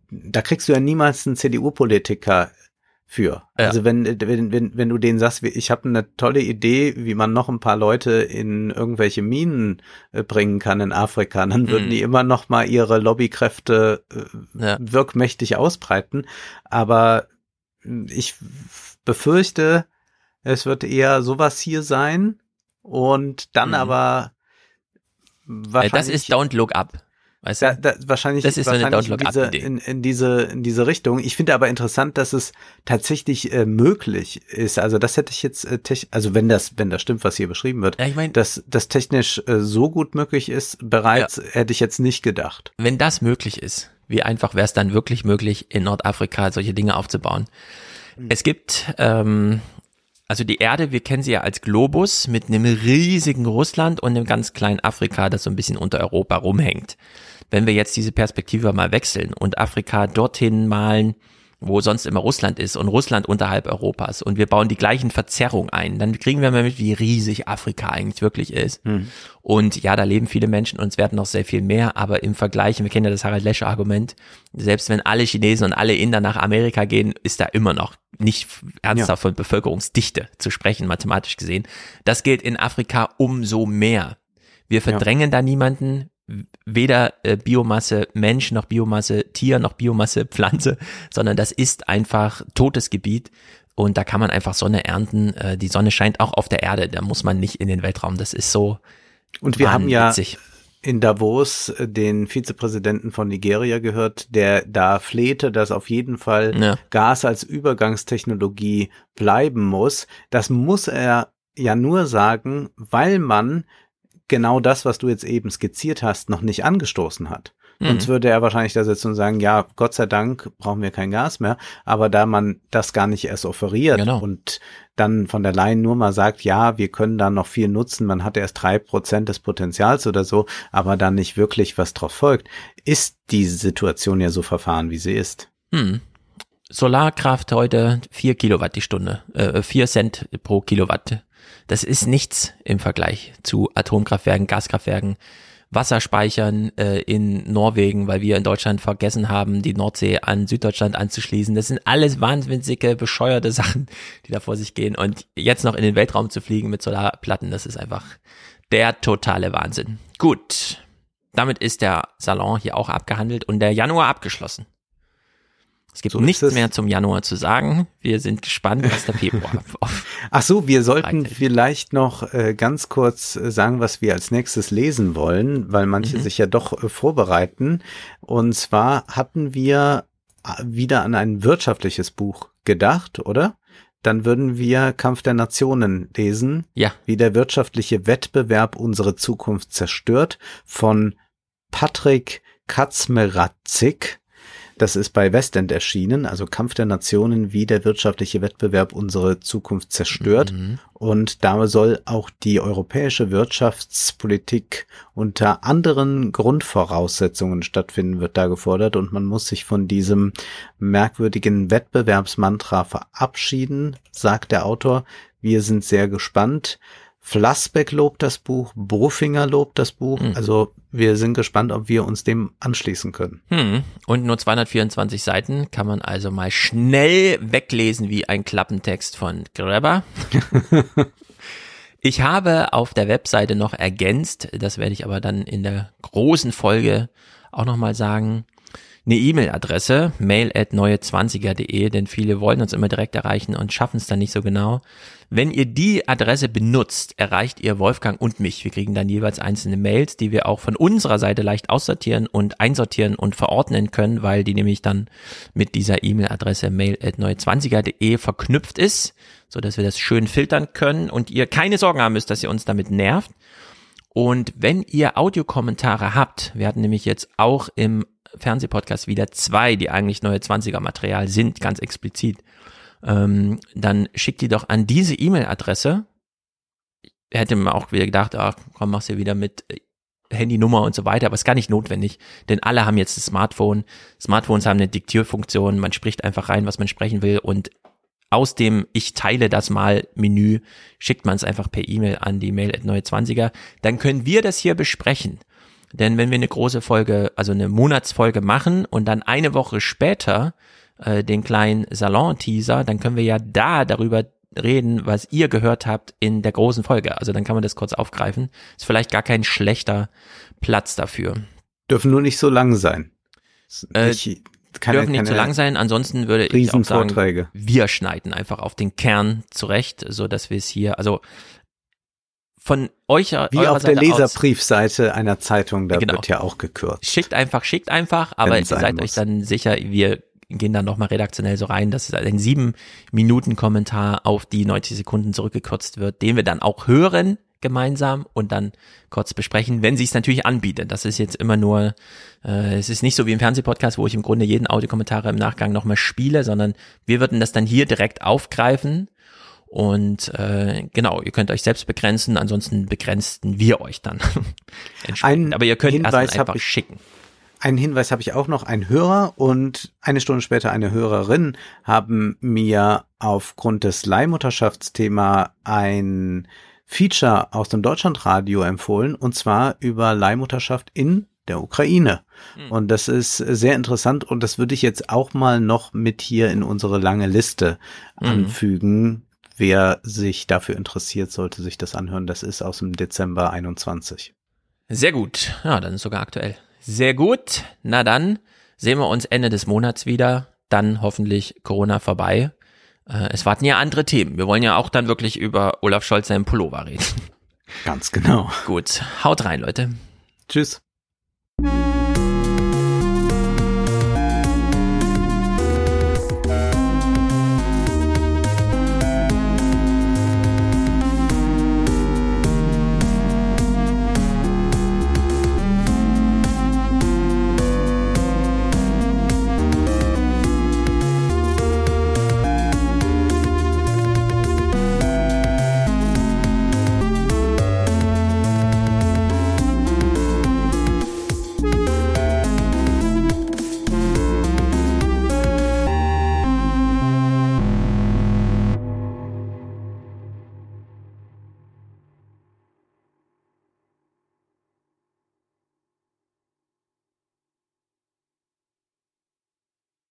da kriegst du ja niemals einen CDU-Politiker für. Ja. Also wenn, wenn, wenn, wenn du denen sagst, ich habe eine tolle Idee, wie man noch ein paar Leute in irgendwelche Minen äh, bringen kann in Afrika, dann würden mhm. die immer noch mal ihre Lobbykräfte äh, ja. wirkmächtig ausbreiten. Aber ich befürchte, es wird eher sowas hier sein und dann mhm. aber wahrscheinlich. Das ist Don't Look Up. Weißt Da, du? da, wahrscheinlich Das ist so eine wahrscheinlich Look in, diese, in, in, diese, in diese Richtung. Ich finde aber interessant, dass es tatsächlich äh, möglich ist. Also das hätte ich jetzt, äh, also wenn das, wenn das stimmt, was hier beschrieben wird, Ja, ich meine, dass das technisch äh, so gut möglich ist, bereits hätte ich jetzt nicht gedacht. wenn das möglich ist, wie einfach wäre es dann wirklich möglich, in Nordafrika solche Dinge aufzubauen? Es gibt, ähm, also die Erde, wir kennen sie ja als Globus mit einem riesigen Russland und einem ganz kleinen Afrika, das so ein bisschen unter Europa rumhängt. Wenn wir jetzt diese Perspektive mal wechseln und Afrika dorthin malen, wo sonst immer Russland ist und Russland unterhalb Europas und wir bauen die gleichen Verzerrungen ein, dann kriegen wir mal mit, wie riesig Afrika eigentlich wirklich ist. Und ja, da leben viele Menschen und es werden noch sehr viel mehr, aber im Vergleich, wir kennen ja das Harald Lesche Argument, selbst wenn alle Chinesen und alle Inder nach Amerika gehen, ist da immer noch nicht ernsthaft von Bevölkerungsdichte zu sprechen, mathematisch gesehen. Das gilt in Afrika umso mehr. Wir verdrängen da niemanden, weder äh, Biomasse Mensch noch Biomasse Tier noch Biomasse Pflanze, sondern das ist einfach totes Gebiet und da kann man einfach Sonne ernten. Äh, die Sonne scheint auch auf der Erde, da muss man nicht in den Weltraum. Das ist so Und wir haben ja in Davos äh, den Vizepräsidenten von Nigeria gehört, der da flehte, dass auf jeden Fall Ja. Gas als Übergangstechnologie bleiben muss. Das muss er ja nur sagen, weil man genau das, was du jetzt eben skizziert hast, noch nicht angestoßen hat. Mhm. Sonst würde er wahrscheinlich da sitzen und sagen, ja, Gott sei Dank brauchen wir kein Gas mehr. Aber da man das gar nicht erst offeriert Genau. und dann von der Leyen nur mal sagt, ja, wir können da noch viel nutzen, man hat erst drei Prozent des Potenzials oder so, aber dann nicht wirklich was drauf folgt, ist die Situation ja so verfahren, wie sie ist. Hm. Solarkraft heute vier Kilowatt die Stunde, äh, vier Cent pro Kilowatt. Das ist nichts im Vergleich zu Atomkraftwerken, Gaskraftwerken, Wasserspeichern äh, in Norwegen, weil wir in Deutschland vergessen haben, die Nordsee an Süddeutschland anzuschließen. Das sind alles wahnsinnige, bescheuerte Sachen, die da vor sich gehen. Und jetzt noch in den Weltraum zu fliegen mit Solarplatten, das ist einfach der totale Wahnsinn. Gut, damit ist der Salon hier auch abgehandelt und der Januar abgeschlossen. Es gibt So nichts mehr zum Januar zu sagen. Wir sind gespannt, was der Februar auf. Ach so, wir sollten Bereitet. vielleicht noch äh, ganz kurz äh, sagen, was wir als nächstes lesen wollen, weil manche Mhm. sich ja doch äh, vorbereiten. Und zwar hatten wir äh, wieder an ein wirtschaftliches Buch gedacht, oder? Dann würden wir Kampf der Nationen lesen, Ja, wie der wirtschaftliche Wettbewerb unsere Zukunft zerstört, von Patrick Katzmeratzik. Das ist bei Westend erschienen, also Kampf der Nationen, wie der wirtschaftliche Wettbewerb unsere Zukunft zerstört. Mhm. Und da soll auch die europäische Wirtschaftspolitik unter anderen Grundvoraussetzungen stattfinden, wird da gefordert. Und man muss sich von diesem merkwürdigen Wettbewerbsmantra verabschieden, sagt der Autor. Wir sind sehr gespannt. Flassbeck lobt das Buch, Bofinger lobt das Buch. Mhm. Also wir sind gespannt, ob wir uns dem anschließen können. Hm. Und nur 224 Seiten kann man also mal schnell weglesen wie ein Klappentext von Greber. Ich habe auf der Webseite noch ergänzt, das werde ich aber dann in der großen Folge auch nochmal sagen, eine E-Mail-Adresse, mail at neue20er.de, denn viele wollen uns immer direkt erreichen und schaffen es dann nicht so genau. Wenn ihr die Adresse benutzt, erreicht ihr Wolfgang und mich. Wir kriegen dann jeweils einzelne Mails, die wir auch von unserer Seite leicht aussortieren und einsortieren und verordnen können, weil die nämlich dann mit dieser E-Mail-Adresse mail at neue20er.de verknüpft ist, so dass wir das schön filtern können und ihr keine Sorgen haben müsst, dass ihr uns damit nervt. Und wenn ihr Audiokommentare habt, wir hatten nämlich jetzt auch im Fernsehpodcast wieder zwei, die eigentlich neue 20er Material sind, ganz explizit, ähm, dann schickt die doch an diese E-Mail-Adresse. Hätte man auch wieder gedacht, ach komm, mach's ja wieder mit äh, Handynummer und so weiter, aber ist gar nicht notwendig, denn alle haben jetzt ein Smartphone. Smartphones haben eine Diktierfunktion, man spricht einfach rein, was man sprechen will und aus dem Ich teile das mal Menü schickt man es einfach per E-Mail an die Mail at neue 20er. Dann können wir das hier besprechen. Denn wenn wir eine große Folge, also eine Monatsfolge machen und dann eine Woche später äh, den kleinen Salon-Teaser, dann können wir ja da darüber reden, was ihr gehört habt in der großen Folge. Also dann kann man das kurz aufgreifen. Ist vielleicht gar kein schlechter Platz dafür. Dürfen nur nicht so lang sein. Äh, nicht, keine, Dürfen nicht zu lang sein, ansonsten würde ich auch sagen, wir schneiden einfach auf den Kern zurecht, so dass wir es hier, also von euch Wie auf der Seite aus- Leserbriefseite einer Zeitung, da Genau. wird ja auch gekürzt. schickt einfach, schickt einfach, aber ihr seid muss. euch dann sicher, wir gehen dann nochmal redaktionell so rein, dass es ein sieben Minuten Kommentar auf die 90 Sekunden zurückgekürzt wird, den wir dann auch hören gemeinsam und dann kurz besprechen, wenn sie es natürlich anbietet. Das ist jetzt immer nur, äh, es ist nicht so wie im Fernsehpodcast, wo ich im Grunde jeden Audiokommentar im Nachgang nochmal spiele, sondern wir würden das dann hier direkt aufgreifen und äh, genau, ihr könnt euch selbst begrenzen, ansonsten begrenzen wir euch dann. Ein Aber ihr könnt Hinweis erstmal einfach ich- schicken. Einen Hinweis habe ich auch noch. Ein Hörer und eine Stunde später eine Hörerin haben mir aufgrund des Leihmutterschaftsthema ein Feature aus dem Deutschlandradio empfohlen und zwar über Leihmutterschaft in der Ukraine. Hm. Und das ist sehr interessant und das würde ich jetzt auch mal noch mit hier in unsere lange Liste Mhm. anfügen. Wer sich dafür interessiert, sollte sich das anhören. Das ist aus dem Dezember 21. Sehr gut. Ja, dann ist sogar aktuell. Sehr gut. Na dann sehen wir uns Ende des Monats wieder. Dann hoffentlich Corona vorbei. Äh, es warten ja andere Themen. Wir wollen ja auch dann wirklich über Olaf Scholz seinen Pullover reden. Ganz genau. gut. Haut rein, Leute. Tschüss.